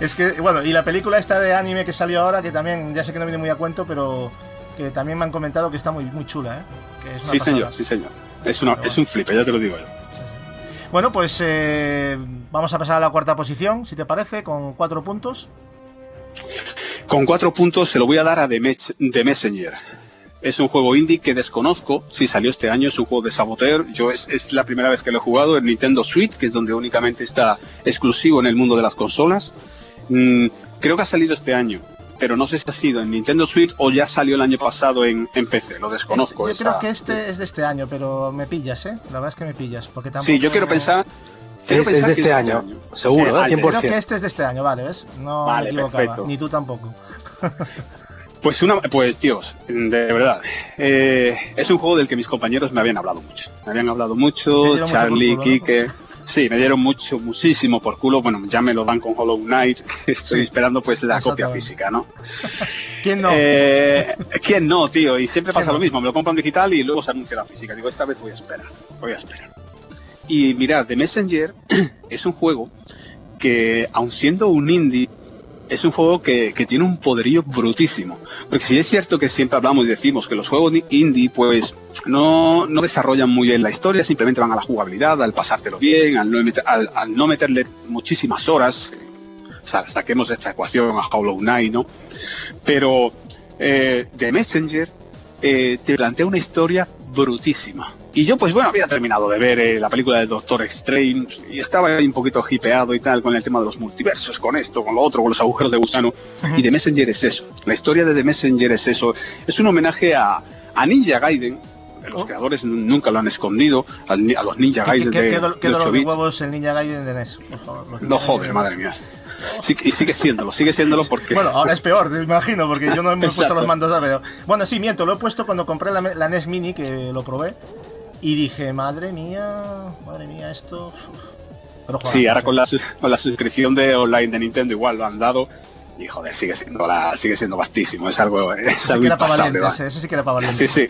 Es que, bueno, y la película esta de anime que salió ahora, que también, ya sé que no viene muy a cuento, pero que también me han comentado que está muy, muy chula, ¿eh? Que es una Sí, pasada. señor, sí, señor. Es, una, es un flip, ya te lo digo yo. Bueno, pues eh, vamos a pasar a la cuarta posición, si te parece, con cuatro puntos. Con cuatro puntos se lo voy a dar a The Messenger. Es un juego indie que desconozco si salió este año, es un juego de Saboteur. Yo es, es la primera vez que lo he jugado en Nintendo Switch, que es donde únicamente está exclusivo en el mundo de las consolas. Mm, creo que ha salido este año, pero no sé si ha sido en Nintendo Switch o ya salió el año pasado en, en PC, lo desconozco. Este- yo esa- creo que este es de este año, pero me pillas, ¿eh? La verdad es que me pillas, porque tampoco... Sí, yo quiero pensar... quiero Es, es pensar de que este año, seguro, Eh, ¿eh? vale. 100%. Creo que este es de este año, vale, ¿ves? No Vale, me equivocaba, perfecto. ni tú tampoco. Pues una, pues tíos, de verdad, eh, es un juego del que mis compañeros me habían hablado mucho. Me habían hablado mucho, Charlie. Kike. Sí, me dieron mucho, muchísimo por culo. Bueno, ya me lo dan con Hollow Knight. Estoy Sí, esperando pues la copia física, ¿no? ¿Quién no? Eh, ¿Quién no, tío? Y siempre pasa ¿Quién lo mismo. Me lo compran digital y luego se anuncia la física. Digo, esta vez voy a esperar. Voy a esperar. Y mirad, The Messenger es un juego que aun siendo un indie, es un juego que, que tiene un poderío brutísimo. Porque si es cierto que siempre hablamos y decimos que los juegos indie pues no, no desarrollan muy bien la historia, simplemente van a la jugabilidad, al pasártelo bien, al no meterle muchísimas horas, eh, o sea, saquemos esta ecuación a Hollow Knight, ¿no? Pero eh, The Messenger eh, te plantea una historia brutísima. Y yo, pues bueno, había terminado de ver eh, la película de Doctor Strange y estaba ahí un poquito hipeado y tal con el tema de los multiversos, con esto, con lo otro, con los agujeros de gusano. Y The Messenger es eso. La historia de The Messenger es eso. Es un homenaje a, a Ninja Gaiden. Los creadores n- nunca lo han escondido. A, los Ninja ¿Qué, Gaiden qué- de, qué dol- qué de 8 dolor de huevos el Ninja Gaiden de NES, por favor. No joder, madre mía. Sí, y sigue siéndolo, sigue siéndolo porque... Bueno, ahora es peor, me imagino, porque yo no me he puesto los mandos a pero Bueno, sí, miento, lo he puesto cuando compré la, la NES Mini, que lo probé. Y dije, madre mía, madre mía, esto. uf. Pero joder, Sí, ahora con la, con la suscripción de online de Nintendo igual lo han dado. Y joder, sigue siendo, la, sigue siendo vastísimo. Es algo, es Ese algo impasable, va. ese sí que era para. Sí, sí.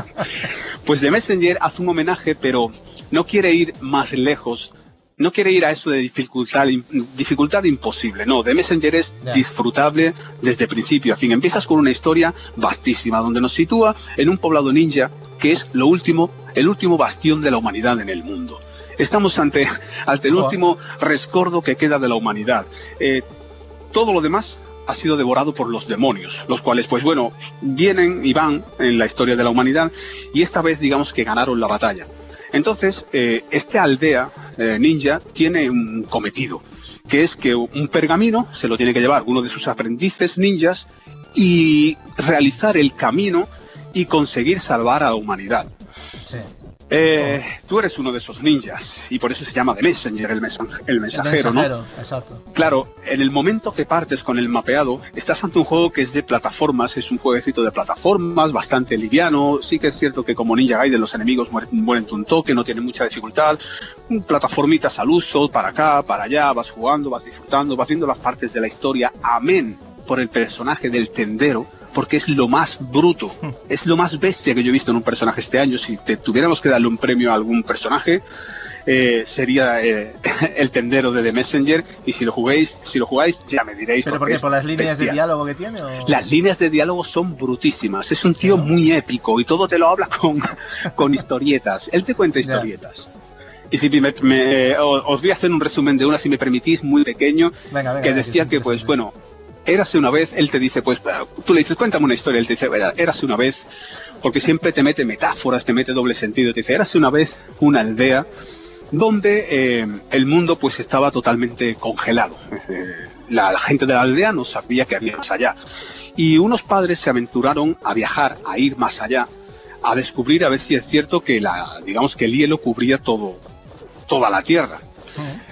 pues The Messenger hace un homenaje, pero no quiere ir más lejos. No quiere ir a eso de dificultad, dificultad imposible. No, The Messenger es disfrutable desde principio a fin. Empiezas con una historia vastísima, donde nos sitúa en un poblado ninja que es lo último, el último bastión de la humanidad en el mundo. Estamos ante, ante el último rescordo que queda de la humanidad. Eh, todo lo demás ha sido devorado por los demonios, los cuales, pues bueno, vienen y van en la historia de la humanidad y esta vez digamos que ganaron la batalla. Entonces, eh, esta aldea eh, ninja tiene un cometido, que es que un pergamino se lo tiene que llevar uno de sus aprendices ninjas y realizar el camino y conseguir salvar a la humanidad. Sí. Eh, tú eres uno de esos ninjas y por eso se llama The Messenger, el, mensa- el mensajero, ¿no? mensajero, exacto. Claro, en el momento que partes con el mapeado, estás ante un juego que es de plataformas, es un jueguecito de plataformas, bastante liviano. Sí que es cierto que como Ninja Gaiden los enemigos mueren, mueren un toque, no tiene mucha dificultad. Plataformitas al uso, para acá, para allá, vas jugando, vas disfrutando, vas viendo las partes de la historia. Amén por el personaje del tendero, porque es lo más bruto, es lo más bestia que yo he visto en un personaje este año. Si te tuviéramos que darle un premio a algún personaje, eh, sería eh, el tendero de The Messenger y si lo juguéis, si lo jugáis ya me diréis. ¿Pero por porque qué? ¿Por las líneas de diálogo que tiene? o- Las líneas de diálogo son brutísimas. Es un tío muy épico y todo te lo habla con, con historietas. Él te cuenta historietas. Y si me, me- os voy a hacer un resumen de una, si me permitís, muy pequeño, Venga, venga. que decía que, pues, bueno, érase una vez, él te dice, pues, tú le dices, cuéntame una historia, él te dice, "Era- érase una vez, porque siempre te mete metáforas, te mete doble sentido, te dice, érase una vez una aldea donde eh, el mundo pues estaba totalmente congelado. Eh, la, la gente de la aldea no sabía que había más allá. Y unos padres se aventuraron a viajar, a ir más allá, a descubrir a ver si es cierto que la, digamos que el hielo cubría todo, toda la tierra.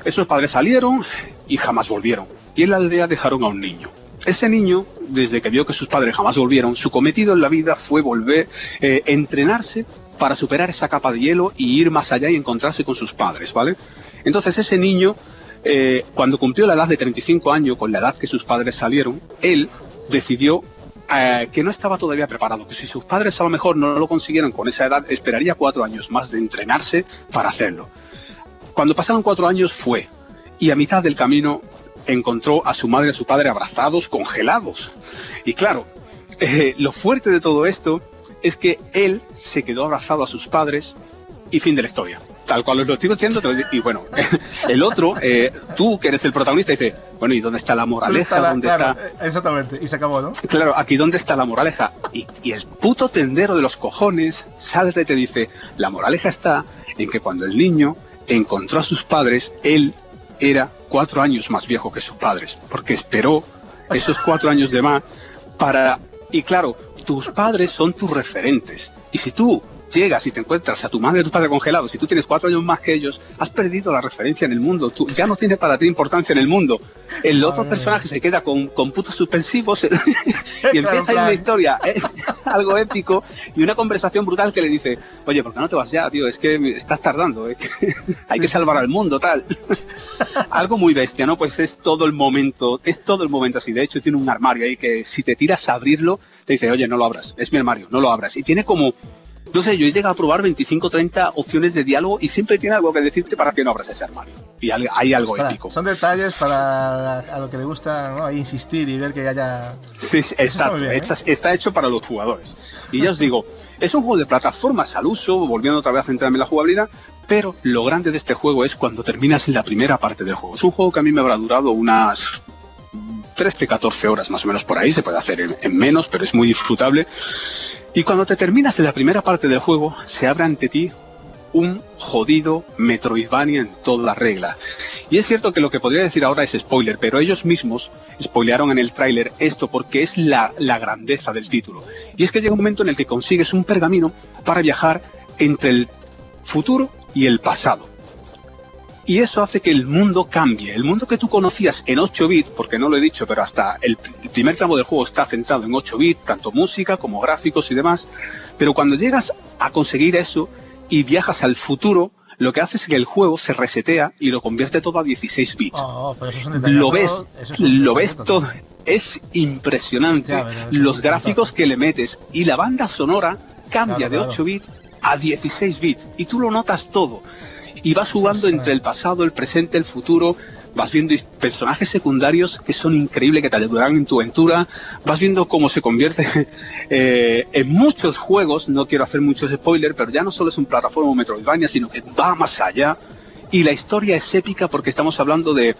Esos padres salieron y jamás volvieron. Y en la aldea dejaron a un niño. Ese niño, desde que vio que sus padres jamás volvieron, su cometido en la vida fue volver, eh, entrenarse para superar esa capa de hielo y ir más allá y encontrarse con sus padres, ¿vale? Entonces ese niño, eh, cuando cumplió la edad de 35 años, con la edad que sus padres salieron, él decidió eh, que no estaba todavía preparado, que si sus padres a lo mejor no lo consiguieron con esa edad, esperaría cuatro años más de entrenarse para hacerlo. Cuando pasaron cuatro años fue, y a mitad del camino encontró a su madre y a su padre abrazados, congelados. Y claro, eh, lo fuerte de todo esto es que él se quedó abrazado a sus padres y fin de la historia. Tal cual os lo estoy diciendo, y bueno, el otro, eh, tú que eres el protagonista, dice, bueno, ¿y dónde está la ¿Dónde moraleja? está la- ¿Dónde claro, está? eh, exactamente. Y se acabó, ¿no? Claro, aquí dónde está la moraleja. Y, y el puto tendero de los cojones salta y te dice, la moraleja está en que cuando el niño encontró a sus padres, él era cuatro años más viejo que sus padres, porque esperó esos cuatro años de más para... Y claro, tus padres son tus referentes. Y si tú llegas y te encuentras a tu madre y a tu padre congelados, si tú tienes cuatro años más que ellos, has perdido la referencia en el mundo. Tú ya no tiene para ti importancia en el mundo. El otro personaje se queda con, con putos suspensivos y Claro, empieza plan. una historia, algo épico y una conversación brutal que le dice, oye, ¿por qué no te vas ya, tío? Es que estás tardando, ¿eh? hay que salvar al mundo, tal. algo muy bestia, ¿no? Pues es todo el momento, es todo el momento así. De hecho, tiene un armario ahí que si te tiras a abrirlo, te dice, oye, no lo abras, es mi armario, no lo abras. Y tiene como no sé, yo he llegado a probar 25 30 opciones de diálogo y siempre tiene algo que decirte para que no abras ese armario. Y hay, algo Ostras, ético. son detalles para a lo que le gusta ¿no? insistir y ver que haya. Sí, sí, está exacto. bien, ¿eh? está, está hecho para los jugadores. Y ya os digo, es un juego de plataformas al uso, volviendo otra vez a centrarme en la jugabilidad, pero lo grande de este juego es cuando terminas en la primera parte del juego. Es un juego que a mí me habrá durado unas 13, 14 horas más o menos por ahí, se puede hacer en, en menos, pero es muy disfrutable. Y cuando te terminas en la primera parte del juego, se abre ante ti un jodido Metroidvania en toda regla. Y es cierto que lo que podría decir ahora es spoiler, pero ellos mismos spoilearon en el tráiler esto porque es la, la grandeza del título. Y es que llega un momento en el que consigues un pergamino para viajar entre el futuro y el pasado. Y eso hace que el mundo cambie. El mundo que tú conocías en 8 bits, porque no lo he dicho, pero hasta el, el primer tramo del juego está centrado en 8 bits, tanto música como gráficos y demás. Pero cuando llegas a conseguir eso y viajas al futuro, lo que hace es que el juego se resetea y lo convierte todo a 16 bits. Oh, pero eso es un detalle. lo ves, eso es un lo ves todo. Es impresionante Hostia, los gráficos que le metes y la banda sonora cambia Claro, de claro. 8 bits a 16 bits y tú lo notas todo. Y vas jugando entre el pasado, el presente, el futuro. Vas viendo personajes secundarios que son increíbles, que te ayudarán en tu aventura. Vas viendo cómo se convierte eh, en muchos juegos. No quiero hacer muchos spoilers, pero ya no solo es un plataforma Metroidvania, sino que va más allá. Y la historia es épica porque estamos hablando de,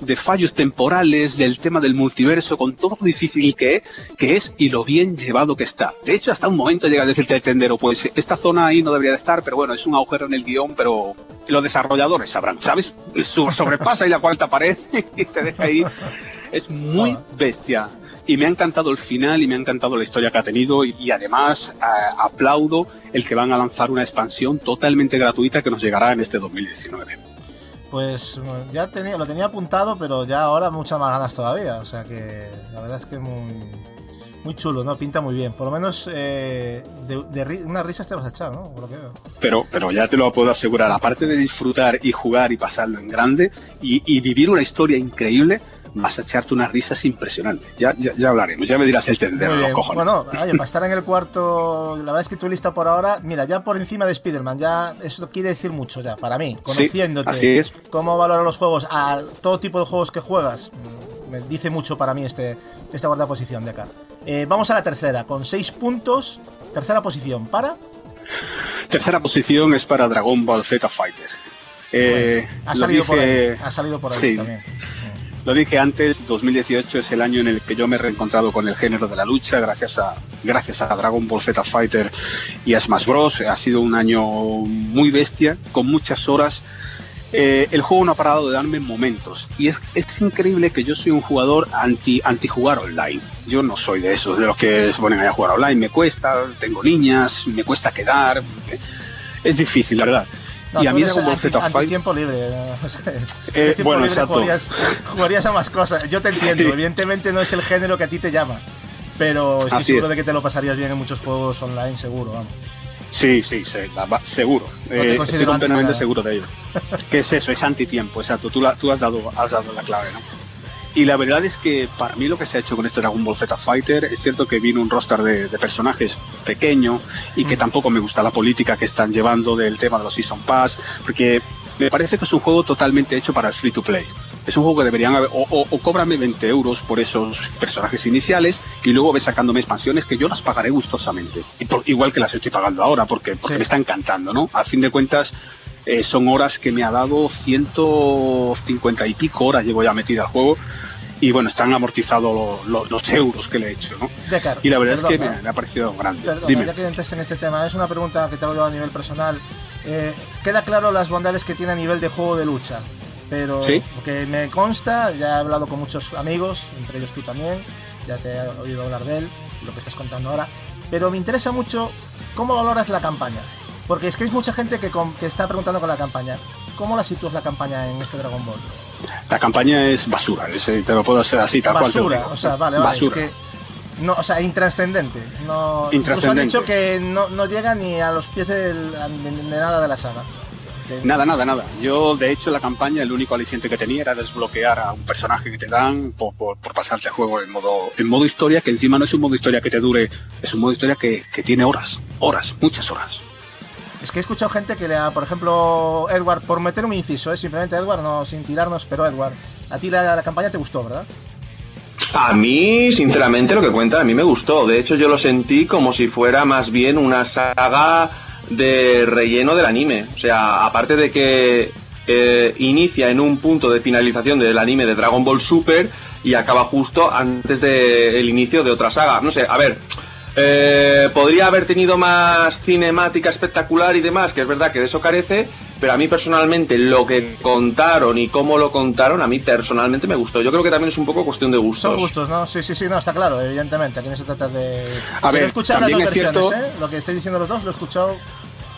de fallos temporales, del tema del multiverso, con todo lo difícil que, que es y lo bien llevado que está. De hecho, hasta un momento llega a decirte el tendero, pues esta zona ahí no debería de estar, pero bueno, es un agujero en el guion, pero los desarrolladores sabrán, ¿sabes? Sobrepasa y la cuarta pared y te deja ahí. Es muy bestia. Y me ha encantado el final y me ha encantado la historia que ha tenido y, y además eh, aplaudo el que van a lanzar una expansión totalmente gratuita que nos llegará en este 2019. Pues ya tenía, lo tenía apuntado, pero ya ahora muchas más ganas todavía. O sea que la verdad es que muy, muy chulo, ¿no? Pinta muy bien. Por lo menos eh, de, ri- unas risas te vas a echar, ¿no? Pero, pero ya te lo puedo asegurar, aparte de disfrutar y jugar y pasarlo en grande y vivir una historia increíble, vas a echarte unas risas impresionantes. Ya, ya, ya hablaremos, ya me dirás el tendero, Muy los cojones. Bueno, oye, para estar en el cuarto, la verdad es que tu lista por ahora, mira, ya por encima de Spider-Man, ya eso quiere decir mucho ya, para mí, conociéndote, así es. cómo valoras los juegos, a todo tipo de juegos que juegas, me dice mucho para mí este, esta cuarta posición de acá. Eh, vamos a la tercera, con seis puntos, tercera posición, para... Tercera posición es para Dragon Ball Z Fighter. Eh, Ha salido por ahí, ha salido por ahí Sí. también. Lo dije antes, 2018 es el año en el que yo me he reencontrado con el género de la lucha, gracias a, gracias a Dragon Ball Z Fighter y a Smash Bros. Ha sido un año muy bestia, con muchas horas. Eh, el juego no ha parado de darme momentos. Y es, es increíble que yo soy un jugador anti, anti jugar online. Yo no soy de esos, de los que se ponen a jugar online. Me cuesta, tengo niñas, me cuesta quedar. Es difícil, la verdad. No, y a mí Dragon Ball Z tiempo libre. ¿no? Si Eh, tiempo bueno, libre, exacto. jugarías, jugarías a más cosas. Yo te entiendo, Sí. evidentemente no es el género que a ti te llama. Pero estoy Así seguro es. de que te lo pasarías bien en muchos juegos online, seguro, vamos. Sí, sí, sí, seguro. te Eh, estoy completamente seguro de ello. ¿Qué es eso? Es antitiempo, exacto. Tú, la- tú has, dado, has dado la clave, ¿no? Y la verdad es que para mí lo que se ha hecho con este Dragon Ball Z Fighter es cierto que vino un roster de, de personajes pequeño y que tampoco me gusta la política que están llevando del tema de los Season Pass, porque me parece que es un juego totalmente hecho para el free to play. Es un juego que deberían haber, o, o, o cóbrame 20 euros por esos personajes iniciales y luego ves sacándome expansiones que yo las pagaré gustosamente. Y por- igual que las estoy pagando ahora, porque, porque Sí. me está encantando, ¿no? Al fin de cuentas, eh, son horas que me ha dado 150 y pico horas llevo ya metida al juego y bueno, están amortizados lo- lo- los euros que le he hecho, ¿no? Decar, Y la verdad es que me, me ha parecido grande. perdona, Dime. ya que entraste en este tema, es una pregunta que te hago yo a nivel personal. Eh, queda claro las bondades que tiene a nivel de juego de lucha, pero Sí. porque me consta, ya he hablado con muchos amigos, entre ellos tú también, ya te he oído hablar de él, y lo que estás contando ahora, pero me interesa mucho cómo valoras la campaña, porque es que hay mucha gente que, con- que está preguntando con la campaña. ¿Cómo la sitúas la campaña en este Dragon Ball? La campaña es basura, es- eh, te lo puedo hacer así, tal cual. te lo basura, o sea, vale, vale, Basura. es que no, o sea, intrascendente. No, han dicho que no, no llega ni a los pies del- de, de nada de la saga. De- Nada, nada, nada. Yo, de hecho, la campaña el único aliciente que tenía era desbloquear a un personaje que te dan por, por, por pasarte el juego en modo, en modo historia, que encima no es un modo historia que te dure, es un modo historia que, que tiene horas, horas, muchas horas. Es que he escuchado gente que le ha, por ejemplo, Edward, por meter un inciso, ¿eh? simplemente Edward, no sin tirarnos, pero Edward, a ti la, la campaña te gustó, ¿verdad? A mí, sinceramente, lo que cuenta a mí me gustó. De hecho, yo lo sentí como si fuera más bien una saga de relleno del anime. O sea, aparte de que eh, inicia en un punto de finalización del anime de Dragon Ball Super y acaba justo antes del inicio de otra saga. No sé, a ver. Eh, podría haber tenido más cinemática espectacular y demás, que es verdad que de eso carece, pero a mí personalmente lo que contaron y cómo lo contaron, a mí personalmente me gustó. Yo creo que también es un poco cuestión de gustos. Son gustos, ¿no? Sí, sí, sí, no, está claro, evidentemente. Aquí no se trata de. A ver, he escuchado las dos es versiones, cierto- ¿eh? Lo que estáis diciendo los dos, lo he escuchado.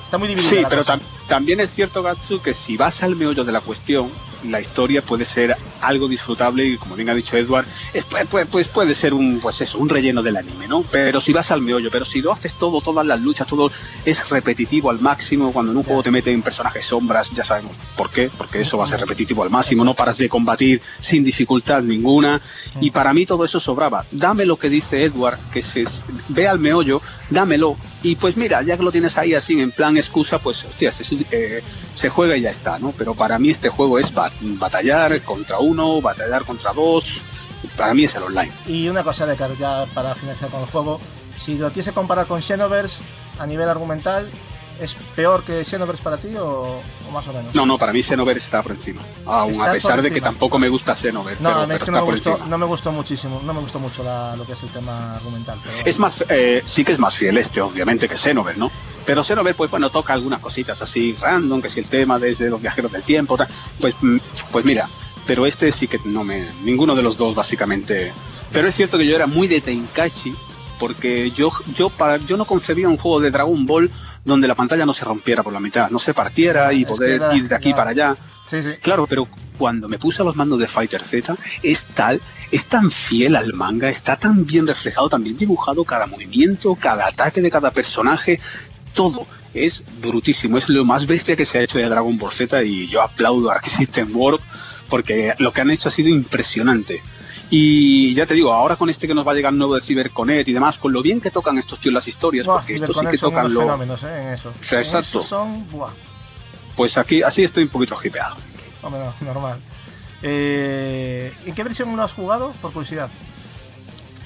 Está muy dividido. Sí, la pero tam- también es cierto, Gatsu, que si vas al meollo de la cuestión, la historia puede ser algo disfrutable y, como bien ha dicho Edward, es- pues, pues- pues puede ser un, pues eso, un relleno del anime, ¿no? Pero si vas al meollo, pero si lo haces todo, todas las luchas, todo es repetitivo al máximo, cuando en un juego te meten personajes sombras, ya sabemos por qué, porque eso va a ser repetitivo al máximo, no paras de combatir sin dificultad ninguna, y para mí todo eso sobraba. Dame lo que dice Edward, que se ve al meollo, dámelo, y pues mira, ya que lo tienes ahí así en plan excusa, pues hostia, se, eh, se juega y ya está, ¿no? Pero para mí este juego es ba- batallar contra uno, batallar contra dos, para mí es el online. Y una cosa de cara, ya para finalizar con el juego, si lo tienes que comparar con Xenoverse a nivel argumental, ¿es peor que Xenoverse para ti o, o más o menos? No, no, para mí Xenoverse está por encima. Aún Está a pesar de que tampoco me gusta Xenoverse. No, pero, mí es pero que no me, gustó, no me gustó muchísimo, no me gustó mucho la- lo que es el tema argumental. pero. Es más, eh, sí que es más fiel este, obviamente, que Xenoverse, ¿no? Pero Xenoverse, pues bueno, toca algunas cositas así random, que si el tema desde los viajeros del tiempo, tal, pues, mm, pues mira, pero este sí que no me, ninguno de los dos básicamente. Pero es cierto que yo era muy de Tenkaichi, porque yo, yo, para, yo no concebía un juego de Dragon Ball donde la pantalla no se rompiera por la mitad, no se partiera y poder ir de aquí para allá. Sí, sí. Claro, pero cuando me puse a los mandos de Fighter Z, es tal, es tan fiel al manga, está tan bien reflejado, tan bien dibujado cada movimiento, cada ataque de cada personaje, todo es brutísimo, es lo más bestia que se ha hecho de Dragon Ball Z y yo aplaudo a Arc System Works porque lo que han hecho ha sido impresionante. Y ya te digo, ahora con este que nos va a llegar nuevo de CyberConnect y demás, con lo bien que tocan estos tíos las historias, Buah, porque estos sí que tocan unos lo... fenómenos ¿eh? en eso. O sea, En eso exacto. son, buah, Pues aquí, así estoy un poquito hipeado. hombre, no, normal. Eh, ¿En qué versión lo has jugado? Por curiosidad.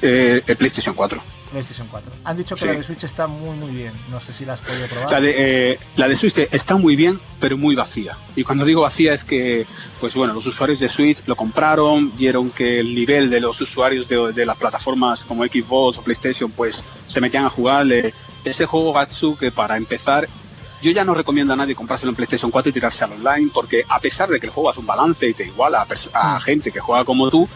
Eh, el PlayStation 4. PlayStation 4. Han dicho que Sí. la de Switch está muy muy bien. No sé si la has podido probar. La de, eh, la de Switch está muy bien, pero muy vacía. Y cuando digo vacía es que, pues bueno, los usuarios de Switch lo compraron, vieron que el nivel de los usuarios de, de las plataformas como Xbox o PlayStation, pues se metían a jugarle. Ese juego Gatsu que para empezar, yo ya no recomiendo a nadie comprárselo en PlayStation 4 y tirarse al online, porque a pesar de que el juego hace un balance y te iguala a, a gente que juega como tú,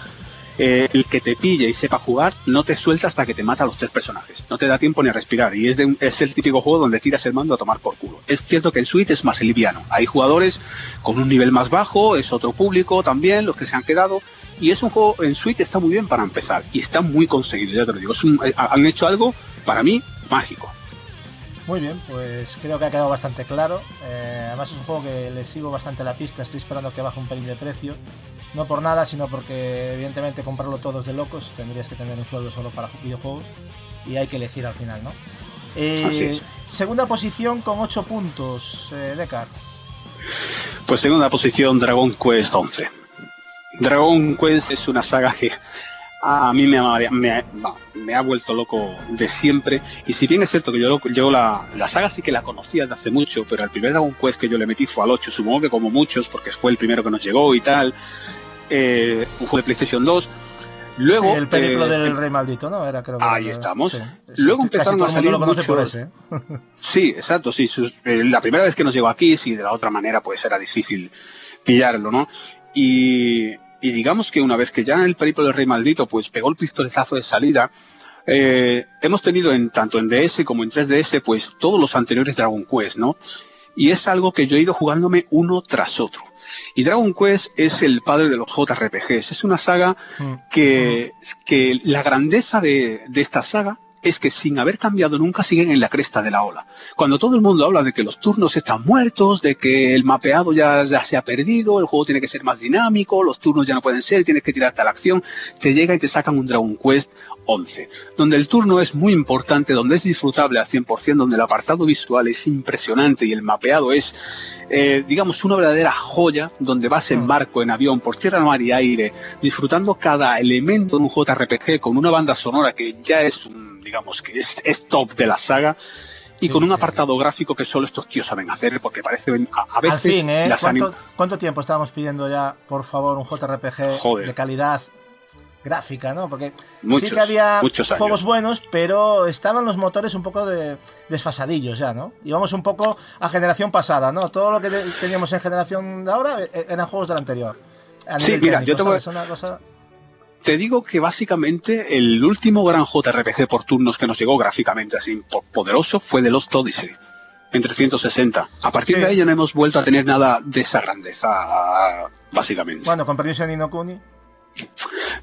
eh, el que te pille y sepa jugar no te suelta hasta que te mata a los tres personajes. No te da tiempo ni a respirar. Y es, el típico juego donde tiras el mando a tomar por culo. Es cierto que en Switch es más liviano. Hay jugadores con un nivel más bajo, es otro público también, los que se han quedado. Y es un juego en Switch está muy bien para empezar. Y está muy conseguido, ya te lo digo. Eh, han hecho algo, para mí, mágico. Muy bien, pues creo que ha quedado bastante claro. Eh, además es un juego que le sigo bastante la pista. Estoy esperando que baje un pelín de precio. No por nada, sino porque evidentemente comprarlo todos de locos. Tendrías que tener un sueldo solo para videojuegos. Y hay que elegir al final, ¿no? Eh. Segunda posición con 8 puntos, eh, Decar. Pues segunda posición, Dragon Quest 11. Dragon Quest es una saga que a mí me ha, me ha- va, me ha vuelto loco de siempre. Y si bien es cierto que yo, yo la, la saga sí que la conocía de hace mucho, pero el primer Dragon Quest que yo le metí fue al 8, supongo que como muchos, porque fue el primero que nos llegó y tal. Eh, un juego de PlayStation 2. Luego, el periplo eh, del Rey Maldito, ¿no? Era, creo que Ahí era- estamos. sí. Luego empezaron a salir muchos- ese. ¿eh? Sí, exacto, sí. sus- eh, la primera vez que nos llegó aquí, sí, de la otra manera, pues era difícil pillarlo, ¿no? Y, y digamos que una vez que ya el periplo del Rey Maldito, pues pegó el pistoletazo de salida, eh, hemos tenido en tanto en DS como en 3DS, pues todos los anteriores Dragon Quest, ¿no? Y es algo que yo he ido jugándome uno tras otro. Y Dragon Quest es el padre de los JRPGs. Es una saga Mm. que, que la grandeza de, de esta saga es que sin haber cambiado nunca siguen en la cresta de la ola. Cuando todo el mundo habla de que los turnos están muertos, de que el mapeado ya, ya se ha perdido, el juego tiene que ser más dinámico, los turnos ya no pueden ser, tienes que tirarte a la acción, te llega y te sacan un Dragon Quest 11, donde el turno es muy importante, donde es disfrutable al 100%, donde el apartado visual es impresionante y el mapeado es, eh, digamos, una verdadera joya, donde vas en barco, en avión, por tierra, mar y aire, disfrutando cada elemento de un JRPG con una banda sonora que ya es, un, digamos, que es, es top de la saga. Y Sí, con un sí. apartado gráfico que solo estos tíos saben hacer, porque parece a, a Al veces fin, ¿eh? ¿Cuánto, cuánto tiempo estábamos pidiendo ya, por favor, un JRPG Joder. de calidad gráfica, ¿no? Porque Muchos, sí que había juegos buenos, pero estaban los motores un poco de desfasadillos ya, ¿no? Íbamos un poco a generación pasada, ¿no? Todo lo que te- teníamos en generación de ahora eh, eran juegos del anterior. Sí, mira, técnico, yo te voy- ¿sabes? Una cosa... te digo que básicamente el último gran JRPG por turnos que nos llegó gráficamente así po- poderoso fue The Lost Odyssey en 360. A partir Sí. de ahí ya no hemos vuelto a tener nada de esa grandeza, básicamente. Bueno, con permiso de Nino Kuni.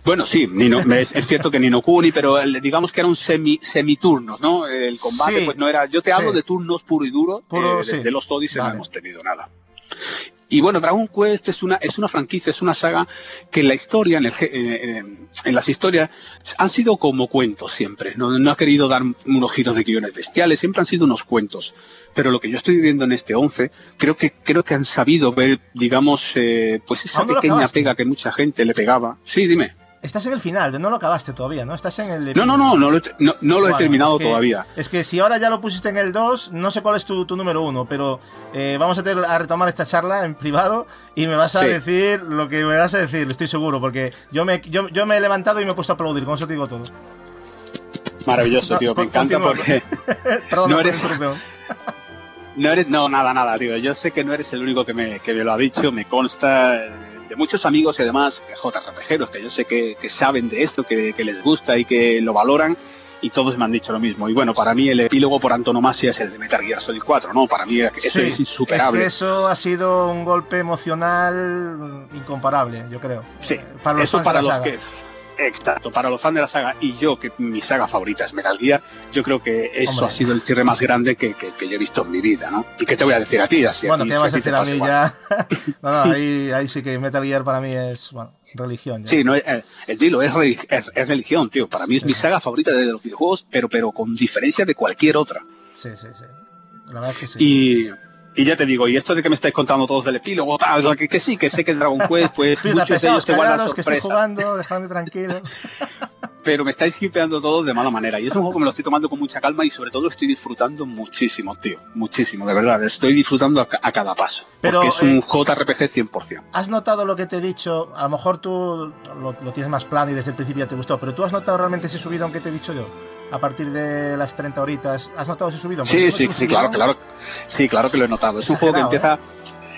Bueno, sí, Nino, es, es cierto que Nino Kuni, pero el- digamos que era un semi semiturnos, ¿no? El combate Sí. pues no era, yo te hablo Sí. de turnos puro y duro, Puro, eh, de, sí. de Lost Odyssey no hemos tenido nada. Y bueno, Dragon Quest es una, es una franquicia, es una saga que en la historia, en, el ge- eh, en- las historias, han sido como cuentos siempre. No, no ha querido dar unos giros de guiones bestiales, siempre han sido unos cuentos. Pero lo que yo estoy viendo en este 11, creo que, creo que han sabido ver, digamos, eh, pues esa pequeña pega que mucha gente le pegaba. Sí, dime. Estás en el final, no lo acabaste todavía, ¿no? Estás en el... No, no, no, no lo he, no, no lo he terminado es que- todavía. Es que si ahora ya lo pusiste en el 2, no sé cuál es tu, tu número 1, pero eh, vamos a, retomar esta charla en privado y me vas a Sí. decir lo que me vas a decir, estoy seguro, porque yo me, yo, yo me he levantado y me he puesto a aplaudir, con eso te digo todo. Maravilloso, No, tío. Me encanta porque Perdón No eres- no eres, no, nada, nada, tío. Yo sé que no eres el único que me, que me lo ha dicho, me consta de muchos amigos y además de JRPGeros que yo sé que, que saben de esto, que, que les gusta y que lo valoran. Y todos me han dicho lo mismo. Y bueno, para mí el epílogo por antonomasia es el de Metal Gear Solid 4, ¿no? Para mí eso Sí, es insuperable. que eso ha sido un golpe emocional incomparable, yo creo. Sí, Eh, para los eso para los que exacto para los fans de la saga y yo que mi saga favorita es Metal Gear yo creo que eso Hombre. ha sido el cierre más grande que, que- que yo he visto en mi vida ¿no? y qué te voy a decir a ti así Bueno, ti- ¿qué me vas a ti decir a mí igual. ya? no, no, ahí, ahí sí que Metal Gear para mí es, bueno, religión. ya. Sí, no, eh, el dilo es, es- es religión, tío. Para mí es mi saga favorita de los videojuegos, pero, pero con diferencia de cualquier otra. Sí, sí, sí. La verdad es que sí. Y, y ya te digo, y esto de que me estáis contando todos del epílogo, tal, o sea, que, que sí, que sé que Dragon Quest, pues muchos de ellos te guardan callaros, que estoy sorpresa. jugando, dejadme tranquilo. pero me estáis hipeando todos de mala manera. Y es un juego que me lo estoy tomando con mucha calma y sobre todo estoy disfrutando muchísimo, tío. Muchísimo, de verdad. Estoy disfrutando a, ca- a cada paso. Pero, porque es un eh, JRPG 100%. ¿Has notado lo que te he dicho? A lo mejor tú lo, lo tienes más plano y desde el principio ya te gustó, pero tú has notado realmente ese subidón que te he dicho yo. A partir de las 30 horitas, ¿has notado ese? Porque Sí, sí, sí, claro, claro. Sí, claro que lo he notado. Es un juego que empieza,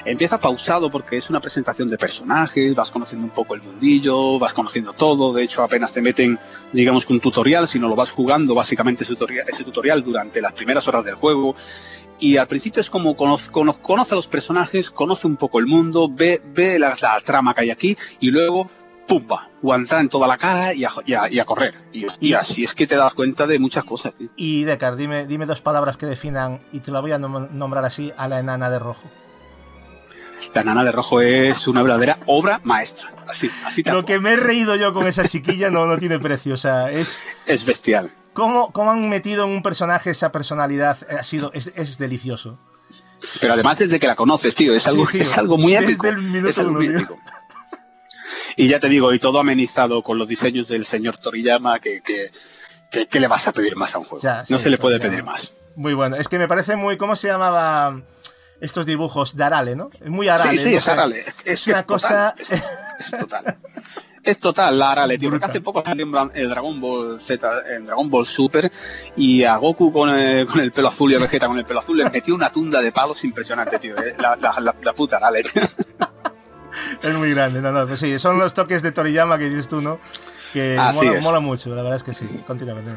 empieza pausado porque es una presentación de personajes, vas conociendo un poco el mundillo, vas conociendo todo. De hecho, apenas te meten, digamos, que un tutorial, sino lo vas jugando básicamente ese tutorial, ese tutorial durante las primeras horas del juego. Y al principio es como conoce, cono- conoce a los personajes, conoce un poco el mundo, ve, ve la, la trama que hay aquí y luego ¡pumba! Guanta en toda la cara y a, y a- y a correr. Y, y así es que te das cuenta de muchas cosas. tío. Y Decar, dime, dime dos palabras que definan, y te la voy a nom- nombrar así, a la enana de rojo. La nana de rojo es una verdadera obra maestra. Así, así Lo que me he reído yo con esa chiquilla no, no tiene precio. O sea, es. Es bestial. ¿Cómo, cómo han metido en un personaje esa personalidad? Ha sido, es, es delicioso. Pero además desde que la conoces, tío, es Sí, algo, tío. es algo muy Desde épico. el minuto es algo uno, muy tío. épico. Y ya te digo, y todo amenizado con los diseños del señor Toriyama, que, que, que- ¿qué le vas a pedir más a un juego? Ya, no sí, se le puede Toriyama. pedir más. Muy bueno. Es que me parece muy. ¿Cómo se llamaba estos dibujos? De Arale, ¿no? Muy Arale. sí, sí, es. Arale. Es, una cosa. total, es, es total. Es total, la Arale, tío. Porque hace poco salió el Dragon Ball Z, en Dragon Ball Super, y a Goku con el, con el pelo azul y a Vegeta con el pelo azul le metió una tunda de palos impresionante, tío. eh. La, la, la, la puta Arale, tío. Es muy grande. No, no, pues sí, son los toques de Toriyama que dices tú, ¿no? Que mola, mucho, la verdad es que sí. Continuamente.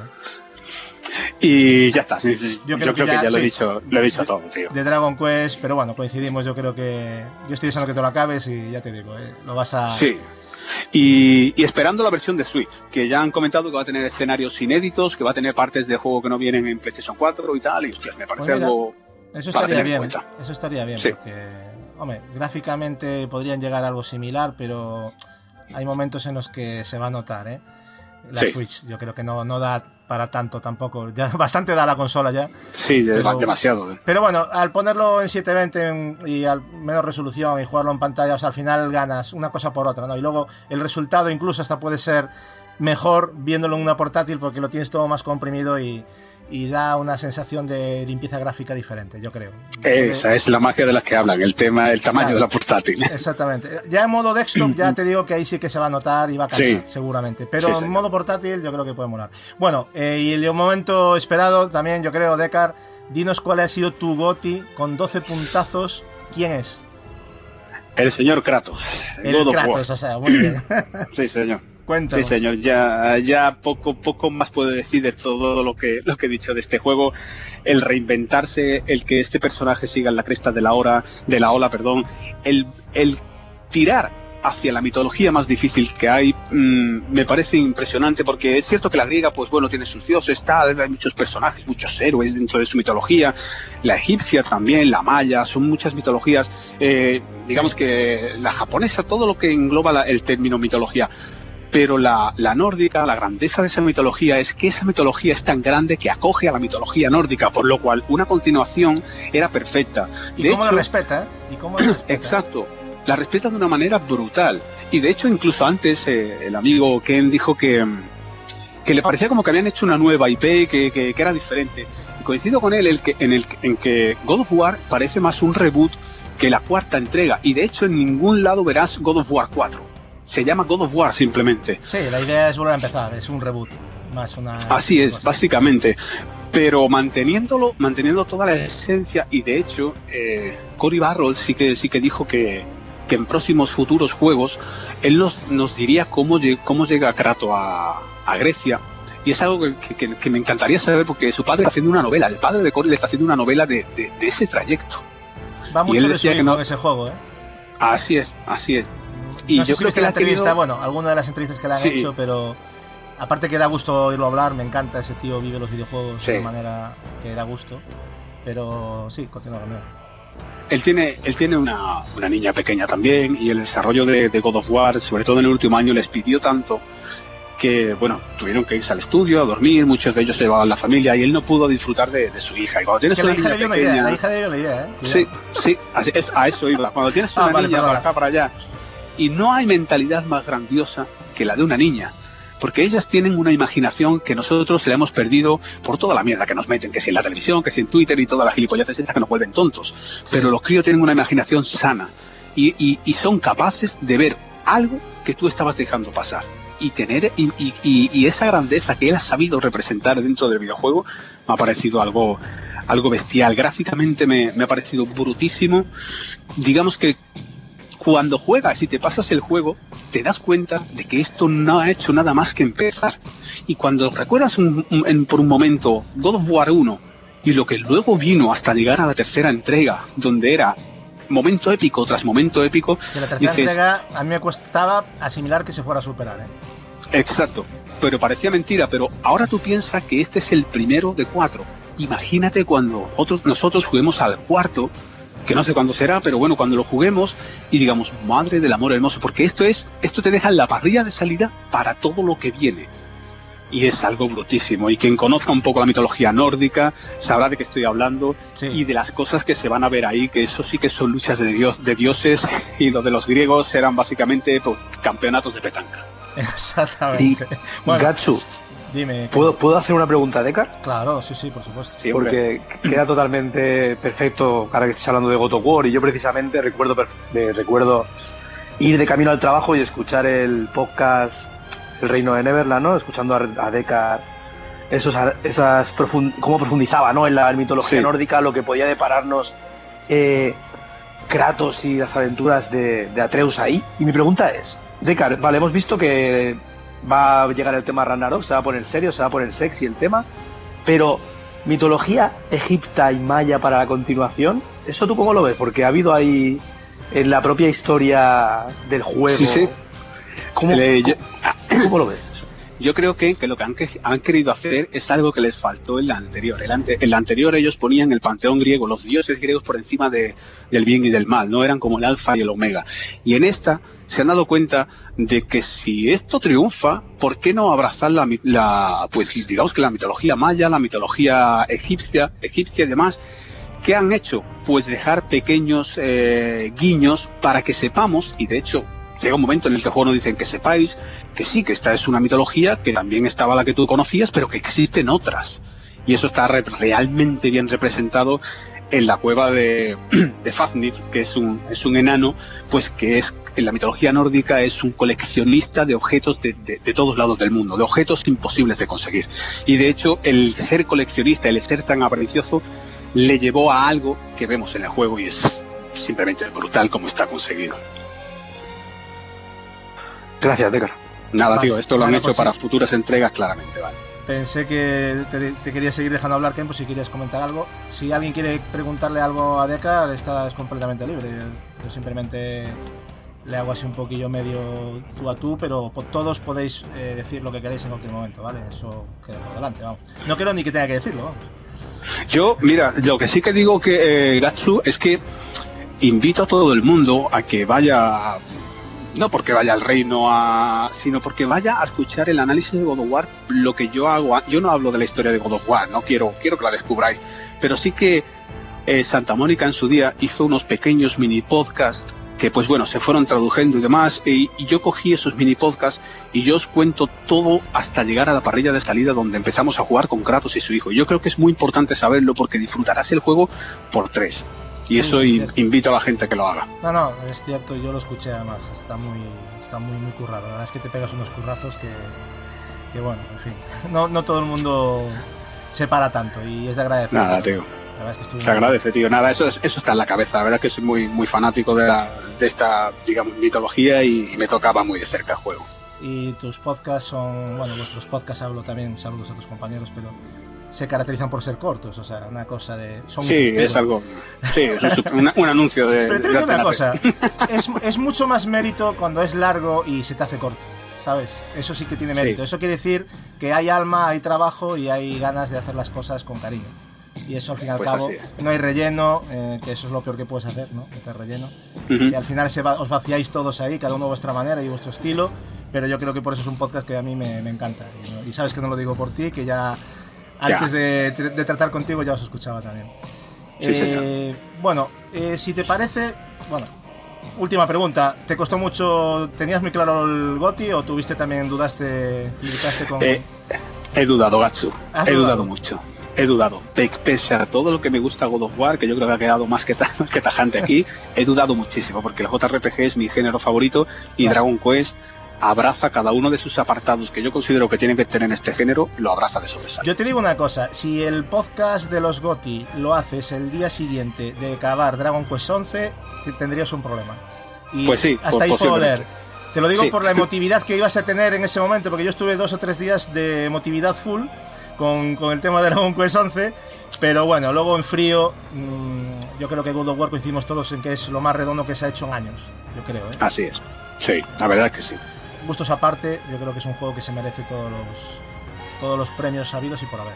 Y ya está. sí, sí. Yo Yo, creo que que, ya, ya, lo, he dicho, lo he dicho todo, tío. De Dragon Quest, pero bueno, coincidimos. Yo creo que. Yo estoy deseando que te lo acabes y ya te digo, eh, lo vas a. Sí. Y, y esperando la versión de Switch, que ya han comentado que va a tener escenarios inéditos, que va a tener partes del juego que no vienen en PlayStation 4 y tal, y hostias, me parece Pues mira, algo Eso estaría bien. Eso estaría bien, Sí. porque, hombre, gráficamente podrían llegar a algo similar, pero hay momentos en los que se va a notar, ¿eh? La Sí. Switch, yo creo que no, no da para tanto tampoco. Ya bastante da la consola ya. Sí, Pero- demasiado. ¿eh? Pero bueno, al ponerlo en 720 en- y al menos resolución y jugarlo en pantalla, o sea, al final ganas una cosa por otra, ¿no? Y luego el resultado incluso hasta puede ser mejor viéndolo en una portátil porque lo tienes todo más comprimido y, y da una sensación de limpieza gráfica diferente, yo creo. Esa es la magia de la que hablan, el tema, el tamaño Claro. de la portátil. Exactamente. Ya en modo desktop ya te digo que ahí sí que se va a notar y va a cambiar, Sí. seguramente. Pero Sí, en modo portátil yo creo que puede molar. Bueno, eh, y el momento esperado también, yo creo, Decar, dinos cuál ha sido tu goti con 12 puntazos. ¿Quién es? El señor Kratos. El God. Kratos, o sea, muy bien. Sí, señor. Cuéntanos. Sí, señor. Ya, ya poco, poco más puedo decir de todo lo que, lo que he dicho de este juego. El reinventarse, el que este personaje siga en la cresta de la hora, de la ola, perdón. El, tirar hacia la mitología más difícil que hay mm, me parece impresionante porque es cierto que la griega pues bueno tiene sus dioses tal hay muchos personajes muchos héroes dentro de su mitología la egipcia también la maya son muchas mitologías eh, digamos que la japonesa todo lo que engloba el término mitología pero la, la nórdica, la grandeza de esa mitología es que esa mitología es tan grande que acoge a la mitología nórdica, por lo cual una continuación era perfecta. ¿Y De cómo hecho- la respeta? eh? ¿Y cómo la respeta? Exacto. La respeta de una manera brutal. Y de hecho, incluso antes, eh, el amigo Ken dijo que, mm, que le parecía como que habían hecho una nueva IP que, que- que era diferente. Y coincido con él el que, en, el, en que God of War parece más un reboot que la cuarta entrega. Y de hecho, en ningún lado verás God of War 4. Se llama God of War simplemente. Sí, la idea es volver a empezar, es un reboot. Más una. Así es, cosa. básicamente. Pero manteniéndolo, manteniendo toda la esencia, y de hecho, eh, Cory Barroll sí que, sí que dijo que, que en próximos futuros juegos él nos, nos diría cómo, cómo llega Kratos a, a Grecia. Y es algo que, que- que me encantaría saber porque su padre está haciendo una novela, el padre de Cory le está haciendo una novela de, de- de ese trayecto. Va y mucho de su que hijo no- ese juego, ¿eh? Así es, así es. Y no sé yo si creo que la la entrevista, bueno, alguna de las entrevistas que le han Sí. hecho, pero aparte que da gusto oírlo hablar, me encanta, ese tío vive los videojuegos Sí. de una manera que da gusto. Pero sí, continúa, continúa. Él tiene, él tiene una, una niña pequeña también y el desarrollo de, de God of War, sobre todo en el último año, les pidió tanto que, bueno, tuvieron que irse al estudio a dormir, muchos de ellos se llevaban la familia y él no pudo disfrutar de, de su hija. Y cuando Es tienes que la una hija le niña dio una idea, pequeña, la hija le dio la idea, ¿eh? Sí, sí, así es, a eso iba. Cuando tienes Ah, una vale, niña para acá, para allá, y no hay mentalidad más grandiosa que la de una niña. Porque ellas tienen una imaginación que nosotros le hemos perdido por toda la mierda que nos meten, que si en la televisión, que si en Twitter y todas las gilipolleces estas que nos vuelven tontos. Pero los críos tienen una imaginación sana y, y- y son capaces de ver algo que tú estabas dejando pasar. Y tener y- y esa grandeza que él ha sabido representar dentro del videojuego me ha parecido algo, algo bestial. Gráficamente me, me ha parecido brutísimo. Digamos que cuando juegas y te pasas el juego, te das cuenta de que esto no ha hecho nada más que empezar. Y cuando recuerdas un- un- en- por un momento God of War 1 y lo que luego vino hasta llegar a la tercera entrega, donde era momento épico tras momento épico, Que la tercera dices, entrega a mí me costaba asimilar que se fuera a superar, ¿eh? Exacto, pero parecía mentira, pero ahora tú piensas que este es el primero de cuatro. Imagínate cuando nosotros, nosotros juguemos al cuarto, que no sé cuándo será, pero bueno, cuando lo juguemos y digamos, madre del amor hermoso, porque esto es, esto te deja en la parrilla de salida para todo lo que viene. Y es algo brutísimo. Y quien conozca un poco la mitología nórdica sabrá de qué estoy hablando Sí. y de las cosas que se van a ver ahí, que eso sí que son luchas de, dios, de dioses y lo de los griegos eran básicamente pues, campeonatos de petanca. Exactamente. Bueno, Gatsu, dime. ¿puedo, ¿puedo hacer una pregunta a Dekar? Claro, sí, sí, por supuesto. Sí. Porque queda totalmente perfecto ahora que estés hablando de God of War y yo precisamente recuerdo, de- recuerdo ir de camino al trabajo y escuchar el podcast El Reino de Neverland, ¿no? Escuchando a, a Deckard esos, esas profund- cómo profundizaba ¿no? en la mitología Sí. nórdica, lo que podía depararnos eh, Kratos y las aventuras de, de Atreus ahí. Y mi pregunta es, Deckard, vale, hemos visto que va a llegar el tema Ragnarok, se va a poner serio, se va a poner sexy el tema, pero mitología egipta y maya para la continuación, ¿eso tú cómo lo ves? Porque ha habido ahí en la propia historia del juego Sí, sí. ¿Cómo, Le- yo- cómo lo ves? Yo creo que, lo que han, que- han querido hacer es algo que les faltó en la anterior. En la anterior ellos ponían el panteón griego, los dioses griegos por encima de- del bien y del mal, no eran como el alfa y el omega. Y en esta se han dado cuenta de que si esto triunfa, ¿por qué no abrazar la, la pues digamos que la mitología maya, la mitología egipcia, egipcia y demás? ¿Qué han hecho? Pues dejar pequeños eh, guiños para que sepamos, y de hecho llega un momento en el que el juego nos dicen que sepáis que sí, que esta es una mitología, que también estaba la que tú conocías, pero que existen otras. Y eso está re- realmente bien representado en la cueva de, de Fafnir, que es un, es un enano, pues que es, en la mitología nórdica es un coleccionista de objetos de, de- de todos lados del mundo, de objetos imposibles de conseguir. Y de hecho, el ser coleccionista, el ser tan avaricioso, le llevó a algo que vemos en el juego y es simplemente brutal como está conseguido. Gracias, Decar. Nada, Vale, tío, esto lo han hecho pues para sí. futuras entregas claramente, ¿vale? Pensé que te, te quería seguir dejando hablar, Ken, pues si quieres comentar algo. Si alguien quiere preguntarle algo a Decar, estás completamente libre. Yo simplemente le hago así un poquillo medio tú a tú, pero todos podéis eh, decir lo que queráis en cualquier momento, ¿vale? Eso queda por delante, vamos. No quiero ni que tenga que decirlo, vamos. Yo, mira, lo que sí que digo que eh, Gatsu es que invito a todo el mundo a que vaya, no porque vaya al reino, a, sino porque vaya a escuchar el análisis de God of War, lo que yo hago. Yo no hablo de la historia de God of War, no quiero, quiero que la descubráis, pero sí que eh, Santa Mónica en su día hizo unos pequeños mini podcasts que pues bueno, se fueron traduciendo y demás, y, y yo cogí esos mini podcasts y yo os cuento todo hasta llegar a la parrilla de salida donde empezamos a jugar con Kratos y su hijo. Yo creo que es muy importante saberlo porque disfrutarás el juego por tres. Y eso es in- cierto. invito a la gente a que lo haga. No, no, es cierto, yo lo escuché además, está muy, está muy, muy currado. La verdad es que te pegas unos currazos que, que bueno, en fin, no, no todo el mundo se para tanto y es de agradecer. Nada, tío. La es que Se agradece, tío. Nada, eso, es- eso está en la cabeza. La verdad que soy muy, muy fanático de, la- de esta, digamos, mitología y, y me tocaba muy de cerca el juego. Y tus podcasts son, bueno, vuestros podcasts hablo también, saludos a tus compañeros, pero se caracterizan por ser cortos, o sea, una cosa de... Son Sí, es algo. Sí, es un, un anuncio de. Pero te digo una cosa, es, es mucho más mérito cuando es largo y se te hace corto, ¿sabes? Eso sí que tiene mérito. Sí. Eso quiere decir que hay alma, hay trabajo y hay ganas de hacer las cosas con cariño. Y eso al fin y al Pues cabo, no hay relleno, eh, que eso es lo peor que puedes hacer, ¿no? Meter relleno. Ujú. Y al final se va- os vaciáis todos ahí, cada uno a vuestra manera y vuestro estilo, pero yo creo que por eso es un podcast que a mí me, me encanta. Y, y sabes que no lo digo por ti, que Ya. Antes de, de tratar contigo ya os escuchaba también. Sí, Eh, bueno, eh, si te parece, bueno, última pregunta. ¿Te costó mucho, tenías muy claro el Goti o tuviste también, dudaste, dudaste con... Eh, he dudado, Gatsu. ¿Has He dudado? dudado mucho. He dudado. Pe- Pese a todo lo que me gusta God of War, que yo creo que ha quedado más que, ta- más que tajante aquí, he dudado muchísimo, porque el JRPG es mi género favorito y Claro. Dragon Quest abraza cada uno de sus apartados que yo considero que tienen que tener en este género, lo abraza de sobresalto. Yo te digo una cosa, si el podcast de los Goti lo haces el día siguiente de acabar Dragon Quest 11, te- tendrías un problema. Y Pues sí, hasta po- ahí puedo leer. Te lo digo Sí. por la emotividad que ibas a tener en ese momento, porque yo estuve dos o tres días de emotividad full con, con el tema de Dragon Quest 11, pero bueno, luego en frío, mm, yo creo que God of War coincidimos todos en que es lo más redondo que se ha hecho en años, yo creo. ¿eh? Así es. Sí, la verdad es que sí. Gustos aparte, yo creo que es un juego que se merece todos los, todos los premios sabidos y por haber.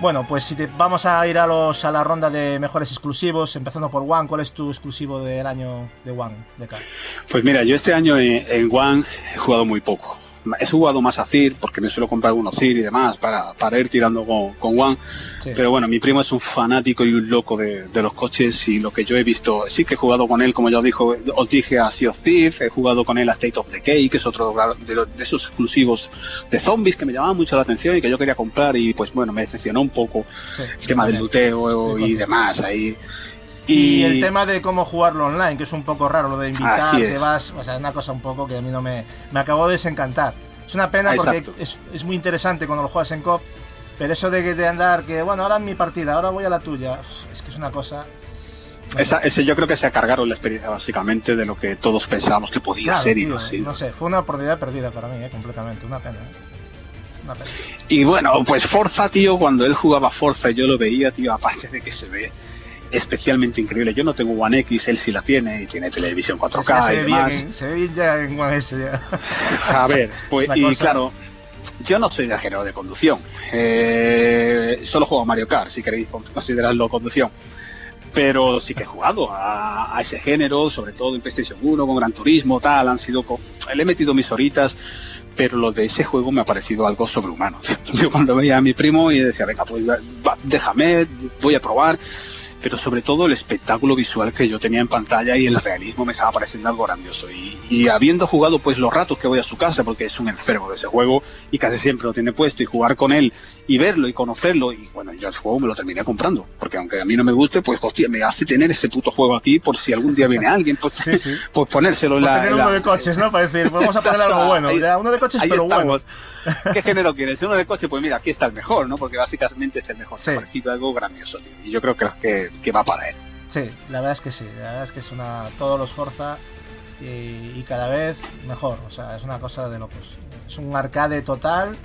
Bueno, pues si te, vamos a ir a, los, a la ronda de mejores exclusivos, empezando por One, ¿cuál es tu exclusivo del año de One, de? Pues mira, yo este año en, en One he jugado muy poco. He jugado más a CIR, porque me suelo comprar algunos CIR y demás para, para ir tirando con, con One. Sí. Pero bueno, mi primo es un fanático y un loco de, de los coches y lo que yo he visto, sí que he jugado con él, como ya os, dijo, os dije, a Sea of Thieves, he jugado con él a State of Decay, que es otro de, los- de esos exclusivos de zombies que me llamaban mucho la atención y que yo quería comprar y pues bueno, me decepcionó un poco Sí, el tema del luteo y demás ahí. Y, el tema de cómo jugarlo online, que es un poco raro, lo de invitar, Así es. vas, o sea, es una cosa un poco que a mí no me, me acabó de desencantar. Es una pena Ah, porque es, es muy interesante cuando lo juegas en COP, pero eso de, de andar, que bueno, ahora es mi partida, ahora voy a la tuya, es que es una cosa... no. Esa- ese yo creo que se cargaron la experiencia básicamente de lo que todos pensábamos que podía Claro, ser y tío, no sido. no sé, fue una oportunidad perdida para mí, eh, completamente, una pena. eh. Una pena. Y bueno, pues Forza, tío, cuando él jugaba Forza y yo lo veía, tío, aparte de que se ve especialmente increíble. Yo no tengo One X, él sí la tiene y tiene televisión 4K se, y ve demás. bien, se ve bien ya en One S. Ya. A ver, pues, Es y cosa- claro, yo no soy de género de conducción. Eh, solo juego a Mario Kart, si queréis con- considerarlo conducción. Pero sí que he jugado a, a ese género, sobre todo en PlayStation 1, con Gran Turismo, tal. Han sido. Le he metido mis horitas, pero lo de ese juego me ha parecido algo sobrehumano. Yo cuando veía a mi primo y decía, venga, pues va, déjame, voy a probar. Pero sobre todo el espectáculo visual que yo tenía en pantalla y el realismo me estaba pareciendo algo grandioso. Y, y habiendo jugado pues los ratos que voy a su casa, porque es un enfermo de ese juego y casi siempre lo tiene puesto, y jugar con él y verlo y conocerlo, y bueno, yo el juego me lo terminé comprando. Porque aunque a mí no me guste, pues hostia, me hace tener ese puto juego aquí por si algún día viene alguien, pues, Sí, sí. pues ponérselo en la... tener la- uno de coches, ¿no? Para decir, vamos a poner algo bueno. Ahí- Ya, uno de coches, pero bueno. ¿Qué género quieres? Uno de coche, pues mira, aquí está el mejor, ¿no? Porque básicamente es el mejor. Sí. Parecido algo grandioso, tío. Y yo creo que, que, que va para él. Sí, la verdad es que sí. La verdad es que es una. Todos los Forza y, y cada vez mejor. O sea, es una cosa de locos. Es un arcade total.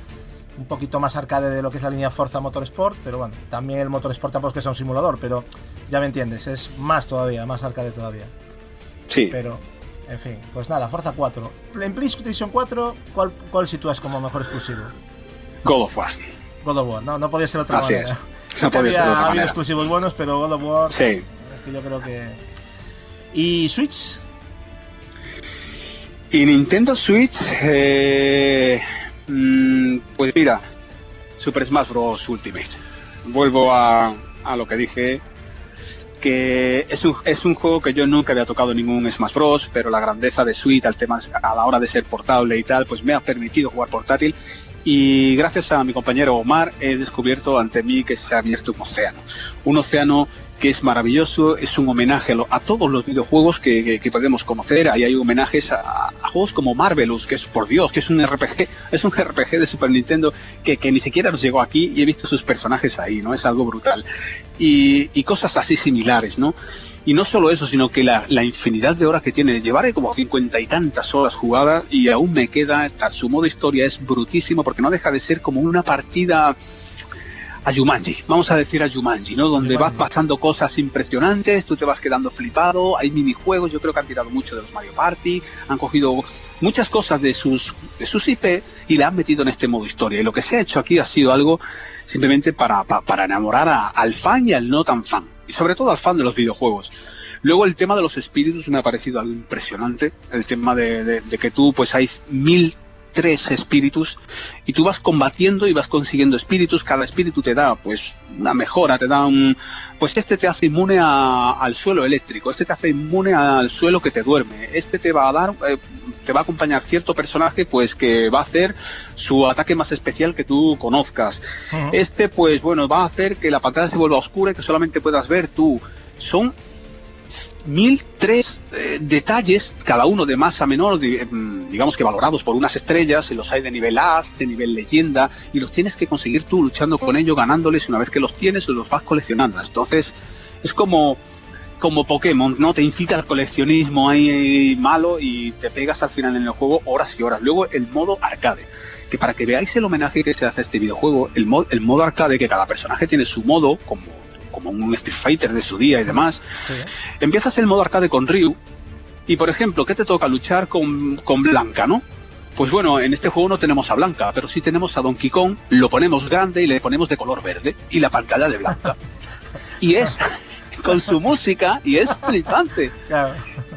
Un poquito más arcade de lo que es la línea Forza Motorsport. Pero bueno, también el Motorsport tampoco es que sea un simulador. Pero ya me entiendes. Es más todavía, más arcade todavía. Sí. Pero, en fin, pues nada, Forza 4. En PlayStation 4, ¿cuál, cuál sitúas como mejor exclusivo? God of War. God of War, no, no podía ser otra Así manera. es. No podía ser de habido exclusivos buenos, pero God of War. Sí. Es que yo creo que. ¿Y Switch? Y Nintendo Switch, eh, mm, pues mira, Super Smash Bros. Ultimate. Vuelvo a, a lo que dije, que es un, es un juego que yo nunca había tocado ningún Smash Bros., pero la grandeza de Switch al tema, a la hora de ser portable y tal, pues me ha permitido jugar portátil. Y gracias a mi compañero Omar he descubierto ante mí que se ha abierto un océano. Un océano que es maravilloso, es un homenaje a, todos los videojuegos que, podemos conocer. Ahí hay homenajes a, a juegos como Marvelous, que es por Dios, que es un RPG, es un RPG de Super Nintendo que, que ni siquiera nos llegó aquí y he visto sus personajes ahí, ¿no? Es algo brutal. Y, y cosas así similares, ¿no? Y no solo eso, sino que la, la infinidad de horas que tiene, llevaré como cincuenta y tantas horas jugadas y aún me queda, su modo historia es brutísimo porque no deja de ser como una partida a Jumanji, vamos a decir a Jumanji, ¿no? Donde vas pasando cosas impresionantes, tú te vas quedando flipado, hay minijuegos, yo creo que han tirado mucho de los Mario Party, han cogido muchas cosas de sus, de sus IP y la han metido en este modo historia. Y lo que se ha hecho aquí ha sido algo simplemente para, pa- para enamorar a- al fan y al no tan fan, y sobre todo al fan de los videojuegos. Luego el tema de los espíritus me ha parecido algo impresionante, el tema de, que tú pues hay mil tres espíritus y tú vas combatiendo y vas consiguiendo espíritus, cada espíritu te da pues una mejora, te da un pues este te hace inmune al suelo eléctrico, este te hace inmune al suelo que te duerme, este te va a dar eh, te va a acompañar cierto personaje pues que va a hacer su ataque más especial que tú conozcas. Este pues bueno, va a hacer que la pantalla se vuelva oscura y que solamente puedas ver tú. Son mil tres eh, detalles, cada uno de más a menor, mm, digamos que valorados por unas estrellas, y los hay de nivel As, de nivel leyenda, y los tienes que conseguir tú luchando con ellos, ganándoles, y una vez que los tienes, los vas coleccionando. Entonces, es como, como Pokémon, ¿no? Te incita al coleccionismo ahí malo y te pegas al final en el juego horas y horas. Luego, el modo arcade, que para que veáis el homenaje que se hace a este videojuego, el, mod- el modo arcade, que cada personaje tiene su modo, como, como un Street Fighter de su día y demás, empiezas el modo arcade con Ryu y por ejemplo, ¿qué te toca luchar con, con Blanca, no? Pues bueno, en este juego no tenemos a Blanca, pero sí tenemos a Donkey Kong, lo ponemos grande y le ponemos de color verde y la pantalla de Blanca. Y es con su música y es flipante.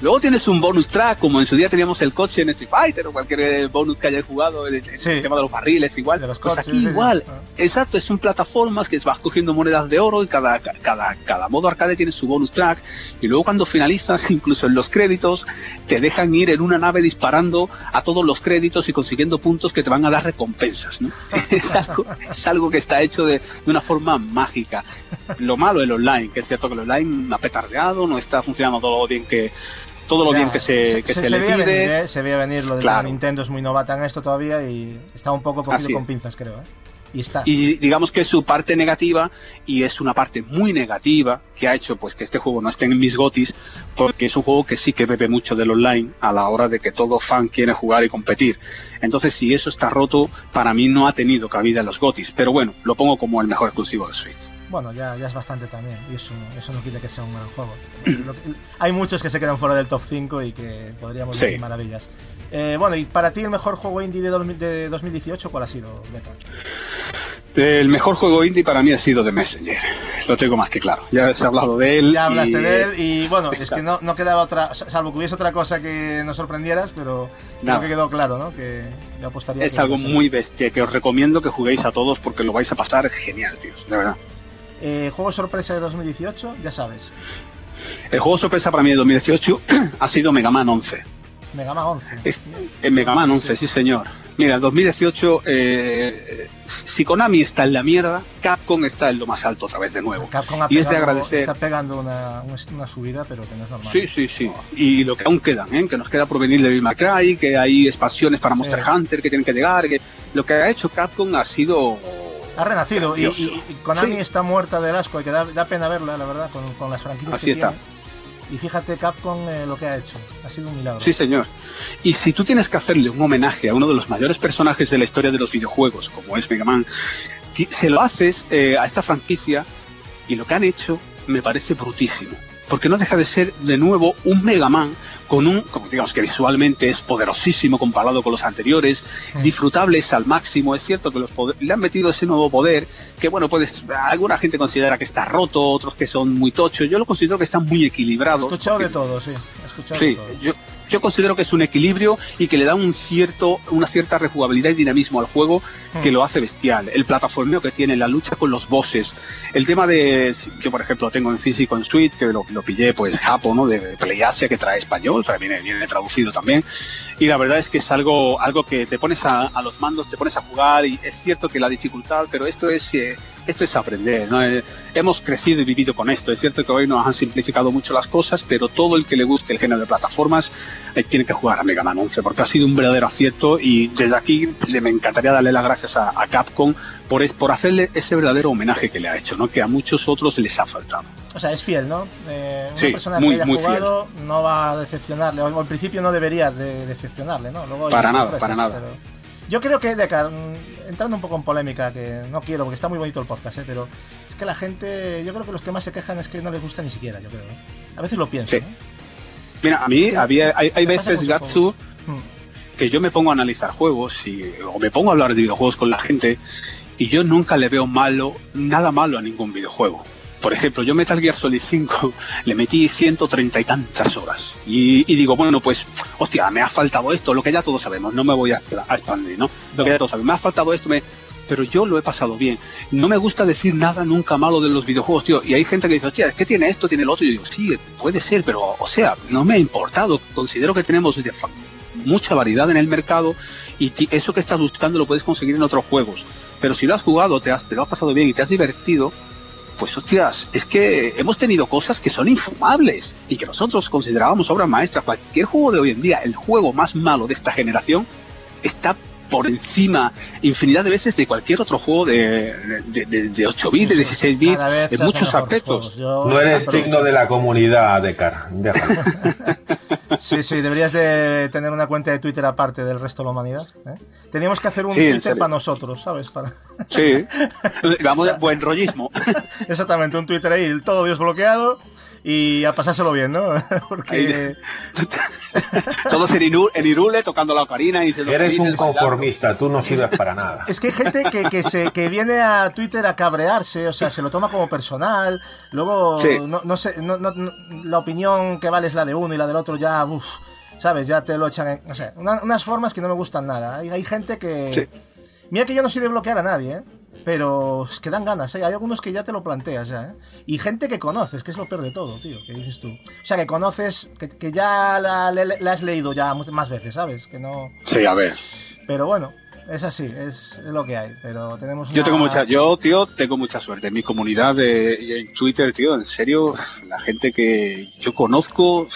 Luego tienes un bonus track, como en su día teníamos el coche en Street Fighter o cualquier eh, bonus que hayas jugado, el, el tema de los barriles, igual. pues coches, aquí sí, sí. igual. Exacto, es un plataformas que vas cogiendo monedas de oro y cada, cada, cada modo arcade tiene su bonus track. Y luego cuando finalizas, incluso en los créditos, te dejan ir en una nave disparando a todos los créditos y consiguiendo puntos que te van a dar recompensas. ¿no? es, algo, es algo que está hecho de, de una forma mágica. Lo malo el online, que es cierto que el online ha petardeado, no está funcionando todo lo bien que todo lo bien que se, que se, le veía pide. venir, ¿eh? Se veía venir lo de Claro. que Nintendo es muy novata en esto todavía y está un poco cogido Así con es. pinzas, creo. ¿eh? Y está. y digamos que su parte negativa y es una parte muy negativa que ha hecho pues que este juego no esté en mis gotis porque es un juego que sí que bebe mucho del online a la hora de que todo fan quiere jugar y competir entonces si eso está roto para mí no ha tenido cabida en los gotis pero bueno lo pongo como el mejor exclusivo de Switch bueno, ya, ya es bastante también. Y eso, eso no quita que sea un gran juego. Hay muchos que se quedan fuera del top 5 y que podríamos Sí. decir maravillas. Eh, bueno, y para ti el mejor juego indie de, 2000 de 2018, ¿cuál ha sido, Beca? El mejor juego indie para mí ha sido The Messenger. Lo tengo más que claro. Ya se ha hablado de él. Ya hablaste y- de él y bueno, es que no, no quedaba otra, salvo que hubiese otra cosa que nos sorprendieras, pero creo Nada. que quedó claro, ¿no? Que yo apostaría Es que algo muy bestia que os recomiendo que juguéis a todos porque lo vais a pasar genial, tío. De verdad. Eh, juego sorpresa de 2018, ya sabes, El juego sorpresa para mí de 2018 ha sido Mega Man 11. Mega Man 11. En Mega Man 11, sí señor. Mira, en 2018, eh, si Konami está en la mierda, Capcom está en lo más alto otra vez de nuevo. Capcom ha Y es de pegado- agradecer. está pegando una, una subida, pero que no es normal. Sí, sí, sí. Y lo que aún quedan, ¿eh? que nos queda por venir de Bill McCray, que hay expansiones para Monster Eh. Hunter que tienen que llegar, que lo que ha hecho Capcom ha sido... Ha renacido y, y- y Konami Sí. está muerta del asco y que da, da pena verla, la verdad, con, con las franquicias Así que está. tiene. Y fíjate Capcom eh, lo que ha hecho, ha sido un milagro. Sí, señor. Y si tú tienes que hacerle un homenaje a uno de los mayores personajes de la historia de los videojuegos, como es Mega Man, se lo haces eh, a esta franquicia y lo que han hecho me parece brutísimo. Porque no deja de ser de nuevo un Mega Man con un, como digamos que visualmente es poderosísimo comparado con los anteriores, Mm. disfrutables al máximo. Es cierto que los le han metido ese nuevo poder que, bueno, pues alguna gente considera que está roto, otros que son muy tochos. Yo lo considero que están muy He equilibrados. escuchado porque- de todo, sí. He escuchado de Sí, todo. yo, yo considero que es un equilibrio y que le da un cierto, una cierta rejugabilidad y dinamismo al juego que Mm. lo hace bestial. El plataformeo que tiene, la lucha con los bosses, el tema de, yo por ejemplo lo tengo en físico en Suite, que lo, lo pillé pues Japo, ¿no? De PlayAsia que trae español, trae, viene, viene traducido también. Y la verdad es que es algo, algo que te pones a, a los mandos, te pones a jugar y es cierto que la dificultad, pero esto es, eh, esto es aprender, ¿no? Eh, hemos crecido y vivido con esto. Es cierto que hoy nos han simplificado mucho las cosas, pero todo el que le guste el género de plataformas eh, tiene que jugar a Mega Man 11 porque ha sido un verdadero acierto y desde aquí le, me encantaría darle las gracias a, a Capcom por, es, por hacerle ese verdadero homenaje que le ha hecho, ¿no? que a muchos otros les ha faltado. O sea, es fiel, ¿no? Eh, una Sí, persona muy, que haya jugado no va a decepcionarle, o en principio no debería de decepcionarle, ¿no? Luego Para nada, para nada. pero- Yo creo que, Decar, mm, entrando un poco en polémica, que no quiero porque está muy bonito el podcast, ¿eh? pero es que la gente, yo creo que los que más se quejan es que no les gusta ni siquiera, yo creo. ¿eh? A veces lo pienso. Mira, a mí Es que había, hay, hay veces, Gatsu, juegos. Mm. que yo me pongo a analizar juegos y, o me pongo a hablar de videojuegos con la gente y yo nunca le veo malo, nada malo a ningún videojuego. Por ejemplo, yo Metal Gear Solid 5 le metí 130 y tantas horas. Y, y digo, bueno, pues, hostia, me ha faltado esto, lo que ya todos sabemos, no me voy a, a expandir, ¿no? Lo que ya todos sabemos, me ha faltado esto, me... pero yo lo he pasado bien. No me gusta decir nada nunca malo de los videojuegos, tío. Y hay gente que dice, hostia, es que tiene esto, tiene lo otro. Y yo digo, sí, puede ser, pero, o sea, no me ha importado. Considero que tenemos mucha variedad en el mercado y eso que estás buscando lo puedes conseguir en otros juegos. Pero si lo has jugado, te, has, te lo has pasado bien y te has divertido, pues hostias, es que hemos tenido cosas que son infumables y que nosotros considerábamos obras maestras. Cualquier juego de hoy en día, el juego más malo de esta generación, está por encima infinidad de veces de cualquier otro juego de, de, de, de 8 bits, de 16 bits, hacen muchos aspectos. No eres digno de la comunidad de Car. Déjalo. Sí, sí, deberías de tener una cuenta de Twitter aparte del resto de la humanidad. ¿eh? Teníamos que hacer un Sí, en Twitter para nosotros, ¿sabes? Para... Sí, vamos, buen rollismo. Exactamente, un Twitter ahí, todo desbloqueado y a pasárselo bien, ¿no? Porque Todos en, Iru- en Irule tocando la ocarina y diciendo Eres un conformista, tú no sirves para nada. es que hay gente que, que, se, que viene a Twitter a cabrearse, o sea, se lo toma como personal, luego Sí. no, no sé, no, no- la opinión que vale es la de uno y la del otro ya, uff, ¿sabes? Ya te lo echan en... No sé, una- unas formas que no me gustan nada. Hay, hay gente que... Sí. Mira que yo no soy de bloquear a nadie, ¿eh? Pero es que dan ganas, ¿eh? Hay algunos que ya te lo planteas ya, ¿eh? Y gente que conoces, que es lo peor de todo, tío, que dices tú. O sea, que conoces, que, que ya la, la has leído ya más veces, ¿sabes? Que no... Sí, a ver. Pero bueno, es así, es, es lo que hay. Pero tenemos Yo una- tengo mucha, yo, tío, tengo mucha suerte. En mi comunidad de, en Twitter, tío, en serio, la gente que yo conozco,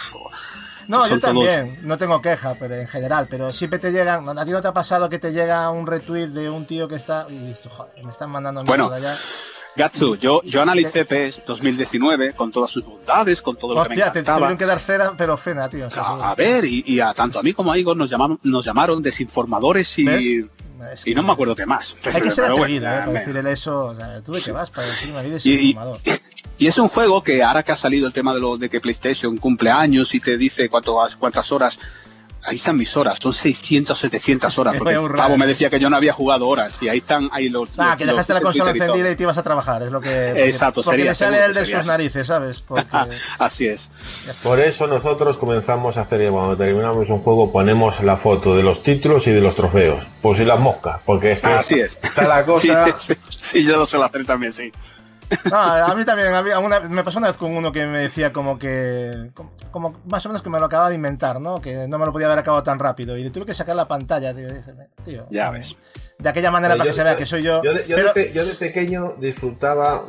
No, yo todos- también, no tengo queja, pero en general, pero siempre te llegan, ¿a ti no te ha pasado que te llega un retweet de un tío que está y joder, me están mandando Bueno, mierda ya? Gatsu, Y- yo, y- yo analicé PES 2019 con todas sus bondades, con todo lo que me Hostia, te encantaba. tuvieron que dar cera, pero fena, tío. o sea, A, a ver, y, y a tanto a mí como a Igor nos llamaron, nos llamaron desinformadores y ¿Ves? Es Y no me acuerdo qué más. Hay que ser Pero bueno, atrevido, ¿eh? Para me- decirle eso. O sea, ¿tú de qué vas? Para decirme a mí de Y- y-. Y es un juego que ahora que ha salido el tema de lo de que PlayStation cumple años y te dice cuánto, cuántas horas, ahí están mis horas, son 600 700 horas. Sí, Porque. Pavo me decía que yo no había jugado horas y ahí están ahí los. Ah, los- que los dejaste la en consola Twitter y encendida y te ibas a trabajar, es lo que... Porque, Exacto, porque sería, le sale el de sería sus narices, ¿sabes? Porque... Así es. Por eso nosotros comenzamos a hacer, cuando terminamos un juego, ponemos la foto de los títulos y de los trofeos. Pues si las moscas, porque es que Así es. está la cosa. Sí, sí, sí, yo lo sé hacer también, sí. No, a mí también una- me pasó una vez con uno que me decía como que como, más o menos que me lo acababa de inventar, ¿no? Que no me lo podía haber acabado tan rápido y le tuve que sacar la pantalla, tío, tío, Ya ves. De aquella manera para que se vea que soy yo. Yo de, yo pero de yo de pequeño disfrutaba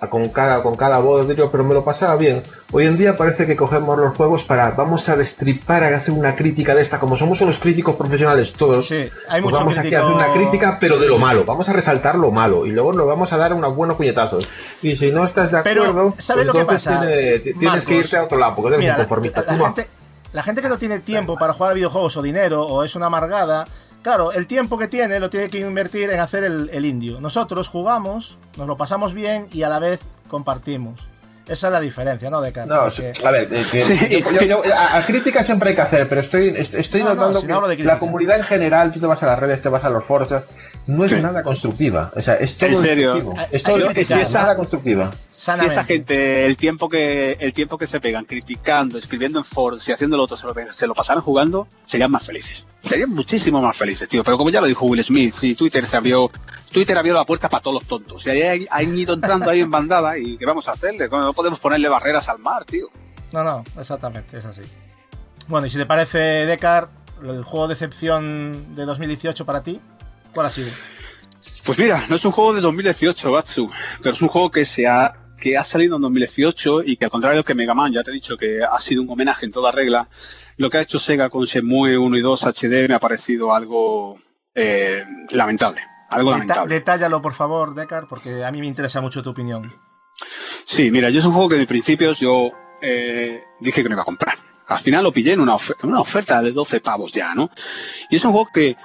a- con cada, con cada voz, pero me lo pasaba bien. Hoy en día parece que cogemos los juegos para, vamos a destripar, a hacer una crítica de esta. Como somos unos críticos profesionales todos, sí, hay pues vamos aquí a hacer una crítica, pero de lo malo. Vamos a resaltar lo malo y luego nos vamos a dar unos buenos puñetazos. Y si no estás de Pero, acuerdo, ¿sabes lo que pasa? tiene- tienes que irte a otro lado, porque eres Mira, un la- conformista. La, gente, la gente que no tiene tiempo para jugar a videojuegos o dinero o es una amargada, claro, el tiempo que tiene lo tiene que invertir en hacer el, el indio. Nosotros jugamos, nos lo pasamos bien y a la vez compartimos. Esa es la diferencia, ¿no? No, Porque- a ver, que- Sí, yo- yo- yo- a, a crítica siempre hay que hacer, pero estoy, est- estoy No, no, notando si no que hablo de crítica. la comunidad en general, tú te vas a las redes, te vas a los foros, no es Sí. nada constructiva. O sea, es todo En serio. destructivo. Hay- Es todo que destructivo, criticar, nada constructiva. Si esa gente, el tiempo que el tiempo que se pegan criticando, escribiendo en foros y haciendo lo otro, se lo, se lo pasaran jugando, serían más felices. Serían muchísimo más felices, tío. Pero como ya lo dijo Will Smith, sí, Twitter se abrió, Twitter abrió la puerta para todos los tontos. Y ahí hay- han ido entrando ahí en bandada y ¿qué vamos a hacerle? No podemos ponerle barreras al mar, tío. No, no, exactamente, es así. Bueno, y si te parece, Decar, el juego de excepción de 2018 para ti, ¿cuál ha sido? Pues mira, no es un juego de 2018, Batsu, pero es un juego que se ha que ha salido en 2018 y que al contrario que Mega Man, ya te he dicho que ha sido un homenaje en toda regla, lo que ha hecho Sega con Shenmue 1 y 2 HD me ha parecido algo eh, lamentable. Algo Deta- lamentable. detállalo, por favor, Decar, porque a mí me interesa mucho tu opinión. Sí, mira, yo es un juego que de principios yo eh, dije que no iba a comprar. Al final lo pillé en una, una oferta de 12 pavos ya, ¿no? Y es un juego que,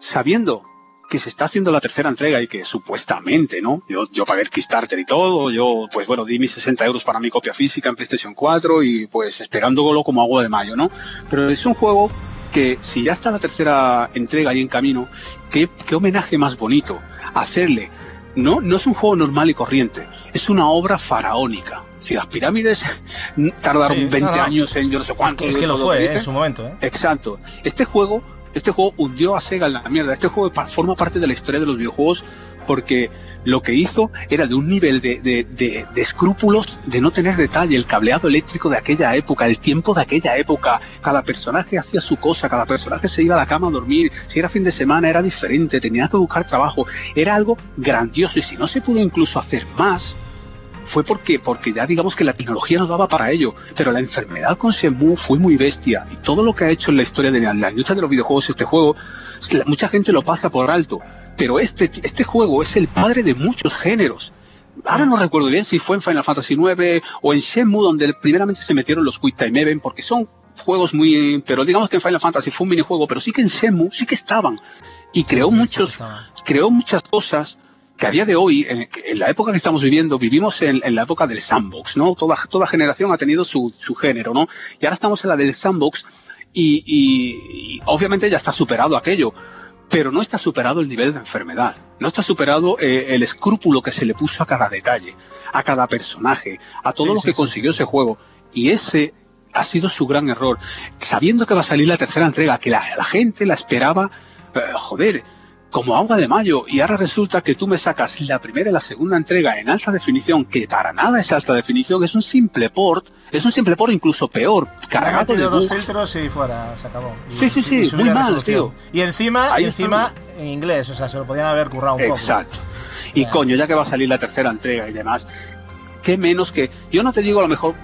sabiendo que se está haciendo la tercera entrega y que supuestamente, ¿no? Yo, yo pagué el Kickstarter y todo, yo, pues bueno, di mis 60 euros para mi copia física en PlayStation 4 y pues esperándolo como agua de mayo, ¿no? Pero es un juego que si ya está la tercera entrega ahí en camino, qué, qué homenaje más bonito hacerle. No, no es un juego normal y corriente, es una obra faraónica. Si las pirámides tardaron Sí, 20 no, no. años en yo no sé Es cuánto. que, es que lo fue, ¿eh? en su momento, ¿eh? Exacto. Este juego, este juego hundió a Sega en la mierda. Este juego forma parte de la historia de los videojuegos porque lo que hizo era de un nivel de, de- de- de escrúpulos de no tener detalle, el cableado eléctrico de aquella época, el tiempo de aquella época, cada personaje hacía su cosa, cada personaje se iba a la cama a dormir, si era fin de semana era diferente, tenía que buscar trabajo, era algo grandioso y si no se pudo incluso hacer más, fue porque, porque ya digamos que la tecnología no daba para ello, pero la enfermedad con Shenmue fue muy bestia y todo lo que ha hecho en la historia de la, la industria de los videojuegos este juego, mucha gente lo pasa por alto, pero este, este juego es el padre de muchos géneros. Ahora no recuerdo bien si fue en Final Fantasy IX o en Shenmue donde primeramente se metieron los Quick Time Event porque son juegos muy... pero digamos que en Final Fantasy fue un minijuego, pero sí que en Shenmue sí que estaban y creó muchos creó muchas cosas que a día de hoy, en, en la época que estamos viviendo, vivimos en, en la época del sandbox, ¿no? Toda, toda generación ha tenido su, su género, ¿no? Y ahora estamos en la del sandbox y, y- y obviamente ya está superado aquello, pero no está superado el nivel de enfermedad, no está superado eh, el escrúpulo que se le puso a cada detalle, a cada personaje, a todo Sí, lo sí, que sí, consiguió ese juego. Y ese ha sido su gran error, sabiendo que va a salir la tercera entrega, que la, la gente la esperaba, eh, joder, como agua de mayo y ahora resulta que tú me sacas la primera y la segunda entrega en alta definición, que para nada es alta definición, es un simple port, es un simple port incluso peor, cargado de dos filtros y fuera, se acabó. Y- Sí, sí, sí, muy mal, resolución. tío. Y encima, Ahí y encima en inglés, o sea, se lo podían haber currado un poco. Exacto. Y coño, ya que va a salir la tercera entrega y demás, qué menos que. Yo no te digo a lo mejor.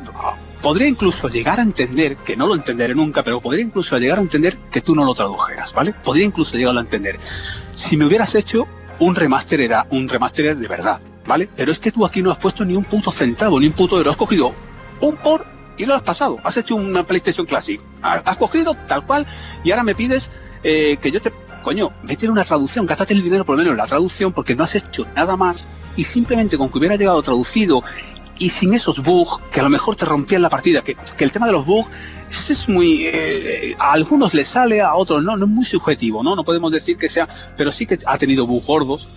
Ah, Podría incluso llegar a entender, que no lo entenderé nunca, pero podría incluso llegar a entender que tú no lo tradujeras, ¿vale? Podría incluso llegar a entender. Si me hubieras hecho un remaster, era un remaster de verdad, ¿vale? Pero es que tú aquí no has puesto ni un puto centavo, ni un puto euro. Has cogido un por y lo has pasado. Has hecho una PlayStation Classic. Ha- Has cogido tal cual y ahora me pides eh, que yo te coño, mete una traducción, gástate el dinero por lo menos en la traducción porque no has hecho nada más y simplemente con que hubiera llegado traducido y sin esos bugs que a lo mejor te rompían la partida, que, que el tema de los bugs esto es muy eh, a algunos les sale, a otros no, no es muy subjetivo, ¿no? No podemos decir que sea, pero sí que ha tenido bugs gordos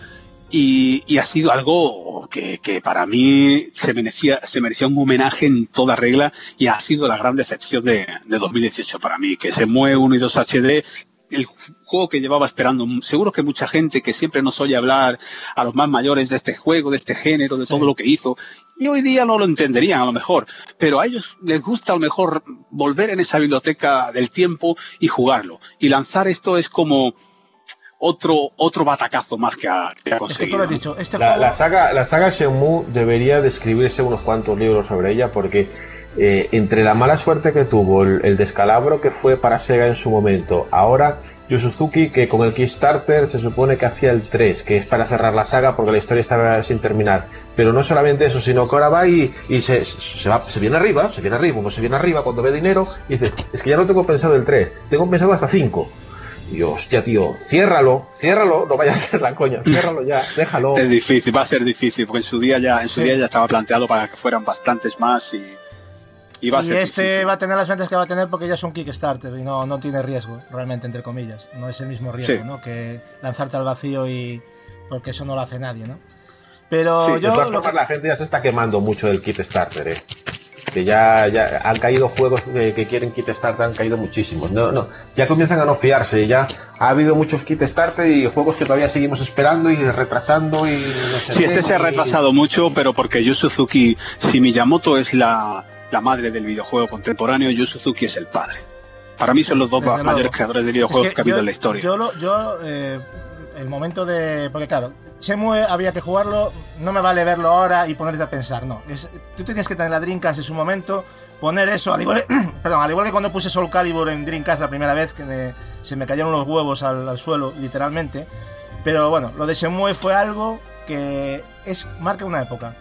y, y ha sido algo que, que para mí se merecía, se merecía un homenaje en toda regla y ha sido la gran decepción de, de 2018 para mí, que se mueve 1 y 2 HD el juego que llevaba esperando. Seguro que mucha gente que siempre nos oye hablar a los más mayores de este juego, de este género, de Sí. todo lo que hizo, y hoy día no lo entenderían a lo mejor, pero a ellos les gusta a lo mejor volver en esa biblioteca del tiempo y jugarlo. Y lanzar esto es como otro, otro batacazo más que ha, que ha Es que conseguido. tú lo has ¿no? dicho, este La, juego... la saga, la saga Shenmue debería de escribirse unos cuantos libros sobre ella porque eh, entre la mala suerte que tuvo, el, el descalabro que fue para Sega en su momento, ahora Yu Suzuki que con el Kickstarter se supone que hacía el 3, que es para cerrar la saga porque la historia estaba sin terminar. Pero no solamente eso, sino que ahora va y, y se, se, va, se viene arriba, se viene arriba, como se viene arriba cuando ve dinero y dice, es que ya no tengo pensado el 3, tengo pensado hasta 5. Y hostia, tío, ciérralo, ciérralo, no vaya a ser la coña, ciérralo ya, déjalo. Es difícil, va a ser difícil, porque en su día ya, en su Sí. día ya estaba planteado para que fueran bastantes más y, y va a Y ser este difícil. va a tener las ventas que va a tener porque ya es un Kickstarter y no, no tiene riesgo, realmente, entre comillas. No es el mismo riesgo, Sí. ¿no? Que lanzarte al vacío y... porque eso no lo hace nadie, ¿no? Pero Sí, yo... lo que- la gente ya se está quemando mucho del Kickstarter, eh. Que ya, ya han caído juegos que, que quieren Kickstarter, han caído muchísimos. No, no, ya comienzan a no fiarse. Ya ha habido muchos Kickstarter y juegos que todavía seguimos esperando y retrasando y no sé Sí, este se ha y- retrasado mucho, pero porque Yu Suzuki, si Miyamoto es la, la madre del videojuego contemporáneo, Yu Suzuki es el padre. Para mí son los dos Desde mayores luego. creadores de Es videojuegos que, ha habido yo- en la historia. Yo, lo- yo eh, el momento de. Porque claro, Shenmue había que jugarlo, no me vale verlo ahora y ponerte a pensar, no. Es, tú tenías que tener la Dreamcast en su momento, poner eso, al igual, perdón, al igual que cuando puse Soul Calibur en Dreamcast la primera vez, que me- se me cayeron los huevos al, al suelo, literalmente. Pero bueno, lo de Shenmue fue algo que es marca una época.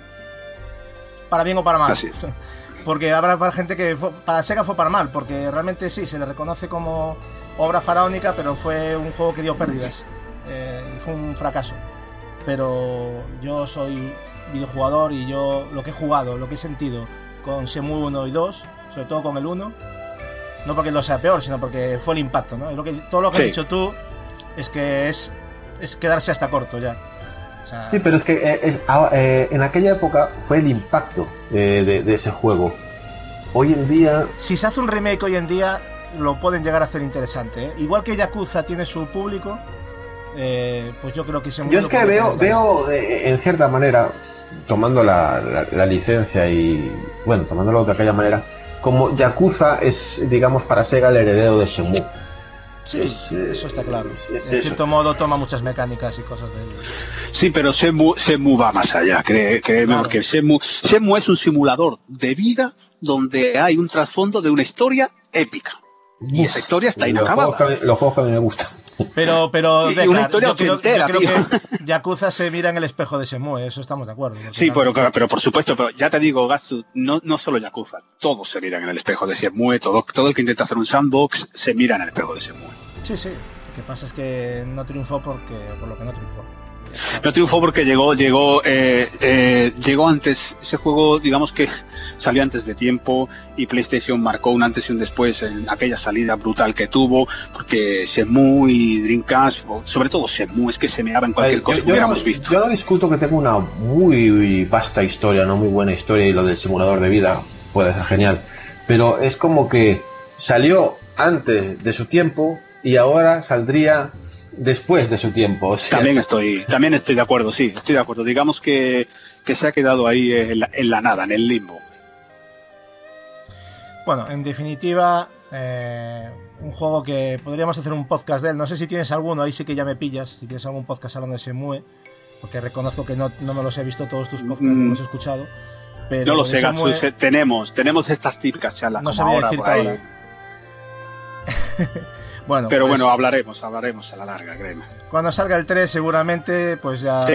Para bien o para mal. Así es. Porque habrá para gente que fue- para Sega fue para mal, porque realmente sí, se le reconoce como obra faraónica, pero fue un juego que dio pérdidas. eh, fue un fracaso. Pero yo soy videojugador y yo lo que he jugado, lo que he sentido con Shenmue 1 y 2, sobre todo con el 1, no porque el 2 sea peor, sino porque fue el impacto, ¿no? Lo que, todo lo que Sí. has dicho tú es que es, es quedarse hasta corto ya. Sea, Sí, pero es que eh, es- ah, eh, en aquella época fue el impacto eh, de, de ese juego. Hoy en día si se hace un remake hoy en día, lo pueden llegar a hacer interesante. ¿eh? Igual que Yakuza tiene su público, eh, pues yo creo que se Yo es que veo, veo eh, en cierta manera, tomando la, la- la licencia y, bueno, tomándolo de aquella manera, como Yakuza es, digamos, para Sega el heredero de Shenmue. Sí, es, eso está claro. es- es en eso. cierto modo toma muchas mecánicas y cosas de Sí, pero Shenmue, Shenmue va más allá, cree- créeme, Claro. porque Shenmue, Shenmue es un simulador de vida donde hay un trasfondo de una historia épica. Y esa historia está los inacabada. juegos, que los juegos que a mí me gustan. Pero, pero Deckard, una historia yo creo, yo ochentera, creo tío. que Yakuza se mira en el espejo de Shenmue, eso estamos de acuerdo. Sí, pero, realmente- pero por supuesto, pero ya te digo, Gatsu, no, no solo Yakuza, todos se miran en el espejo de Shenmue, todo, todo el que intenta hacer un sandbox se mira en el espejo de Shenmue. Sí, sí. Lo que pasa es que no triunfó porque, por lo que no triunfó. No triunfó porque llegó, llegó, eh, eh, llegó antes, ese juego, digamos que salió antes de tiempo y PlayStation marcó un antes y un después en aquella salida brutal que tuvo, porque Shenmue y Dreamcast, sobre todo Shenmue, es que se meaba en cualquier Yo- cosa yo que hubiéramos no, visto. Yo no discuto que tenga una muy vasta historia, no muy buena historia, y lo del simulador de vida puede ser genial. Pero es como que salió antes de su tiempo y ahora saldría después de su tiempo. O sea, También estoy, también estoy de acuerdo, sí, estoy de acuerdo. Digamos que, que se ha quedado ahí en la, en la nada, en el limbo. Bueno, en definitiva, eh, un juego que podríamos hacer un podcast de él. No sé si tienes alguno, ahí sí que ya me pillas. Si tienes algún podcast hablando de Shenmue, porque reconozco que no, no me los he visto todos tus podcasts, no Mm. los he escuchado. Pero no lo sé, Gatsu, Shenmue- se- tenemos, tenemos estas típicas charlas No como sabía ahora decirte por ahí. ahora. Bueno, Pero pues, bueno, hablaremos, hablaremos a la larga, créeme. cuando salga el 3 seguramente pues ya Sí.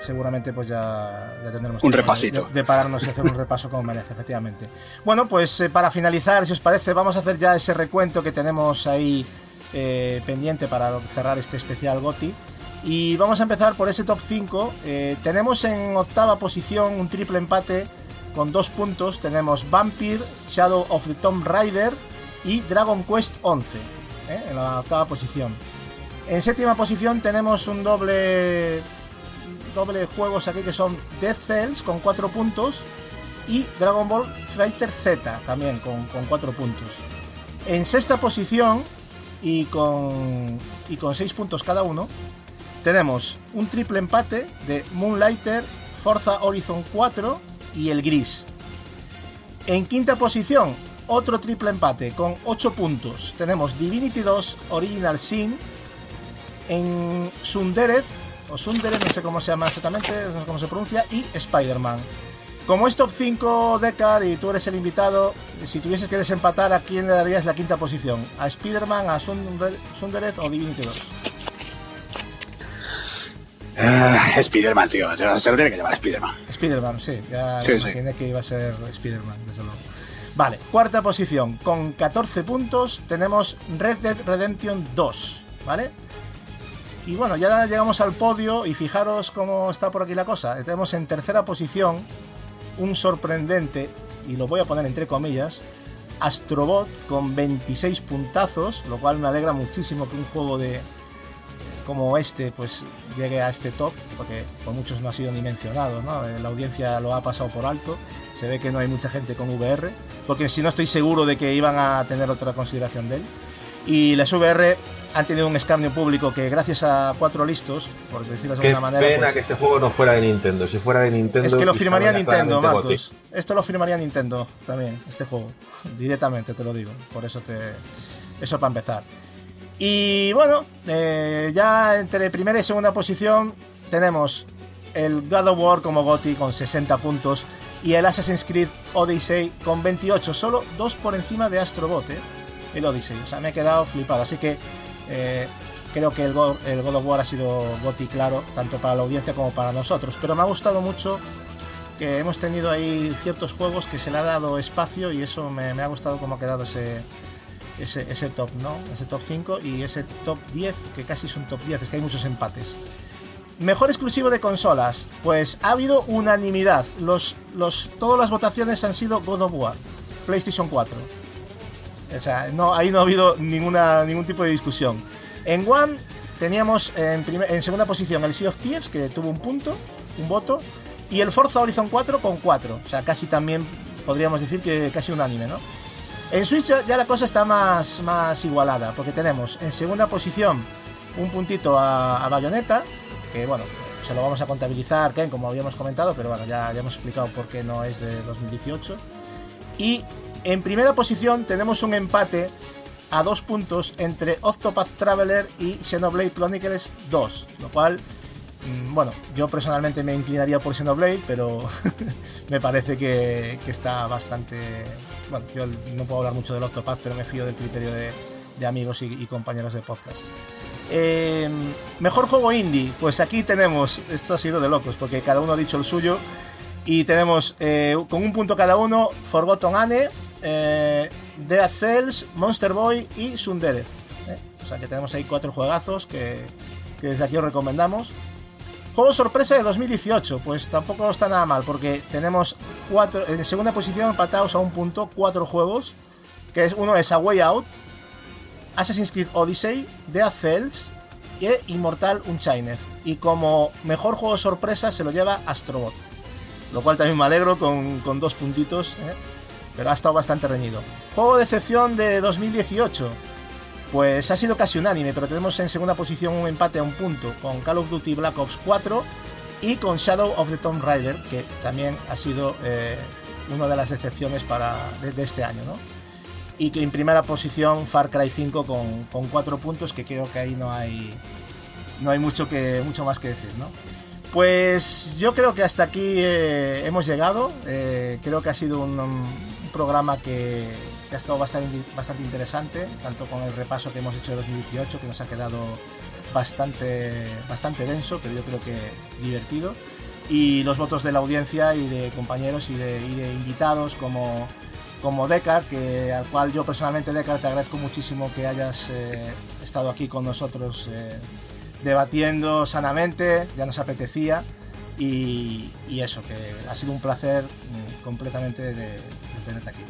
seguramente pues ya, ya tendremos Un repasito. De, de pararnos y hacer un repaso como merece, efectivamente. Bueno, pues eh, para finalizar, si os parece, vamos a hacer ya ese recuento que tenemos ahí eh, pendiente para cerrar este especial GOTI. Y vamos a empezar por ese top 5. Eh, tenemos en octava posición un triple empate con dos puntos. Tenemos Vampire, Shadow of the Tomb Raider y Dragon Quest 11 ¿eh? en la octava posición. En séptima posición tenemos un doble doble juegos aquí que son Death Cells con 4 puntos y Dragon Ball Fighter Z también con, con 4 puntos. En sexta posición y con, y con 6 puntos cada uno tenemos un triple empate de Moonlighter, Forza Horizon 4 y el Gris. En quinta posición, otro triple empate con 8 puntos. Tenemos Divinity 2 Original Sin. En Sunderet, o Sunderet, no sé cómo se llama exactamente, no sé cómo se pronuncia, y Spider-Man. Como es top 5 Decar y tú eres el invitado, si tuvieses que desempatar, ¿a quién le darías la quinta posición? ¿A Spider-Man, a Sundere- Sunderet o Divinity 2? Ah, Spiderman, tío. Se lo tiene que llevar Spiderman. Spider-Man, sí, ya Sí, me sí. imaginé que iba a ser Spider-Man, desde luego. Vale, cuarta posición, con 14 puntos tenemos Red Dead Redemption 2, ¿vale? Y bueno, ya llegamos al podio y fijaros cómo está por aquí la cosa. Tenemos en tercera posición un sorprendente, y lo voy a poner entre comillas, Astrobot con 26 puntazos, lo cual me alegra muchísimo que un juego de como este pues llegue a este top, porque por muchos no ha sido ni mencionado, ¿no? Eh, La audiencia lo ha pasado por alto, se ve que no hay mucha gente con VR, porque si no estoy seguro de que iban a tener otra consideración de él. Y las VR han tenido un escarnio público que gracias a cuatro listos, por decirlo de Qué alguna manera, pena pues, que este juego no fuera de Nintendo. Si fuera de Nintendo. es que lo firmaría Nintendo, claramente Marcos. Esto lo firmaría Nintendo también, este juego. Directamente, te lo digo. Por eso te. Eso para empezar. Y bueno, eh, ya entre primera y segunda posición tenemos el God of War como GOTY con 60 puntos y el Assassin's Creed Odyssey con 28, solo dos por encima de Astrobot, ¿eh? el Odyssey. O sea, me he quedado flipado. Así que eh, creo que el God, el of War ha sido GOTY claro, tanto para la audiencia como para nosotros. Pero me ha gustado mucho que hemos tenido ahí ciertos juegos que se le ha dado espacio y eso me, ha gustado cómo ha quedado ese, ese top, ¿no? Ese top 5 y ese top 10, que casi es un top 10, es que hay muchos empates. Mejor exclusivo de consolas, pues ha habido unanimidad. Los, los, todas las votaciones han sido God of War, PlayStation 4. O sea, no, ahí no ha habido ninguna, ningún tipo de discusión. En One teníamos en, primer- en segunda posición el Sea of Thieves, que tuvo un punto, un voto, y el Forza Horizon 4 con 4. O sea, casi también podríamos decir que casi unánime, ¿no? En Switch ya- la cosa está más, más igualada, porque tenemos en segunda posición un puntito a, a Bayonetta, que bueno, se lo vamos a contabilizar, Ken, como habíamos comentado, pero bueno, ya, ya hemos explicado por qué no es de 2018. Y en primera posición tenemos un empate a dos puntos entre Octopath Traveler y Xenoblade Chronicles 2, lo cual, mm, bueno, yo personalmente me inclinaría por Xenoblade, pero me parece que, que está bastante... Bueno, yo no puedo hablar mucho del Octopath, pero me fío del criterio de, de amigos y, y compañeros de podcast. Eh, mejor juego indie, pues aquí tenemos, esto ha sido de locos, porque cada uno ha dicho el suyo, y tenemos eh, con un punto cada uno Forgotten Anne, eh, Dead Cells, Monster Boy y Sundere. ¿eh? O sea que tenemos ahí cuatro juegazos que, que desde aquí os recomendamos. Juego sorpresa de 2018, pues tampoco está nada mal, porque tenemos cuatro, en segunda posición empatados a un punto, cuatro juegos, que es uno es A Way Out, Assassin's Creed Odyssey, Dead Cells e Immortal Unchained. Y como mejor juego sorpresa se lo lleva Astrobot. Lo cual también me alegro con, con dos puntitos, ¿eh? pero ha estado bastante reñido. Juego de excepción de 2018. Pues ha sido casi unánime, pero tenemos en segunda posición un empate a un punto con Call of Duty Black Ops 4 y con Shadow of the Tomb Raider, que también ha sido eh, una de las excepciones para, de este año, ¿no? Y que en primera posición Far Cry 5 con, con 4 puntos, que creo que ahí no hay no hay mucho que mucho más que decir, ¿no? Pues yo creo que hasta aquí eh, hemos llegado. Eh, creo que ha sido un, un programa que, que ha estado bastante, bastante interesante, tanto con el repaso que hemos hecho de 2018, que nos ha quedado bastante, bastante denso, pero yo creo que divertido. Y los votos de la audiencia y de compañeros y de, y de invitados como como Decar, que al cual yo personalmente, Decar, te agradezco muchísimo que hayas eh, estado aquí con nosotros eh, debatiendo sanamente, ya nos apetecía. Y, y eso, que ha sido un placer mm, completamente de, de tenerte aquí.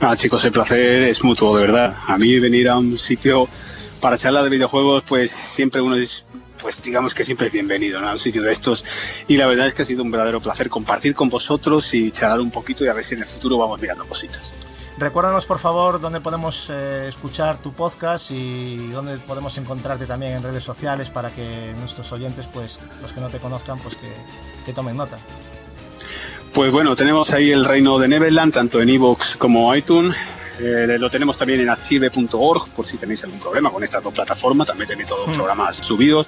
Nada, chicos, el placer es mutuo, de verdad. A mí venir a un sitio para charlar de videojuegos, pues siempre uno es, pues digamos que siempre es bienvenido ¿no? a un sitio de estos. Y la verdad es que ha sido un verdadero placer compartir con vosotros y charlar un poquito y a ver si en el futuro vamos mirando cositas. Recuérdanos, por favor, dónde podemos eh, escuchar tu podcast y dónde podemos encontrarte también en redes sociales para que nuestros oyentes, pues los que no te conozcan, pues que, que tomen nota. Pues bueno, tenemos ahí el reino de Neverland, tanto en iVoox como iTunes. Eh, lo tenemos también en archive.org, por si tenéis algún problema con estas dos plataformas. También tenéis todos los programas subidos.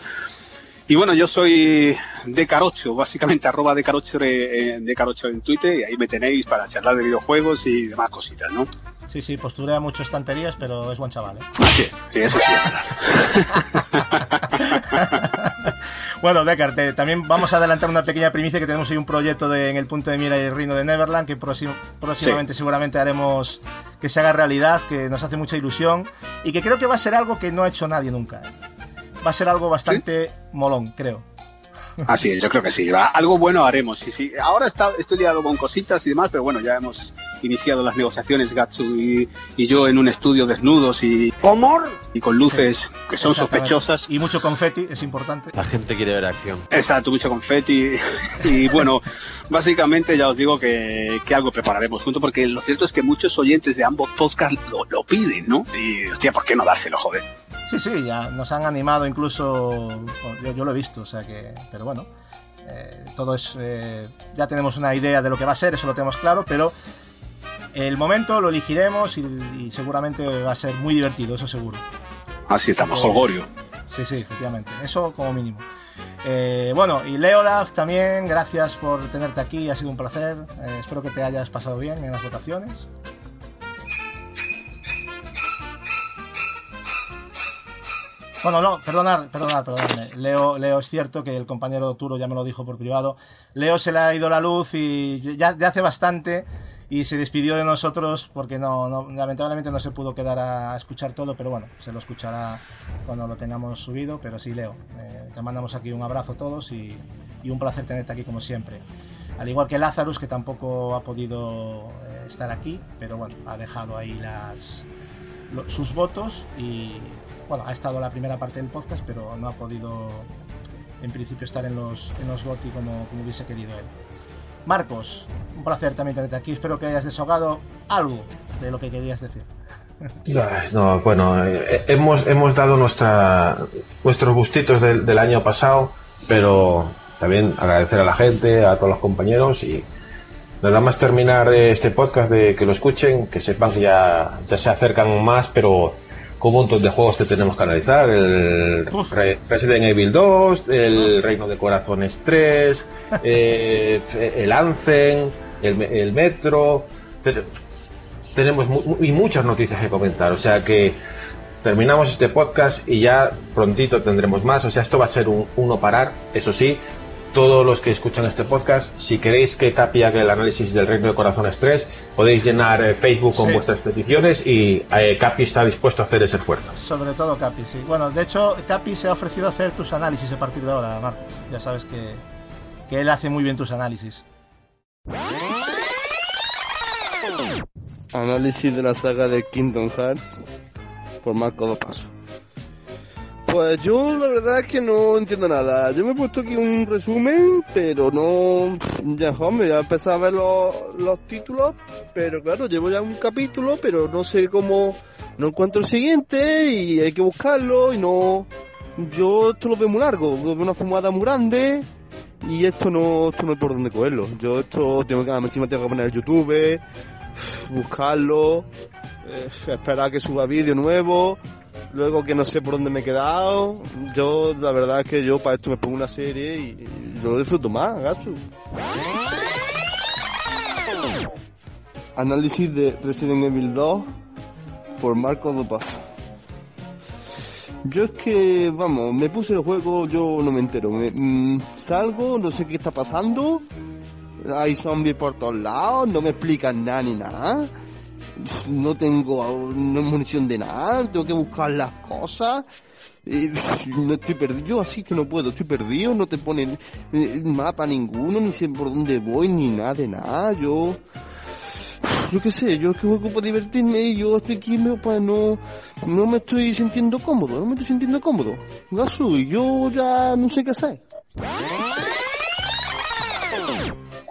Y bueno, yo soy de Carocho, básicamente arroba de Carocho, eh, de Carocho en Twitter, y ahí me tenéis para charlar de videojuegos y demás cositas, ¿no? Sí, sí, posturea mucho estanterías, pero es buen chaval, ¿eh? Así es, sí, eso sí es verdad. Bueno, Decar, te- también vamos a adelantar una pequeña primicia que tenemos ahí un proyecto de, en el punto de mira y el reino de Neverland que próxim- próximamente seguramente haremos que se haga realidad, que nos hace mucha ilusión y que creo que va a ser algo que no ha hecho nadie nunca. ¿eh? Va a ser algo bastante molón, creo. Así es, yo creo que sí. Va, Algo bueno haremos. Sí, sí. Ahora está, estoy liado con cositas y demás, pero bueno, ya hemos iniciado las negociaciones, Gatsu y, y yo, en un estudio desnudos y, y con luces que son sospechosas. Y mucho confeti, es importante. La gente quiere ver acción. Exacto, mucho confeti. Y bueno, básicamente ya os digo que, que algo prepararemos junto, porque lo cierto es que muchos oyentes de ambos podcasts lo, lo piden, ¿no? Y hostia, ¿por qué no dárselo, joder? Sí, sí, ya nos han animado incluso, yo, yo lo he visto, o sea que, pero bueno, eh, todo es, eh, ya tenemos una idea de lo que va a ser, eso lo tenemos claro, pero el momento lo elegiremos y, y seguramente va a ser muy divertido, eso seguro. Así estamos, que- Holgorio. Sí, sí, efectivamente, eso como mínimo. Eh, bueno, y Leolaf también, gracias por tenerte aquí, ha sido un placer, eh, espero que te hayas pasado bien en las votaciones. Bueno, no, perdonar, perdonar, perdonadme. Leo, Leo, es cierto que el compañero Turo ya me lo dijo por privado. Leo se le ha ido la luz y ya, hace bastante y se despidió de nosotros porque no, lamentablemente no se pudo quedar a escuchar todo, pero bueno, se lo escuchará cuando lo tengamos subido. Pero sí, Leo, eh, te mandamos aquí un abrazo a todos y, un placer tenerte aquí como siempre. Al igual que Lazarus, que tampoco ha podido eh, estar aquí, pero bueno, ha dejado ahí sus votos y bueno, ha estado la primera parte del podcast, pero no ha podido en principio estar en los, en los GOTY como, como hubiese querido él. Marcos, un placer también tenerte aquí. Espero que hayas desahogado algo de lo que querías decir. No, bueno, eh, hemos, hemos dado nuestra, nuestros gustitos del, del año pasado, pero también agradecer a la gente, a todos los compañeros y nada más terminar este podcast de que lo escuchen, que sepan que ya, ya se acercan más, pero con un montón de juegos que tenemos que analizar, el Uf. Resident Evil 2, el Reino de Corazones 3, eh, el Anthem, el, el Metro, te- tenemos mu- y muchas noticias que comentar, o sea que terminamos este podcast y ya prontito tendremos más, o sea, esto va a ser un, un no parar, eso sí, todos los que escuchan este podcast, si queréis que Capi haga el análisis del Reino de Corazones 3, podéis llenar eh, Facebook con Sí. vuestras peticiones y eh, Capi está dispuesto a hacer ese esfuerzo. Sobre todo Capi, sí. Bueno, de hecho, Capi se ha ofrecido a hacer tus análisis a partir de ahora, Marcos. Ya sabes que, que él hace muy bien tus análisis. Análisis de la saga de Kingdom Hearts por Marco Dos Pasos. Pues yo la verdad es que no entiendo nada. Yo me he puesto aquí un resumen, pero no... Ya, hombre, ya he a ver los, los títulos, pero claro, llevo ya un capítulo, pero no sé cómo... No encuentro el siguiente y hay que buscarlo y no... Yo esto lo veo muy largo, veo una fumada muy grande y esto no, esto no hay por dónde cogerlo. Yo esto tengo que, encima tengo que poner YouTube, buscarlo, eh, esperar a que suba vídeo nuevo, luego que no sé por dónde me he quedado. Yo, la verdad es que yo para esto me pongo una serie y, yo lo disfruto más, Gatsu. Análisis de Resident Evil 2 por Marco Dopaz. Yo es que, vamos, me puse el juego, yo no me entero. Mm, salgo, no sé qué está pasando. Hay zombies por todos lados, no me explican nada ni nada. No tengo no munición de nada, tengo que buscar las cosas. Eh, no estoy perdido, así que no puedo, estoy perdido, no te ponen eh, mapa ninguno, ni sé por dónde voy, ni nada de nada. Yo, yo qué sé, yo es que ocupo de divertirme y yo estoy aquí me- pues no, no me estoy sintiendo cómodo, no me estoy sintiendo cómodo. Gasu, yo ya no sé qué hacer.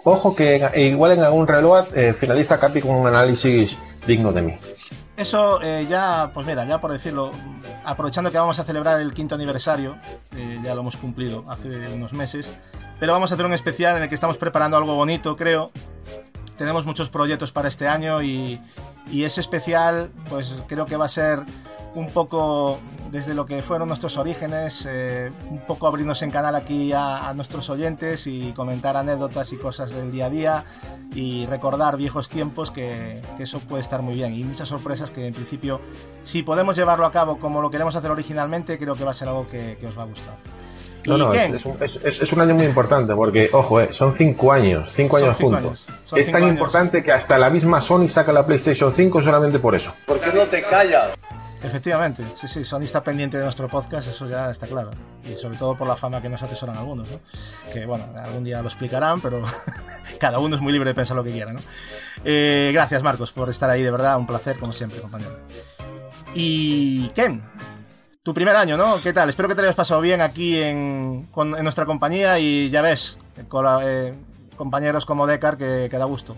Ojo que igual en algún reloj eh, finaliza Capi con un análisis digno de mí. Eso eh, ya, pues mira, ya por decirlo, aprovechando que vamos a celebrar el quinto aniversario, eh, ya lo hemos cumplido hace unos meses, pero vamos a hacer un especial en el que estamos preparando algo bonito, creo. Tenemos muchos proyectos para este año y, y ese especial, pues creo que va a ser un poco desde lo que fueron nuestros orígenes, eh, un poco abrirnos en canal aquí a, a nuestros oyentes y comentar anécdotas y cosas del día a día y recordar viejos tiempos que, que eso puede estar muy bien y muchas sorpresas que en principio si podemos llevarlo a cabo como lo queremos hacer originalmente creo que va a ser algo que, que os va a gustar. No, ¿Y no, es, un, es- es- es un año muy importante porque, ojo, eh, son cinco años, cinco Son años cinco juntos. años, son es tan años. importante que hasta la misma Sony saca la PlayStation 5 solamente por eso. ¿Por qué no te callas? Efectivamente, sí, sí, Sony está pendiente de nuestro podcast, eso ya está claro. Y sobre todo por la fama que nos atesoran algunos, ¿no? Que bueno, algún día lo explicarán, pero cada uno es muy libre de pensar lo que quiera, ¿no? Eh, gracias, Marcos, por estar ahí, de verdad, un placer, como siempre, compañero. Y Ken, tu primer año, ¿no? ¿Qué tal? Espero que te hayas pasado bien aquí en, con- en nuestra compañía y ya ves, con la- eh, compañeros como Decar que da gusto.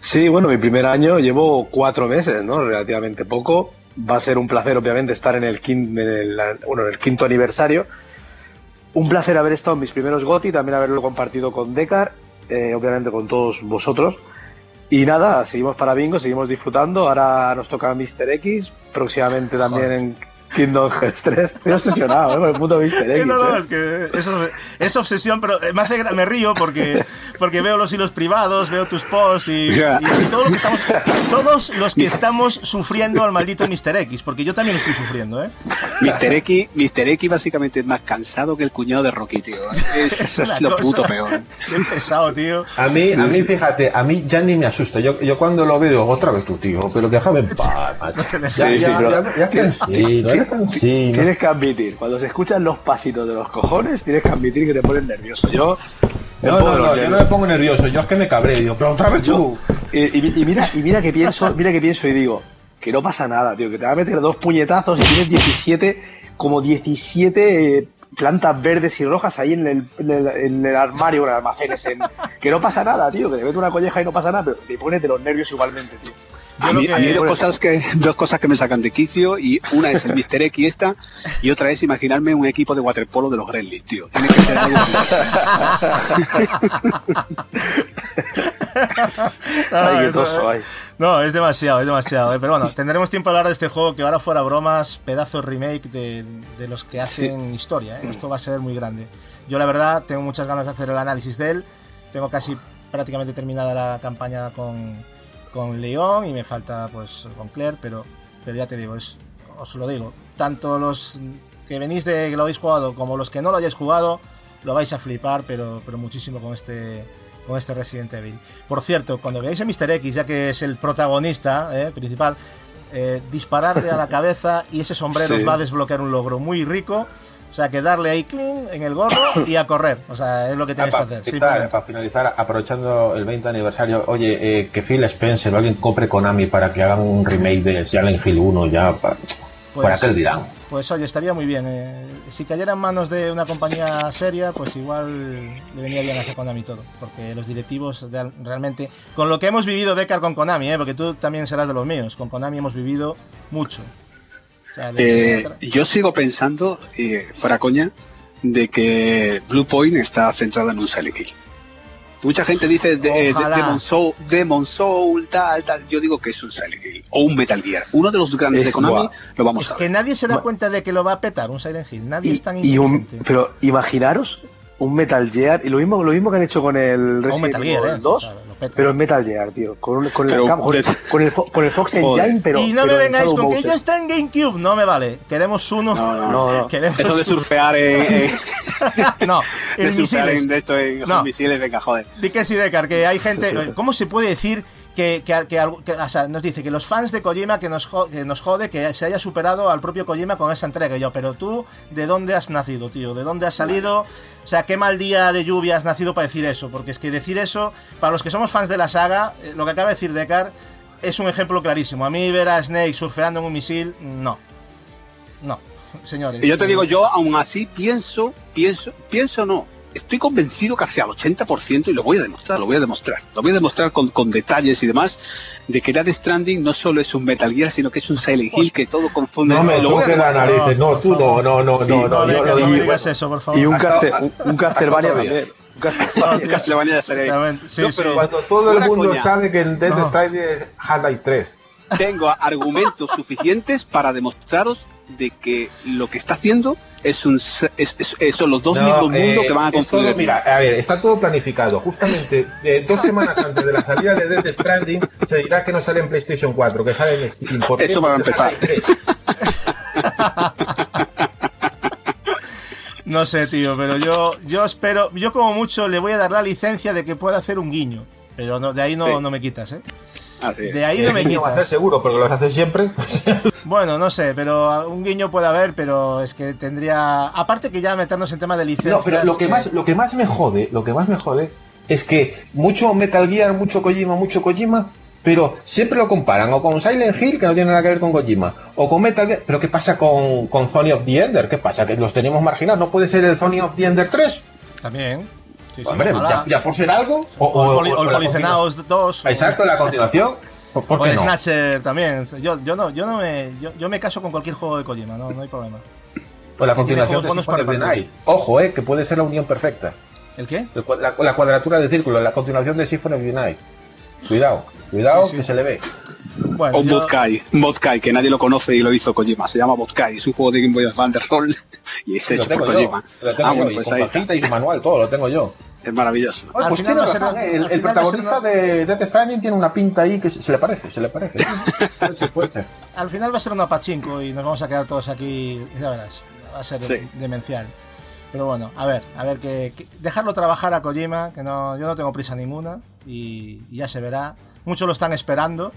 Sí, bueno, mi primer año llevo cuatro meses, ¿no? Relativamente poco. Va a ser un placer, obviamente, estar en el, quin- en el, bueno, en el quinto aniversario. Un placer haber estado en mis primeros GOTI, también haberlo compartido con Decar, eh, obviamente con todos vosotros. Y nada, seguimos para Bingo, seguimos disfrutando. Ahora nos toca Mr. X, próximamente también en Kingdom Hearts 3. Estoy obsesionado ¿eh? con el puto Mr. X. no, no, ¿eh? es que eso es obsesión, pero me hace gra- me río porque porque veo los hilos privados, veo tus posts y, Ya. y- y todo lo que estamos, todos los que estamos sufriendo al maldito Mr. X, porque yo también estoy sufriendo, ¿eh? Mr. X, Mr. X básicamente es más cansado que el cuñado de Rocky, tío. Es, Es lo cosa- puto peor. Qué pesado, tío. A mí, a mí, fíjate, a mí ya ni me asusta. Yo, yo cuando lo veo, otra vez tú, tío, pero déjame en paz, Ya, Sí, ya, sí, pero- ya, ya Tienes que admitir, cuando se escuchan los pasitos de los cojones, tienes que admitir que te pones nervioso. Yo. No, no, no, yo no me pongo nervioso, yo es que me cabré, digo, pero otra vez tú. Y, y- y mira, y mira que pienso, mira que pienso y digo, que no pasa nada, tío, que te va a meter dos puñetazos y tienes 17, como 17 eh, plantas verdes y rojas ahí en el, en el, en el armario, en almacenes, en, que no pasa nada, tío, que te metes una colleja y no pasa nada, pero te pones de los nervios igualmente, tío. Yo A mí, que- a mí hay dos cosas, que, dos cosas que me sacan de quicio y una es el Mr. X esta y otra es imaginarme un equipo de waterpolo de los Gremlins, tío. Tiene que ser algo Ay, qué eso, toso, ay. No, es demasiado, es demasiado. eh. Pero bueno, tendremos tiempo a hablar de este juego que ahora fuera bromas, pedazos remake de, de los que hacen historia. eh. Esto va a ser muy grande. Yo la verdad tengo muchas ganas de hacer el análisis de él. Tengo casi prácticamente terminada la campaña con, con León y me falta pues con Claire, pero, pero ya te digo, es, os lo digo, tanto los que venís de que lo habéis jugado como los que no lo hayáis jugado, lo vais a flipar, pero, pero muchísimo con este con este Resident Evil. Por cierto, cuando veáis a Mr. X, ya que es el protagonista eh, principal, eh, dispararle a la cabeza y ese sombrero Sí. os va a desbloquear un logro muy rico. O sea, que darle ahí clean en el gorro y a correr. O sea, es lo que tenéis que hacer. finalizar, para finalizar, aprovechando el 20 aniversario, oye, eh, que Phil Spencer o alguien compre Konami para que hagan un remake de Silent Hill 1 ya para, Pues- para que dirán. Pues oye, estaría muy bien. eh. Si cayera en manos de una compañía seria, pues igual le venía bien hacer Konami todo. Porque los directivos de- realmente, con lo que hemos vivido Decar con Konami, ¿eh? porque tú también serás de los míos, con Konami hemos vivido mucho. O sea, Eh, yo sigo pensando, eh, fuera coña, de que Blue Point está centrado en un Silent Hill. Mucha gente dice de, de- Ojalá. Demon, Soul, Demon Soul, tal, tal. Yo digo que es un Silent Hill. O un Metal Gear. Uno de los grandes Es de Konami lo vamos es a que ver. nadie se da cuenta de que lo va a petar un Silent Hill. Nadie es tan Y, un, inteligente. pero imaginaros un Metal Gear y lo mismo, lo mismo que han hecho con el Resident Evil ¿eh? 2. O sea, lo peta. Pero en Metal Gear, tío. Con, un- con, Pero- con, el, con el Fo- con el Fox Joder. Engine, pero. y no pero me en vengáis con que ya está en GameCube, no me vale. Queremos uno. No, no, no. Queremos Eso de surfear en, en- no, de en surfear misiles. en, de esto, en No. misiles, venga, joder. Di que sí, Decar, que hay gente. ¿Cómo se puede decir que, que, que o sea, nos dice que los fans de Kojima que nos, jo- que nos jode que se haya superado al propio Kojima con esa entrega? Y yo, pero tú, ¿de dónde has nacido, tío? ¿De dónde has salido? O sea, qué mal día de lluvia has nacido para decir eso. Porque es que decir eso, para los que somos fans de la saga, eh, lo que acaba de decir Decar es un ejemplo clarísimo. A mí ver a Snake surfeando en un misil, no. No, señores. Y yo te digo, yo aún así pienso, pienso, pienso no. Estoy convencido casi al 80% y lo voy a demostrar, lo voy a demostrar. Lo voy a demostrar con, con detalles y demás de que Death Stranding no solo es un Metal Gear, sino que es un Silent Hill que todo confunde. No me lo toques la narices. No, tú no, no, no, Sí, no, No, no. Decar, lo no me digas eso, por favor. Y un, Castel, un, un Castlevania también. Un Castlevania. De. Exactamente, sí, No, sí. pero Cuando todo el mundo coña. sabe que el Death No. Stranding es Half-Life 3. Tengo argumentos suficientes para demostraros de que lo que está haciendo es un se- es, es- es- son los dos No, mismos mundos eh, que van a confundir. mira, a ver, está todo planificado. Justamente eh, dos semanas antes de la salida de Death Stranding se dirá que no sale en PlayStation 4, que sale en Steam. Eso para empezar. sale en 3. No sé, tío, pero yo, yo espero, yo como mucho le voy a dar la licencia de que pueda hacer un guiño. Pero no, de ahí no, Sí. no me quitas, ¿eh? De ahí no me a quitas. seguro, porque lo hace siempre. Bueno, no sé, pero un guiño puede haber, pero es que tendría... Aparte que ya meternos en tema de licencias... No, pero lo que eh, más, lo que más me jode, lo que más me jode es que mucho Metal Gear, mucho Kojima, mucho Kojima, pero siempre lo comparan o con Silent Hill, que no tiene nada que ver con Kojima, o con Metal Gear, pero ¿qué pasa con, con Sony of the Ender? ¿Qué pasa? Que los tenemos marginados, ¿no puede ser el Sony of the Ender 3? También. Sí, sí, Hombre, ya, ya por ser algo, O, o el, poli- o el Policenaos 2. continu- Exacto, la continuación. ¿Por, por O el no? Snatcher también. Yo, yo no, yo no me, yo, yo me caso con cualquier juego de Kojima, no, no hay problema. O la continuación de para of the partir. Night. Ojo, eh, que puede ser la unión perfecta. ¿El qué? El La, la cuadratura del círculo, la continuación de Symphony of the Night. Cuidado, cuidado Sí, sí. que se le ve. Bueno, O un yo- Botkai, un Botkai, que nadie lo conoce y lo hizo Kojima. Se llama Botkai, es un juego de Game Boy Advance de rol y es hecho por yo, Kojima. lo tengo Ah, yo, bueno, y pues con ahí está. y su manual, todo lo tengo yo. Es maravilloso. Oye, Al pues final tiene va a ser razón, eh, el, protagonista de Death Stranding tiene una pinta ahí que se, se le parece, se le parece. Al final va a ser una pachinko y nos vamos a quedar todos aquí, ya verás, va a ser Sí. demencial. Pero bueno, a ver, a ver que, que- dejarlo trabajar a Kojima, que no, yo no tengo prisa ninguna y, y ya se verá. Muchos lo están esperando,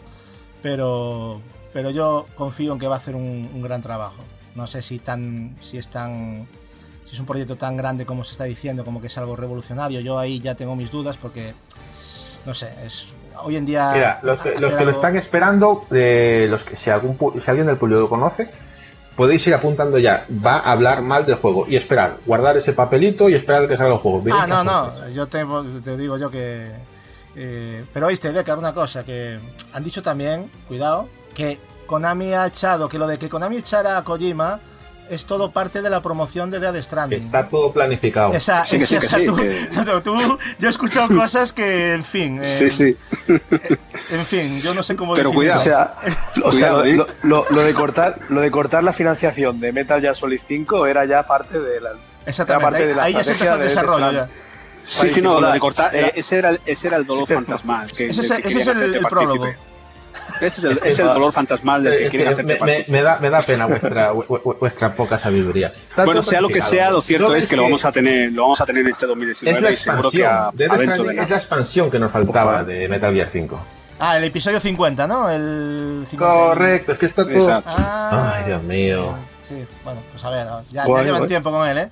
pero pero yo confío en que va a hacer un, un gran trabajo. No sé si tan si es tan si es un proyecto tan grande como se está diciendo, como que es algo revolucionario. Yo ahí ya tengo mis dudas porque no sé, es hoy en día Mira, los, los que lo están esperando, eh, los que, si, algún, si alguien del público lo conoce, podéis ir apuntando ya. Va a hablar mal del juego y esperar, guardar ese papelito y esperar que salga el juego. Ah, no, no, yo te, te digo yo que... eh, pero oíste, Decar, una cosa, que han dicho también, cuidado, que Konami ha echado, que lo de que Konami echara a Kojima es todo parte de la promoción de Dead Stranding. Está todo planificado. Sí, sí, sí, tú, que- tú- yo he escuchado cosas que, en fin, Sí, eh, sí. en fin, yo no sé cómo Pero definirlo. O sea, o sea Cuidado, lo, ¿eh? lo- lo- lo de cortar, lo de cortar la financiación de Metal Gear Solid 5 era ya parte de la. Exactamente, ahí, de la ahí ya se empezó el estrategia de desarrollo. Ya. Sí, sí, no, lo de cortar, era- eh, ese, era, el- ese era el dolor fantasmal. Que, Ese es- del que ese es querían el- el prólogo. es el, es el dolor fantasmal del que Es quieren que hacerte me, da, me da pena vuestra, vu- vu- vuestra poca sabiduría. Está Bueno, sea lo que sea, lo cierto No, es que lo vamos a tener, lo vamos a tener en este Es la 2019 y seguro que expansión. a, a de es la expansión que nos faltaba de Metal Gear 5. Ah, el episodio 50, ¿no? El 50 y- Correcto, es que está todo. Ah, Ay, Dios mío. bien. Sí, bueno, pues a ver, ya, llevan guay. tiempo con él, ¿eh?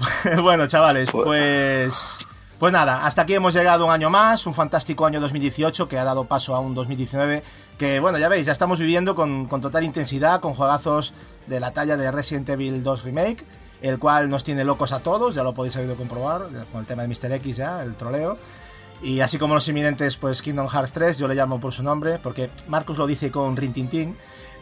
bueno, chavales, pues... Pues nada, hasta aquí hemos llegado un año más, un fantástico año 2018 que ha dado paso a un 2019 que, bueno, ya veis, ya estamos viviendo con, con total intensidad, con juegazos de la talla de Resident Evil 2 Remake, el cual nos tiene locos a todos, ya lo podéis haber ido comprobar, con el tema de Mr. X ya, el troleo. Y así como los inminentes, pues Kingdom Hearts 3, yo le llamo por su nombre, porque Marcos lo dice con Rintintín,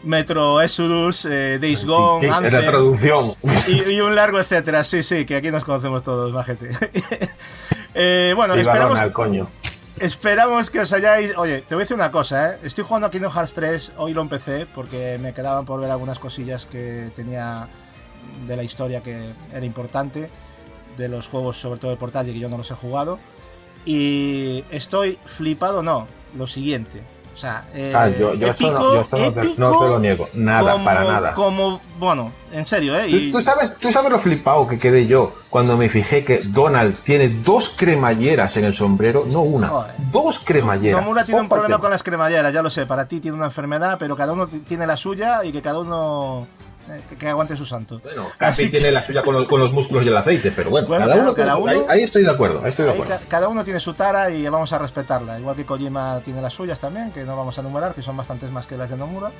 Metro Exodus, eh, Days Gone, Sí, es la Anthem, traducción. y, y un largo etcétera. Sí, sí, que aquí nos conocemos todos, majete. eh, bueno, esperamos, coño. esperamos que os hayáis... Oye, te voy a decir una cosa, ¿eh? Estoy jugando a Kingdom Hearts 3, hoy lo empecé, porque me quedaban por ver algunas cosillas que tenía de la historia que era importante, de los juegos sobre todo de portátil que yo no los he jugado. Y estoy flipado, no, lo siguiente. O sea, eh, Ah, yo, yo no, yo te- no te lo niego. Nada, como- para nada. Como, bueno, en serio, ¿eh? ¿Tú, Y- tú sabes, tú sabes lo flipado que quedé yo cuando me fijé que Donald tiene dos cremalleras en el sombrero, no una, Joder. dos cremalleras. Nomura tiene un problema con las cremalleras, ya lo sé. Para ti tiene una enfermedad, pero cada uno tiene la suya y que cada uno que, que aguante su santo. Bueno, Así que- tiene la suya con los, con los músculos y el aceite, pero bueno, Bueno, cada, claro, uno cada uno- ahí, ahí estoy de acuerdo, ahí estoy de acuerdo. ca- cada uno tiene su tara y vamos a respetarla. Igual que Kojima tiene las suyas también, que no vamos a enumerar, que son bastantes más que las de Nomura.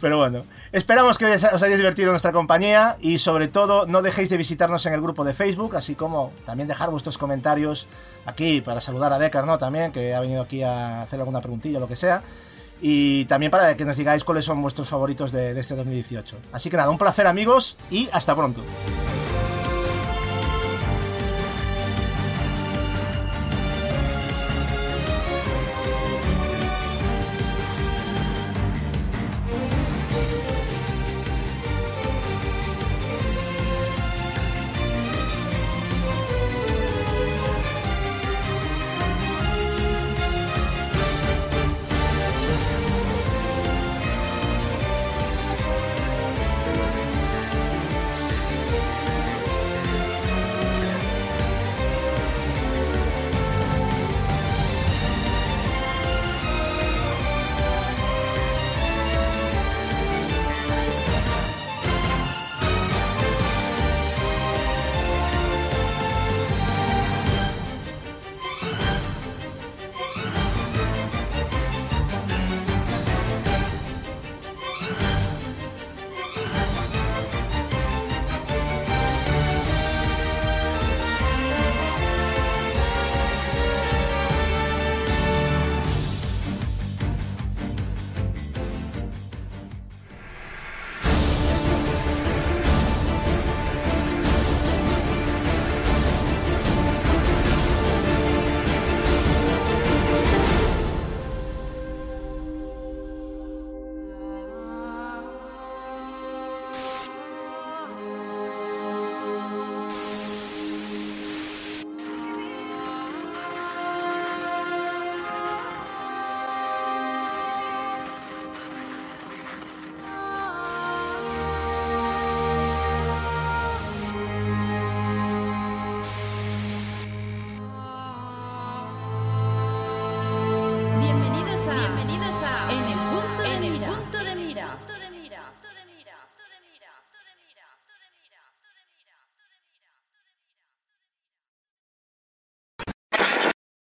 Pero bueno, esperamos que os os hayáis divertido en nuestra compañía y sobre todo no dejéis de visitarnos en el grupo de Facebook, así como también dejar vuestros comentarios aquí para saludar a Decar, ¿no? También, que ha venido aquí a hacer alguna preguntilla o lo que sea. Y también para que nos digáis cuáles son vuestros favoritos de, este 2018. Así que nada, un placer amigos y hasta pronto.